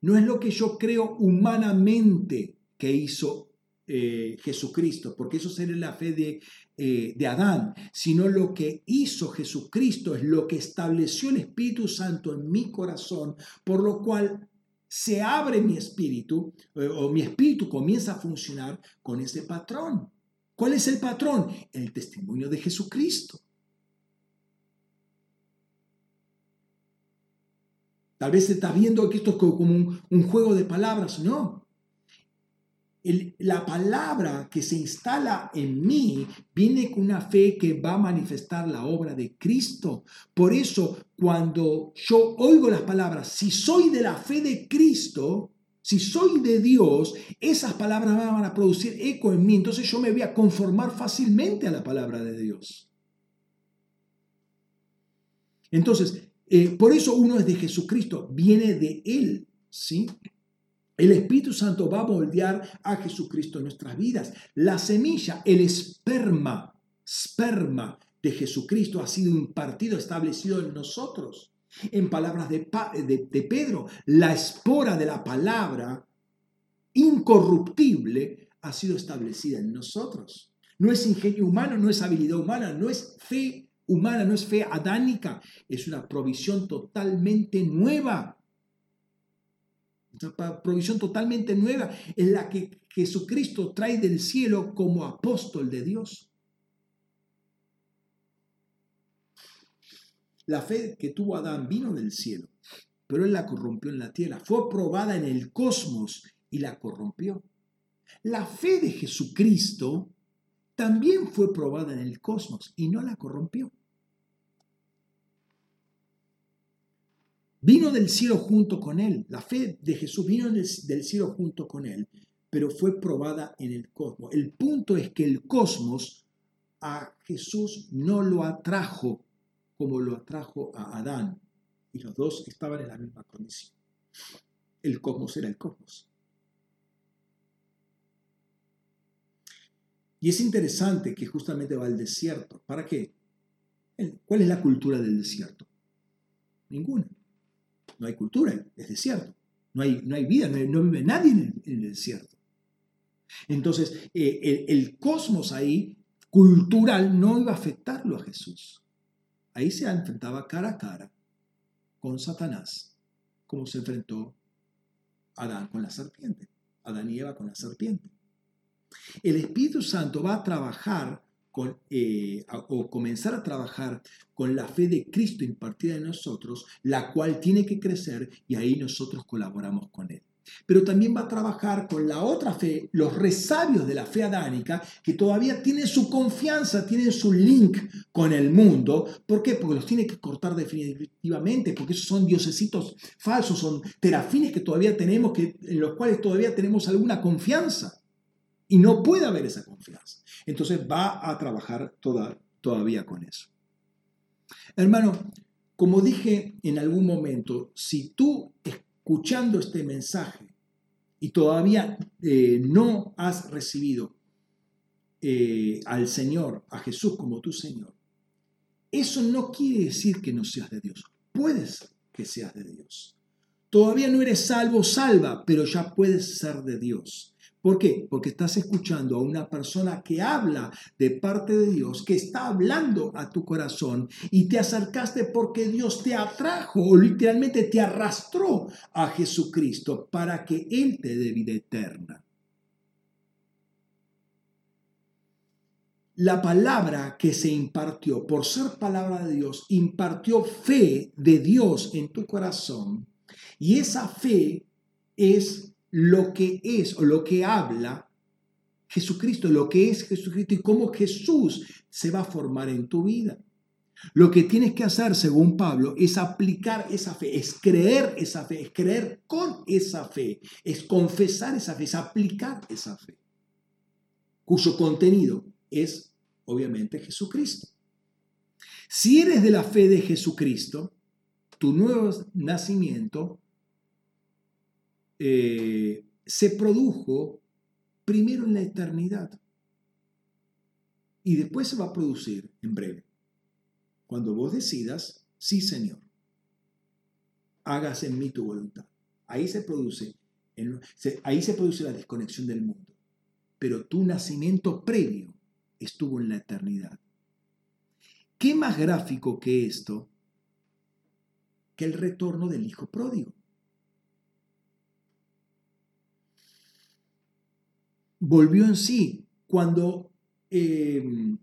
[SPEAKER 1] no es lo que yo creo humanamente que hizo eh, Jesucristo, porque eso sería la fe de, eh, de Adán, sino lo que hizo Jesucristo es lo que estableció el Espíritu Santo en mi corazón, por lo cual se abre mi espíritu eh, o mi espíritu comienza a funcionar con ese patrón. ¿Cuál es el patrón? El testimonio de Jesucristo. Tal vez se está viendo que esto es como un juego de palabras. No, la palabra que se instala en mí viene con una fe que va a manifestar la obra de Cristo. Por eso, cuando yo oigo las palabras, si soy de la fe de Cristo, si soy de Dios, esas palabras van a producir eco en mí. Entonces yo me voy a conformar fácilmente a la palabra de Dios. Entonces, eh, por eso uno es de Jesucristo, viene de Él, ¿sí? El Espíritu Santo va a moldear a Jesucristo en nuestras vidas. La semilla, el esperma, esperma de Jesucristo ha sido impartido, establecido en nosotros. En palabras de, de, Pedro, la espora de la palabra incorruptible ha sido establecida en nosotros. No es ingenio humano, no es habilidad humana, no es fe humana, no es fe adánica, es una provisión totalmente nueva una provisión totalmente nueva en la que Jesucristo trae del cielo como apóstol de Dios. La fe que tuvo Adán vino del cielo, pero él la corrompió en la tierra. Fue probada en el cosmos y la corrompió. La fe de Jesucristo también fue probada en el cosmos y no la corrompió. Vino del cielo junto con él. La fe de Jesús vino del cielo junto con él, pero fue probada en el cosmos. El punto es que el cosmos a Jesús no lo atrajo como lo atrajo a Adán. Y los dos estaban en la misma condición. El cosmos era el cosmos. Y es interesante que justamente va al desierto. ¿Para qué? ¿Cuál es la cultura del desierto? Ninguna no hay cultura, es desierto. No hay, no hay vida, no, vive nadie en el, desierto. Entonces, eh, el, cosmos ahí, cultural, no iba a afectarlo a Jesús. Ahí se enfrentaba cara a cara con Satanás, como se enfrentó Adán con la serpiente, Adán y Eva con la serpiente. El Espíritu Santo va a trabajar eh, o comenzar a trabajar con la fe de Cristo impartida en nosotros, la cual tiene que crecer y ahí nosotros colaboramos con Él. Pero también va a trabajar con la otra fe, los resabios de la fe adánica, que todavía tienen su confianza, tienen su link con el mundo. ¿Por qué? Porque los tiene que cortar definitivamente, porque esos son diosesitos falsos, son terafines que todavía tenemos, que, en los cuales todavía tenemos alguna confianza. Y no puede haber esa confianza. Entonces va a trabajar toda, todavía con eso. Hermano, como dije en algún momento, si tú escuchando este mensaje y todavía eh, no has recibido eh, al Señor, a Jesús como tu Señor, eso no quiere decir que no seas de Dios. Puedes que seas de Dios. Todavía no eres salvo, salva, pero ya puedes ser de Dios. ¿Por qué? Porque estás escuchando a una persona que habla de parte de Dios, que está hablando a tu corazón y te acercaste porque Dios te atrajo o literalmente te arrastró a Jesucristo para que Él te dé vida eterna. La palabra que se impartió, por ser palabra de Dios, impartió fe de Dios en tu corazón y esa fe es lo que es o lo que habla Jesucristo, lo que es Jesucristo y cómo Jesús se va a formar en tu vida. Lo que tienes que hacer, según Pablo, es aplicar esa fe, es creer esa fe, es creer con esa fe, es confesar esa fe, es aplicar esa fe, cuyo contenido es, obviamente, Jesucristo. Si eres de la fe de Jesucristo, tu nuevo nacimiento eh, se produjo primero en la eternidad y después se va a producir en breve. Cuando vos decidas, sí Señor, hágase en mí tu voluntad. Ahí se produce, ahí se produce la desconexión del mundo. Pero tu nacimiento previo estuvo en la eternidad. ¿Qué más gráfico que esto? Que el retorno del hijo pródigo. Volvió en sí cuando, em,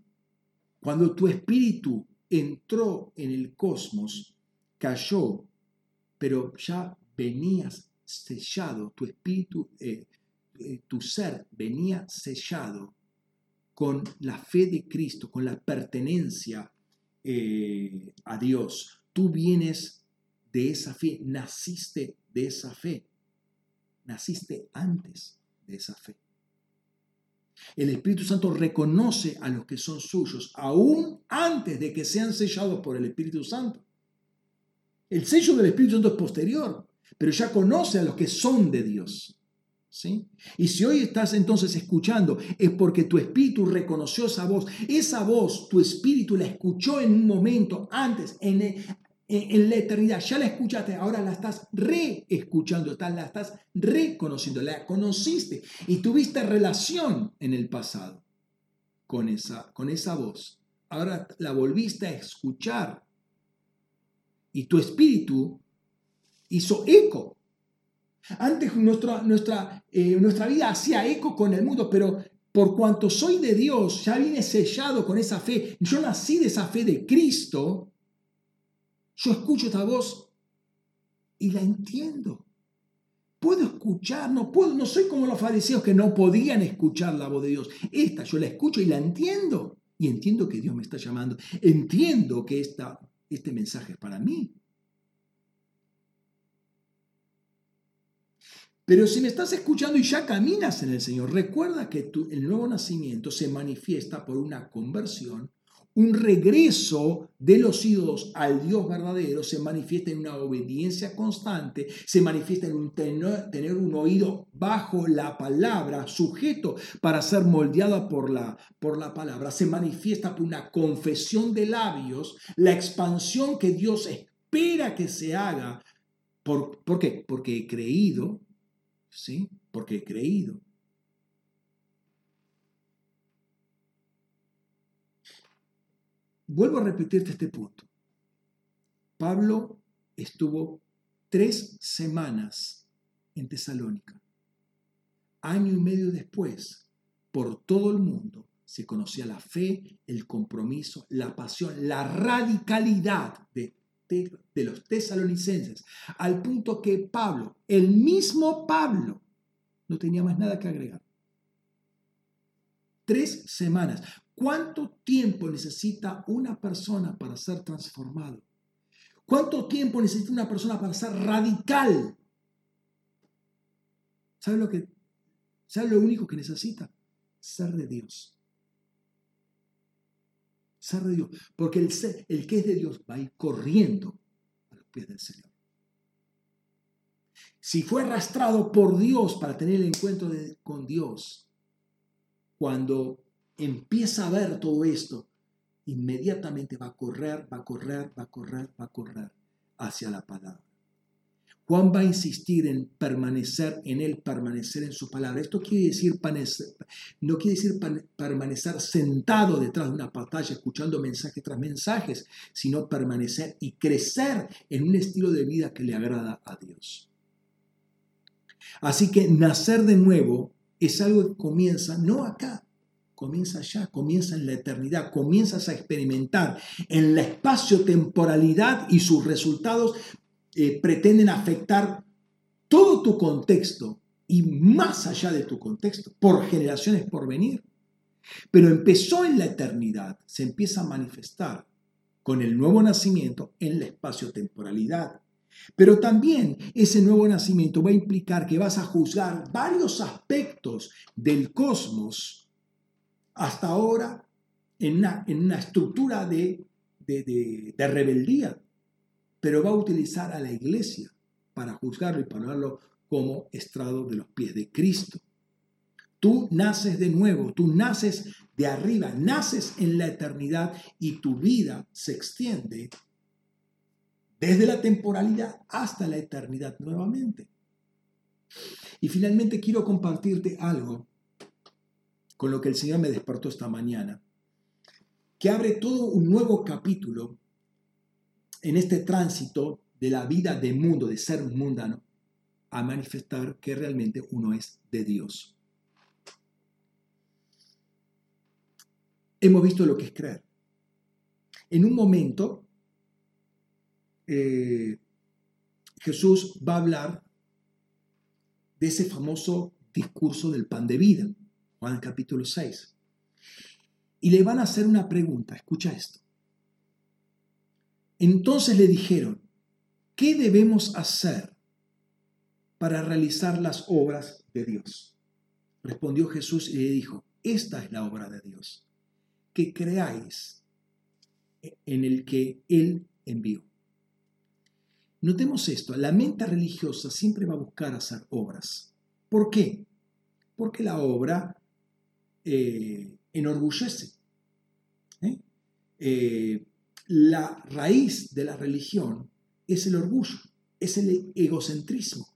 [SPEAKER 1] cuando tu espíritu entró en el cosmos, cayó, pero ya venías sellado, tu espíritu, eh, eh, tu ser venía sellado con la fe de Cristo, con la pertenencia eh, a Dios. Tú vienes de esa fe, naciste de esa fe, naciste antes de esa fe. El Espíritu Santo reconoce a los que son suyos, aún antes de que sean sellados por el Espíritu Santo. El sello del Espíritu Santo es posterior, pero ya conoce a los que son de Dios. ¿Sí? Y si hoy estás entonces escuchando, es porque tu espíritu reconoció esa voz. Esa voz, tu espíritu la escuchó en un momento antes, en, en la eternidad. Ya la escuchaste, ahora la estás reescuchando, la estás reconociendo, la conociste y tuviste relación en el pasado con esa, con esa voz. Ahora la volviste a escuchar y tu espíritu hizo eco antes nuestra, nuestra, eh, nuestra vida hacía eco con el mundo, pero por cuanto soy de Dios, ya vine sellado con esa fe, yo nací de esa fe de Cristo, yo escucho esta voz y la entiendo. Puedo escuchar, no puedo, no soy como los fariseos que no podían escuchar la voz de Dios. Esta yo la escucho y la entiendo. Y entiendo que Dios me está llamando. Entiendo que esta, este mensaje es para mí. Pero si me estás escuchando y ya caminas en el Señor, recuerda que el nuevo nacimiento se manifiesta por una conversión, un regreso de los ídolos al Dios verdadero, se manifiesta en una obediencia constante, se manifiesta en tener, un oído bajo la palabra, sujeto para ser moldeado por la, por la palabra, se manifiesta por una confesión de labios, la expansión que Dios espera que se haga. ¿Por, ¿por qué? Porque he creído, ¿sí? Porque he creído. Vuelvo a repetirte este punto. Pablo estuvo tres semanas en Tesalónica. Año y medio después, por todo el mundo, se conocía la fe, el compromiso, la pasión, la radicalidad de los tesalonicenses, al punto que Pablo, el mismo Pablo, no tenía más nada que agregar. Tres semanas. ¿Cuánto tiempo necesita una persona para ser transformado? ¿Cuánto tiempo necesita una persona para ser radical? ¿Sabe lo que sabe lo único que necesita? Ser de Dios ser de Dios. Porque el, el que es de Dios va a ir corriendo a los pies del Señor. Si fue arrastrado por Dios para tener el encuentro con Dios, cuando empieza a ver todo esto, inmediatamente va a correr, va a correr, va a correr, va a correr hacia la palabra. Juan va a insistir en permanecer en él, permanecer en su palabra. Esto quiere decir, no quiere decir permanecer sentado detrás de una pantalla escuchando mensaje tras mensajes, sino permanecer y crecer en un estilo de vida que le agrada a Dios. Así que nacer de nuevo es algo que comienza no acá, comienza allá, comienza en la eternidad, comienzas a experimentar en la espacio-temporalidad y sus resultados eh, pretenden afectar todo tu contexto y más allá de tu contexto, por generaciones por venir. Pero empezó en la eternidad, se empieza a manifestar con el nuevo nacimiento en la espacio-temporalidad. Pero también ese nuevo nacimiento va a implicar que vas a juzgar varios aspectos del cosmos hasta ahora en una, en una estructura de, de, de rebeldía, pero va a utilizar a la iglesia para juzgarlo y ponerlo como estrado de los pies de Cristo. Tú naces de nuevo, tú naces de arriba, naces en la eternidad y tu vida se extiende desde la temporalidad hasta la eternidad nuevamente. Y finalmente quiero compartirte algo con lo que el Señor me despertó esta mañana, que abre todo un nuevo capítulo en este tránsito de la vida de mundo, de ser mundano, a manifestar que realmente uno es de Dios. Hemos visto lo que es creer. En un momento, eh, Jesús va a hablar de ese famoso discurso del pan de vida, Juan capítulo 6. Y le van a hacer una pregunta, escucha esto. Entonces le dijeron, ¿qué debemos hacer para realizar las obras de Dios? Respondió Jesús y le dijo, esta es la obra de Dios, que creáis en el que Él envió. Notemos esto, la mente religiosa siempre va a buscar hacer obras. ¿Por qué? Porque la obra eh, enorgullece. ¿eh? Eh, la raíz de la religión es el orgullo, es el egocentrismo,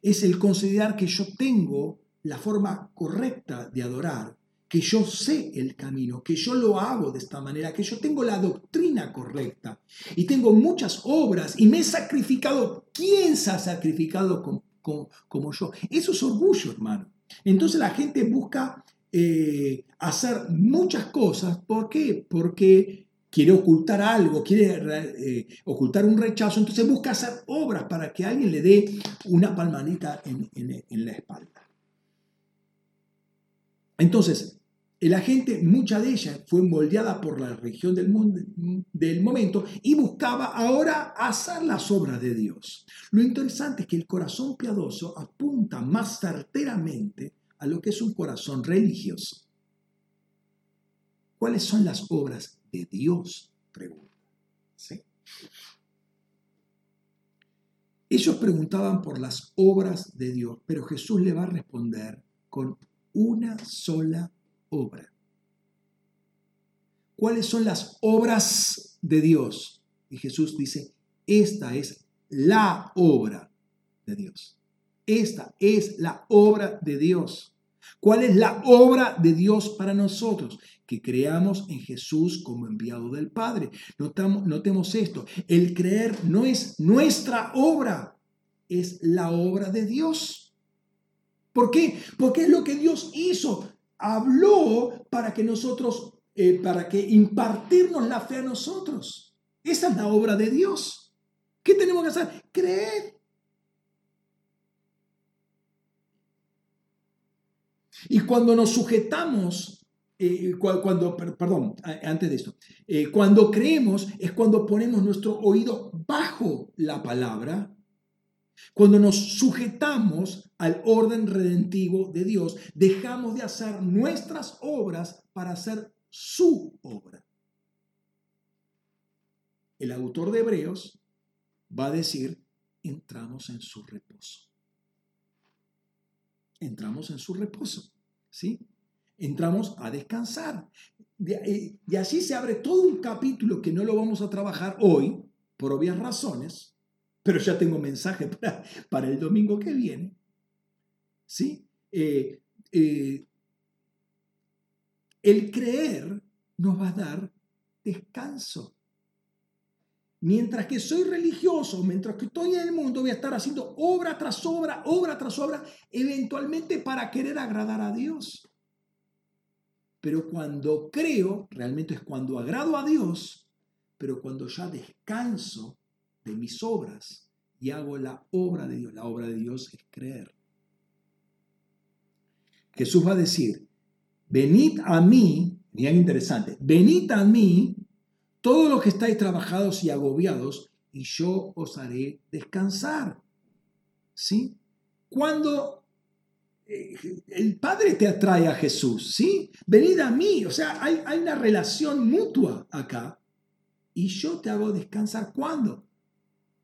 [SPEAKER 1] es el considerar que yo tengo la forma correcta de adorar que yo sé el camino, que yo lo hago de esta manera, que yo tengo la doctrina correcta y tengo muchas obras y me he sacrificado. ¿Quién se ha sacrificado como, yo? Eso es orgullo, hermano. Entonces la gente busca eh, hacer muchas cosas. ¿Por qué? Porque quiere ocultar algo, quiere eh, ocultar un rechazo, entonces busca hacer obras para que alguien le dé una palmadita en, la espalda. Entonces, la gente, mucha de ella fue moldeada por la religión del, mundo, del momento y buscaba ahora hacer las obras de Dios. Lo interesante es que el corazón piadoso apunta más certeramente a lo que es un corazón religioso. ¿Cuáles son las obras de Dios? Pregunta. Ellos preguntaban por las obras de Dios, pero Jesús le va a responder con una sola obra. ¿Cuáles son las obras de Dios? Y Jesús dice, esta es la obra de Dios. Esta es la obra de Dios. ¿Cuál es la obra de Dios para nosotros? Que creamos en Jesús como enviado del Padre. Notamos, notemos esto, el creer no es nuestra obra, es la obra de Dios. ¿Por qué? Porque es lo que Dios hizo habló para que nosotros, eh, para que impartirnos la fe a nosotros. Esa es la obra de Dios. ¿Qué tenemos que hacer? Creer. Y cuando nos sujetamos, eh, cuando, perdón, antes de esto, eh, cuando creemos es cuando ponemos nuestro oído bajo la palabra cuando nos sujetamos al orden redentivo de Dios, dejamos de hacer nuestras obras para hacer su obra. El autor de Hebreos va a decir, entramos en su reposo. Entramos en su reposo, ¿sí? Entramos a descansar. Y así se abre todo un capítulo que no lo vamos a trabajar hoy, por obvias razones, pero ya tengo mensaje <laughs> para, el domingo que viene. ¿Sí? Eh, eh, el creer nos va a dar descanso. Mientras que soy religioso, mientras que estoy en el mundo, voy a estar haciendo obra tras obra, obra tras obra, eventualmente para querer agradar a Dios. Pero cuando creo, realmente es cuando agrado a Dios, pero cuando ya descanso de mis obras y hago la obra de Dios. La obra de Dios es creer. Jesús va a decir, venid a mí, bien interesante, venid a mí todos los que estáis trabajados y agobiados, y yo os haré descansar. ¿Sí? Cuando eh, el Padre te atrae a Jesús, ¿sí? Venid a mí, o sea, hay, hay una relación mutua acá, y yo te hago descansar. ¿Cuándo?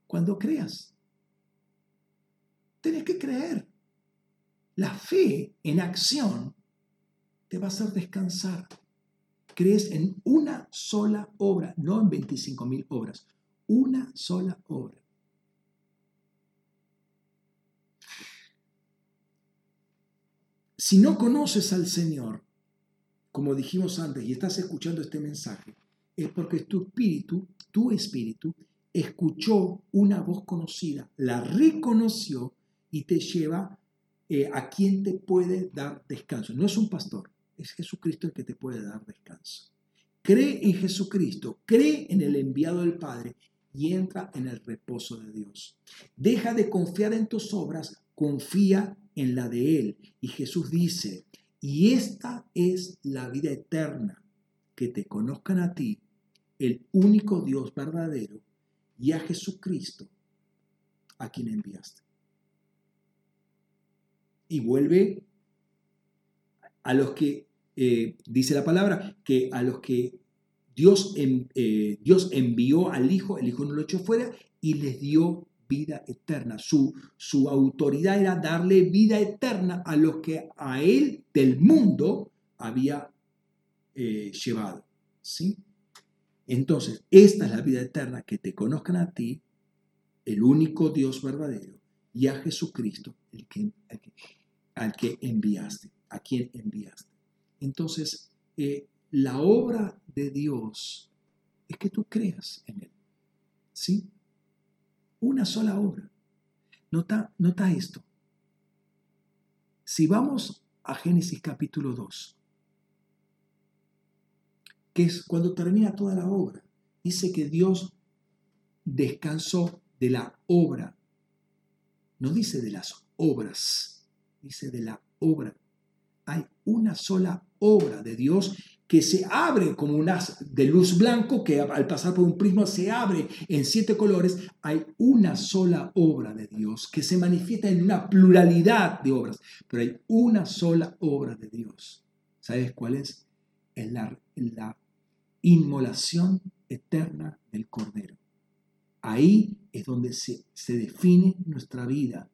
[SPEAKER 1] cuando creas. Tienes que creer. La fe en acción te va a hacer descansar. Crees en una sola obra, no en 25 mil obras, una sola obra. Si no conoces al Señor, como dijimos antes, y estás escuchando este mensaje, es porque tu espíritu, tu espíritu, escuchó una voz conocida, la reconoció y te lleva eh, a quien te puede dar descanso. No es un pastor, es Jesucristo el que te puede dar descanso. Cree en Jesucristo, cree en el enviado del Padre y entra en el reposo de Dios. Deja de confiar en tus obras, confía en la de Él. Y Jesús dice, y esta es la vida eterna, que te conozcan a ti, el único Dios verdadero, y a Jesucristo, a quien enviaste y vuelve a los que, eh, dice la palabra, que a los que Dios, eh, Dios envió al Hijo, el Hijo no lo echó fuera y les dio vida eterna. Su, su autoridad era darle vida eterna a los que a Él del mundo había eh, llevado. ¿sí? Entonces, esta es la vida eterna, que te conozcan a ti, el único Dios verdadero, y a Jesucristo, que, al que enviaste, a quien enviaste. Entonces, eh, la obra de Dios es que tú creas en Él. ¿Sí? Una sola obra. Nota, nota esto. Si vamos a Génesis capítulo 2, que es cuando termina toda la obra, dice que Dios descansó de la obra, no dice de las obras dice de la obra. Hay una sola obra de Dios que se abre como un haz de luz blanco que al pasar por un prisma se abre en siete colores. Hay una sola obra de Dios que se manifiesta en una pluralidad de obras, pero hay una sola obra de Dios. ¿Sabes cuál es? Es la, la inmolación eterna del Cordero. Ahí es donde se, se define nuestra vida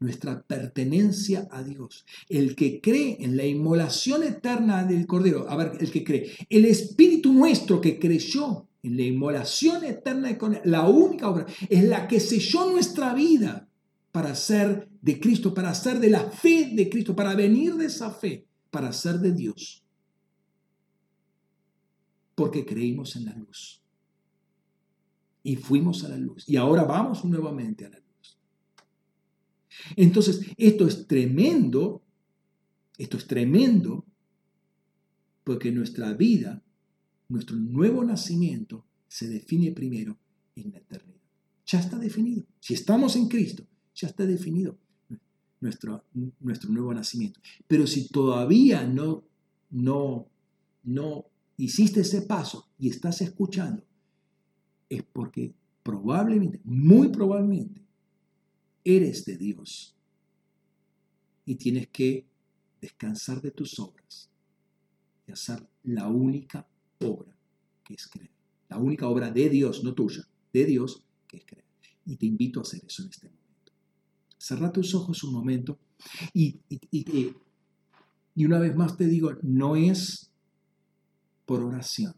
[SPEAKER 1] nuestra pertenencia a Dios. El que cree en la inmolación eterna del Cordero, a ver, el que cree, el Espíritu nuestro que creyó en la inmolación eterna del Cordero, la única obra, es la que selló nuestra vida para ser de Cristo, para ser de la fe de Cristo, para venir de esa fe, para ser de Dios. Porque creímos en la luz. Y fuimos a la luz. Y ahora vamos nuevamente a la luz. Entonces, esto es tremendo, esto es tremendo, porque nuestra vida, nuestro nuevo nacimiento, se define primero en la eternidad. Ya está definido. Si estamos en Cristo, ya está definido nuestro, nuestro nuevo nacimiento. Pero si todavía no, no, no hiciste ese paso y estás escuchando, es porque probablemente, muy probablemente, eres de Dios y tienes que descansar de tus obras y hacer la única obra que es creer. La única obra de Dios, no tuya, de Dios, que es creer. Y te invito a hacer eso en este momento. Cerra tus ojos un momento y, y, y una vez más te digo, no es por oración.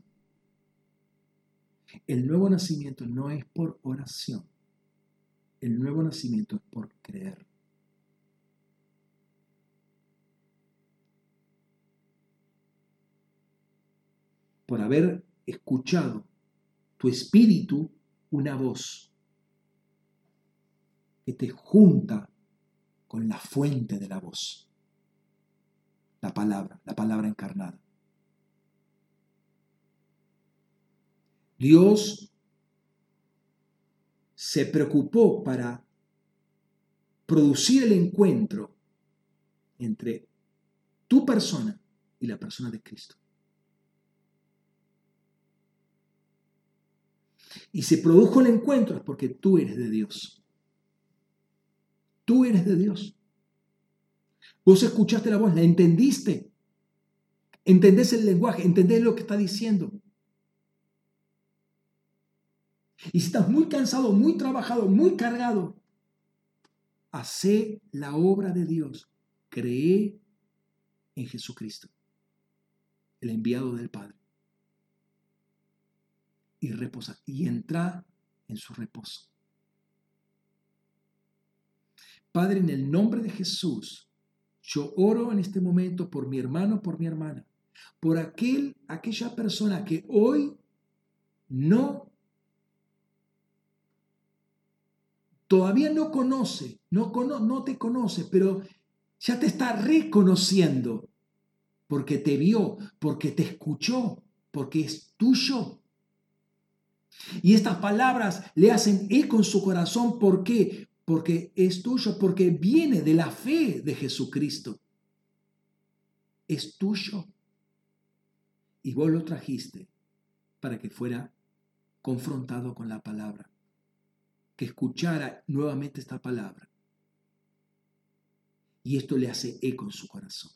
[SPEAKER 1] El nuevo nacimiento no es por oración. El nuevo nacimiento es por creer. Por haber escuchado tu espíritu una voz que te junta con la fuente de la voz, la palabra, la palabra encarnada. Dios se preocupó para producir el encuentro entre tu persona y la persona de Cristo. Y se produjo el encuentro es porque tú eres de Dios. Tú eres de Dios. Vos escuchaste la voz, la entendiste. Entendés el lenguaje, entendés lo que está diciendo. Y si estás muy cansado, muy trabajado, muy cargado, hace la obra de Dios, cree en Jesucristo, el enviado del Padre, y reposa, y entra en su reposo. Padre, en el nombre de Jesús, yo oro en este momento por mi hermano, por mi hermana, por aquel, aquella persona que hoy no, todavía no conoce, no, no te conoce, pero ya te está reconociendo porque te vio, porque te escuchó, porque es tuyo. Y estas palabras le hacen eco en su corazón. ¿Por qué? Porque es tuyo, porque viene de la fe de Jesucristo. Es tuyo. Y vos lo trajiste para que fuera confrontado con la palabra, escuchara nuevamente esta palabra. Y esto le hace eco en su corazón.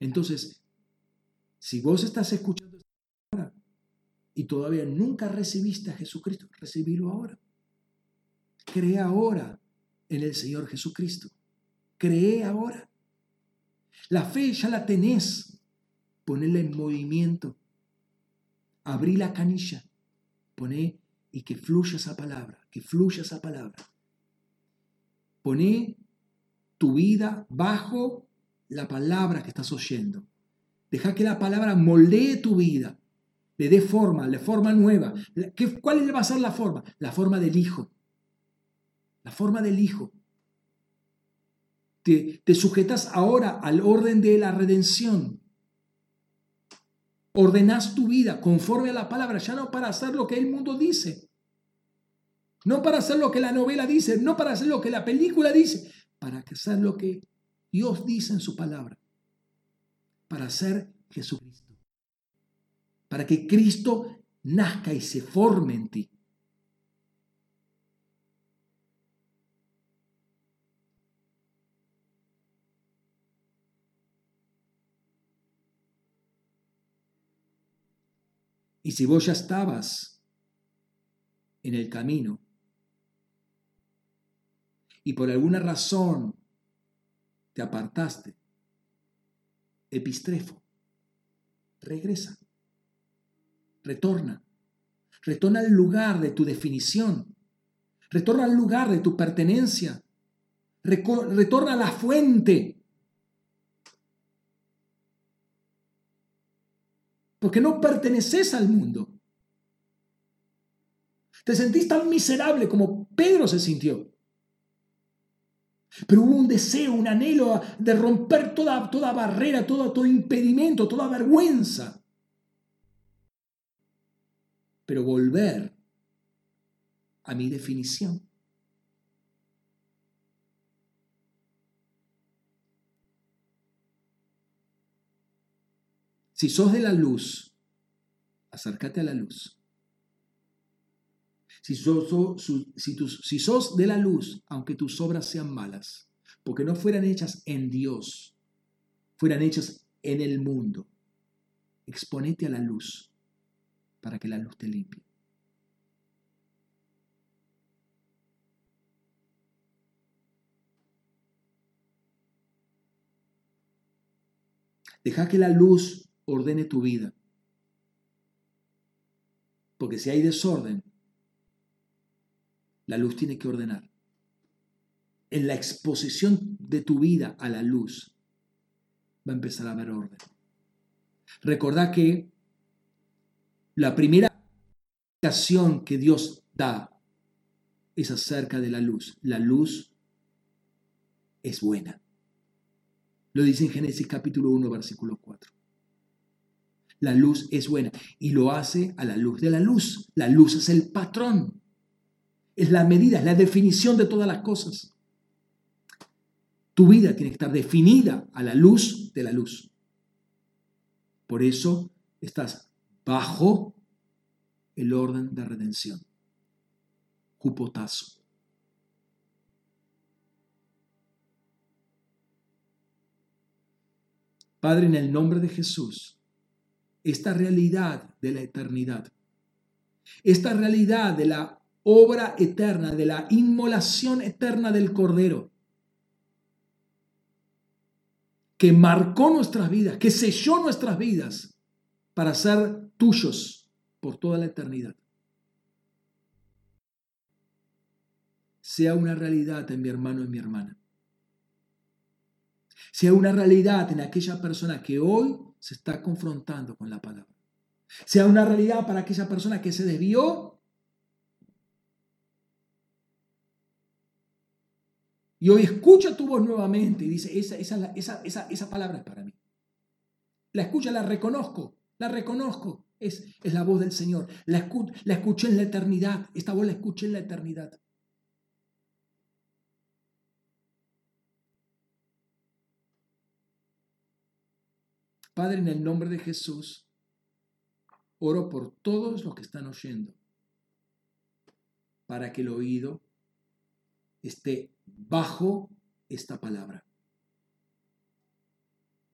[SPEAKER 1] Entonces, si vos estás escuchando ahora y todavía nunca recibiste a Jesucristo, recibilo ahora. Cree ahora en el Señor Jesucristo. Cree ahora. La fe ya la tenés. Ponela en movimiento. Abrí la canilla. Poné y que fluya esa palabra, que fluya esa palabra. Poné tu vida bajo la palabra que estás oyendo. Deja que la palabra moldee tu vida, le dé forma, le forma nueva. ¿Cuál va a ser la forma? La forma del Hijo. La forma del Hijo te, sujetas ahora al orden de la redención. Ordenas tu vida conforme a la palabra, ya no para hacer lo que el mundo dice, no para hacer lo que la novela dice, no para hacer lo que la película dice, para hacer lo que Dios dice en su palabra, para ser Jesucristo, para que Cristo nazca y se forme en ti. Y si vos ya estabas en el camino y por alguna razón te apartaste, epistrefo, regresa, retorna, retorna al lugar de tu definición, retorna al lugar de tu pertenencia, retorna a la fuente porque no perteneces al mundo. Te sentís tan miserable como Pedro se sintió. Pero hubo un deseo, un anhelo de romper toda, toda barrera, todo, todo impedimento, toda vergüenza. Pero volver a mi definición. Si sos de la luz, acércate a la luz. Si sos, si, sos de la luz, aunque tus obras sean malas, porque no fueran hechas en Dios, fueran hechas en el mundo, exponete a la luz para que la luz te limpie. Deja que la luz ordene tu vida. Porque si hay desorden, la luz tiene que ordenar. En la exposición de tu vida a la luz va a empezar a haber orden. Recordá que la primera indicación que Dios da es acerca de la luz. La luz es buena. Lo dice en Génesis capítulo 1, versículo 4. La luz es buena y lo hace a la luz de la luz. La luz es el patrón, es la medida, es la definición de todas las cosas. Tu vida tiene que estar definida a la luz de la luz. Por eso estás bajo el orden de redención. Cupotazo. Padre, en el nombre de Jesús, esta realidad de la eternidad esta realidad de la obra eterna, de la inmolación eterna del Cordero, que marcó nuestras vidas, que selló nuestras vidas para ser tuyos por toda la eternidad. Sea una realidad en mi hermano y mi hermana. Sea una realidad en aquella persona que hoy se está confrontando con la palabra. Sea una realidad para aquella persona que se desvió y hoy escucha tu voz nuevamente y dice, esa, palabra es para mí. La escucha, la reconozco, la reconozco. Es, es la voz del Señor. La, la escuché en la eternidad. Esta voz la escuché en la eternidad. Padre, en el nombre de Jesús, oro por todos los que están oyendo, para que el oído esté bajo esta palabra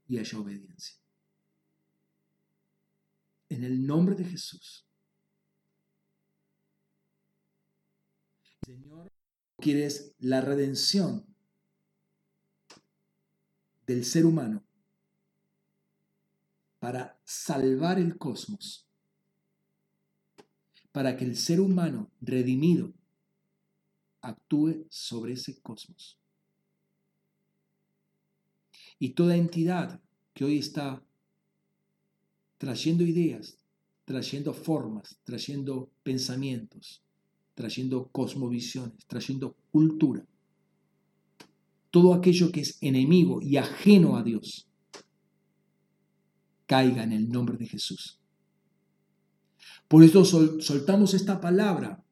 [SPEAKER 1] y haya obediencia. En el nombre de Jesús. Señor, quieres la redención del ser humano para salvar el cosmos, para que el ser humano redimido actúe sobre ese cosmos. Y toda entidad que hoy está trayendo ideas, trayendo formas, trayendo pensamientos, trayendo cosmovisiones, trayendo cultura, todo aquello que es enemigo y ajeno a Dios, caiga en el nombre de Jesús. Por eso soltamos esta palabra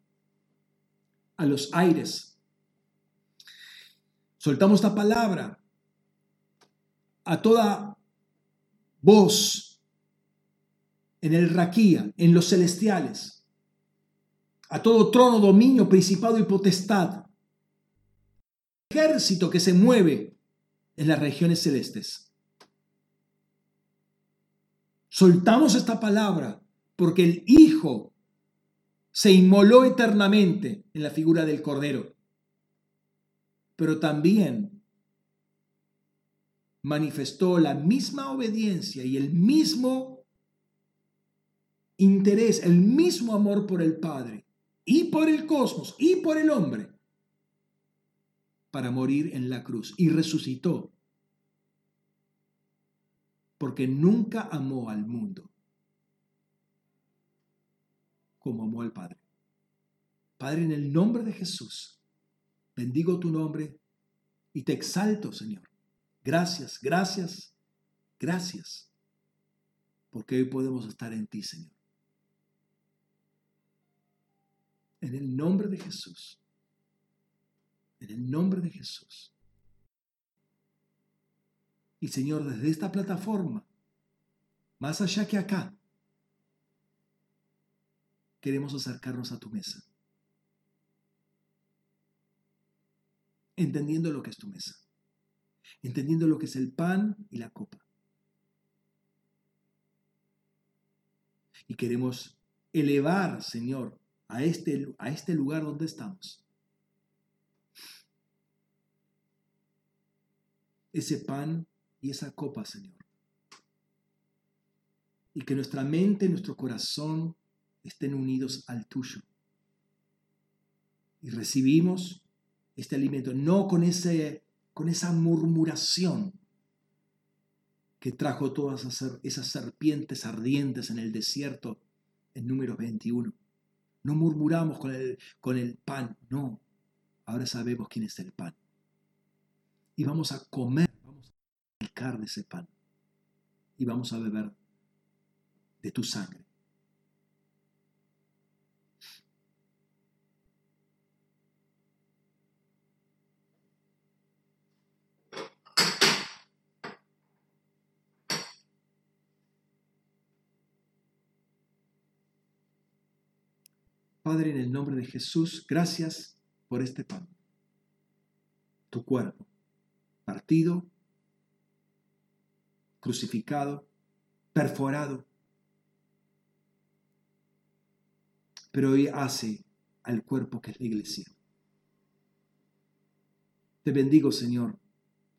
[SPEAKER 1] a los aires. Soltamos esta palabra a toda voz en el raquía, en los celestiales, a todo trono, dominio, principado y potestad, ejército que se mueve en las regiones celestes. Soltamos esta palabra porque el Hijo se inmoló eternamente en la figura del Cordero, pero también manifestó la misma obediencia y el mismo interés, el mismo amor por el Padre y por el cosmos y por el hombre para morir en la cruz y resucitó porque nunca amó al mundo como amó al Padre. Padre, en el nombre de Jesús, bendigo tu nombre y te exalto, Señor. Gracias, gracias, gracias, porque hoy podemos estar en ti, Señor. En el nombre de Jesús, en el nombre de Jesús. Y Señor, desde esta plataforma, más allá que acá, queremos acercarnos a tu mesa. Entendiendo lo que es tu mesa. Entendiendo lo que es el pan y la copa. Y queremos elevar, Señor, a este, a este lugar donde estamos. Ese pan y esa copa, Señor. Y que nuestra mente, nuestro corazón, estén unidos al tuyo. Y recibimos este alimento, no con, ese, con esa murmuración que trajo todas esas serpientes ardientes en el desierto en número 21. No murmuramos con el, con el pan, no. Ahora sabemos quién es el pan. Y vamos a comer, de ese pan. Y vamos a beber de tu sangre. Padre, en el nombre de Jesús, gracias por este pan, tu cuerpo, partido, crucificado, perforado, pero hoy hace al cuerpo que es la iglesia. Te bendigo, Señor,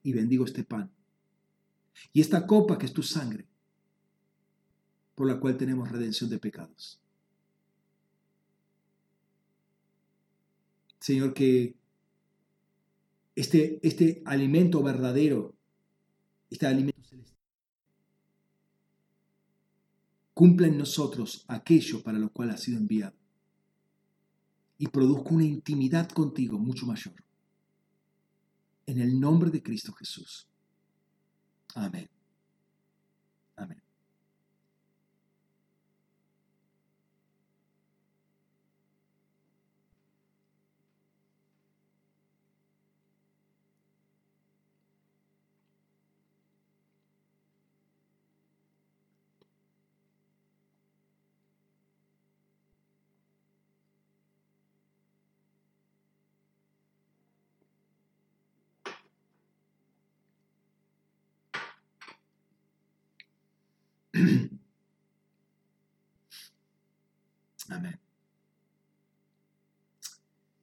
[SPEAKER 1] y bendigo este pan. Y esta copa que es tu sangre, por la cual tenemos redención de pecados. Señor, que este, este alimento verdadero, este alimento celestial, cumpla en nosotros aquello para lo cual ha sido enviado y produzca una intimidad contigo mucho mayor. En el nombre de Cristo Jesús. Amén.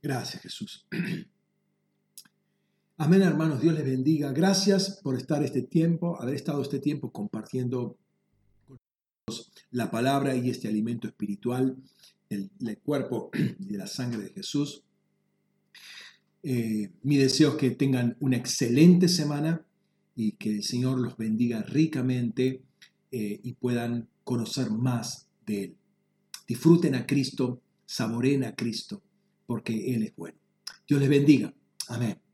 [SPEAKER 1] Gracias Jesús. <clears throat> Amén hermanos, Dios les bendiga. Gracias por estar este tiempo, haber estado este tiempo compartiendo con la palabra y este alimento espiritual, el, cuerpo <clears throat> y la sangre de Jesús. Eh, mi deseo es que tengan una excelente semana y que el Señor los bendiga ricamente eh, y puedan conocer más de Él. Disfruten a Cristo, saboren a Cristo, porque Él es bueno. Dios les bendiga. Amén.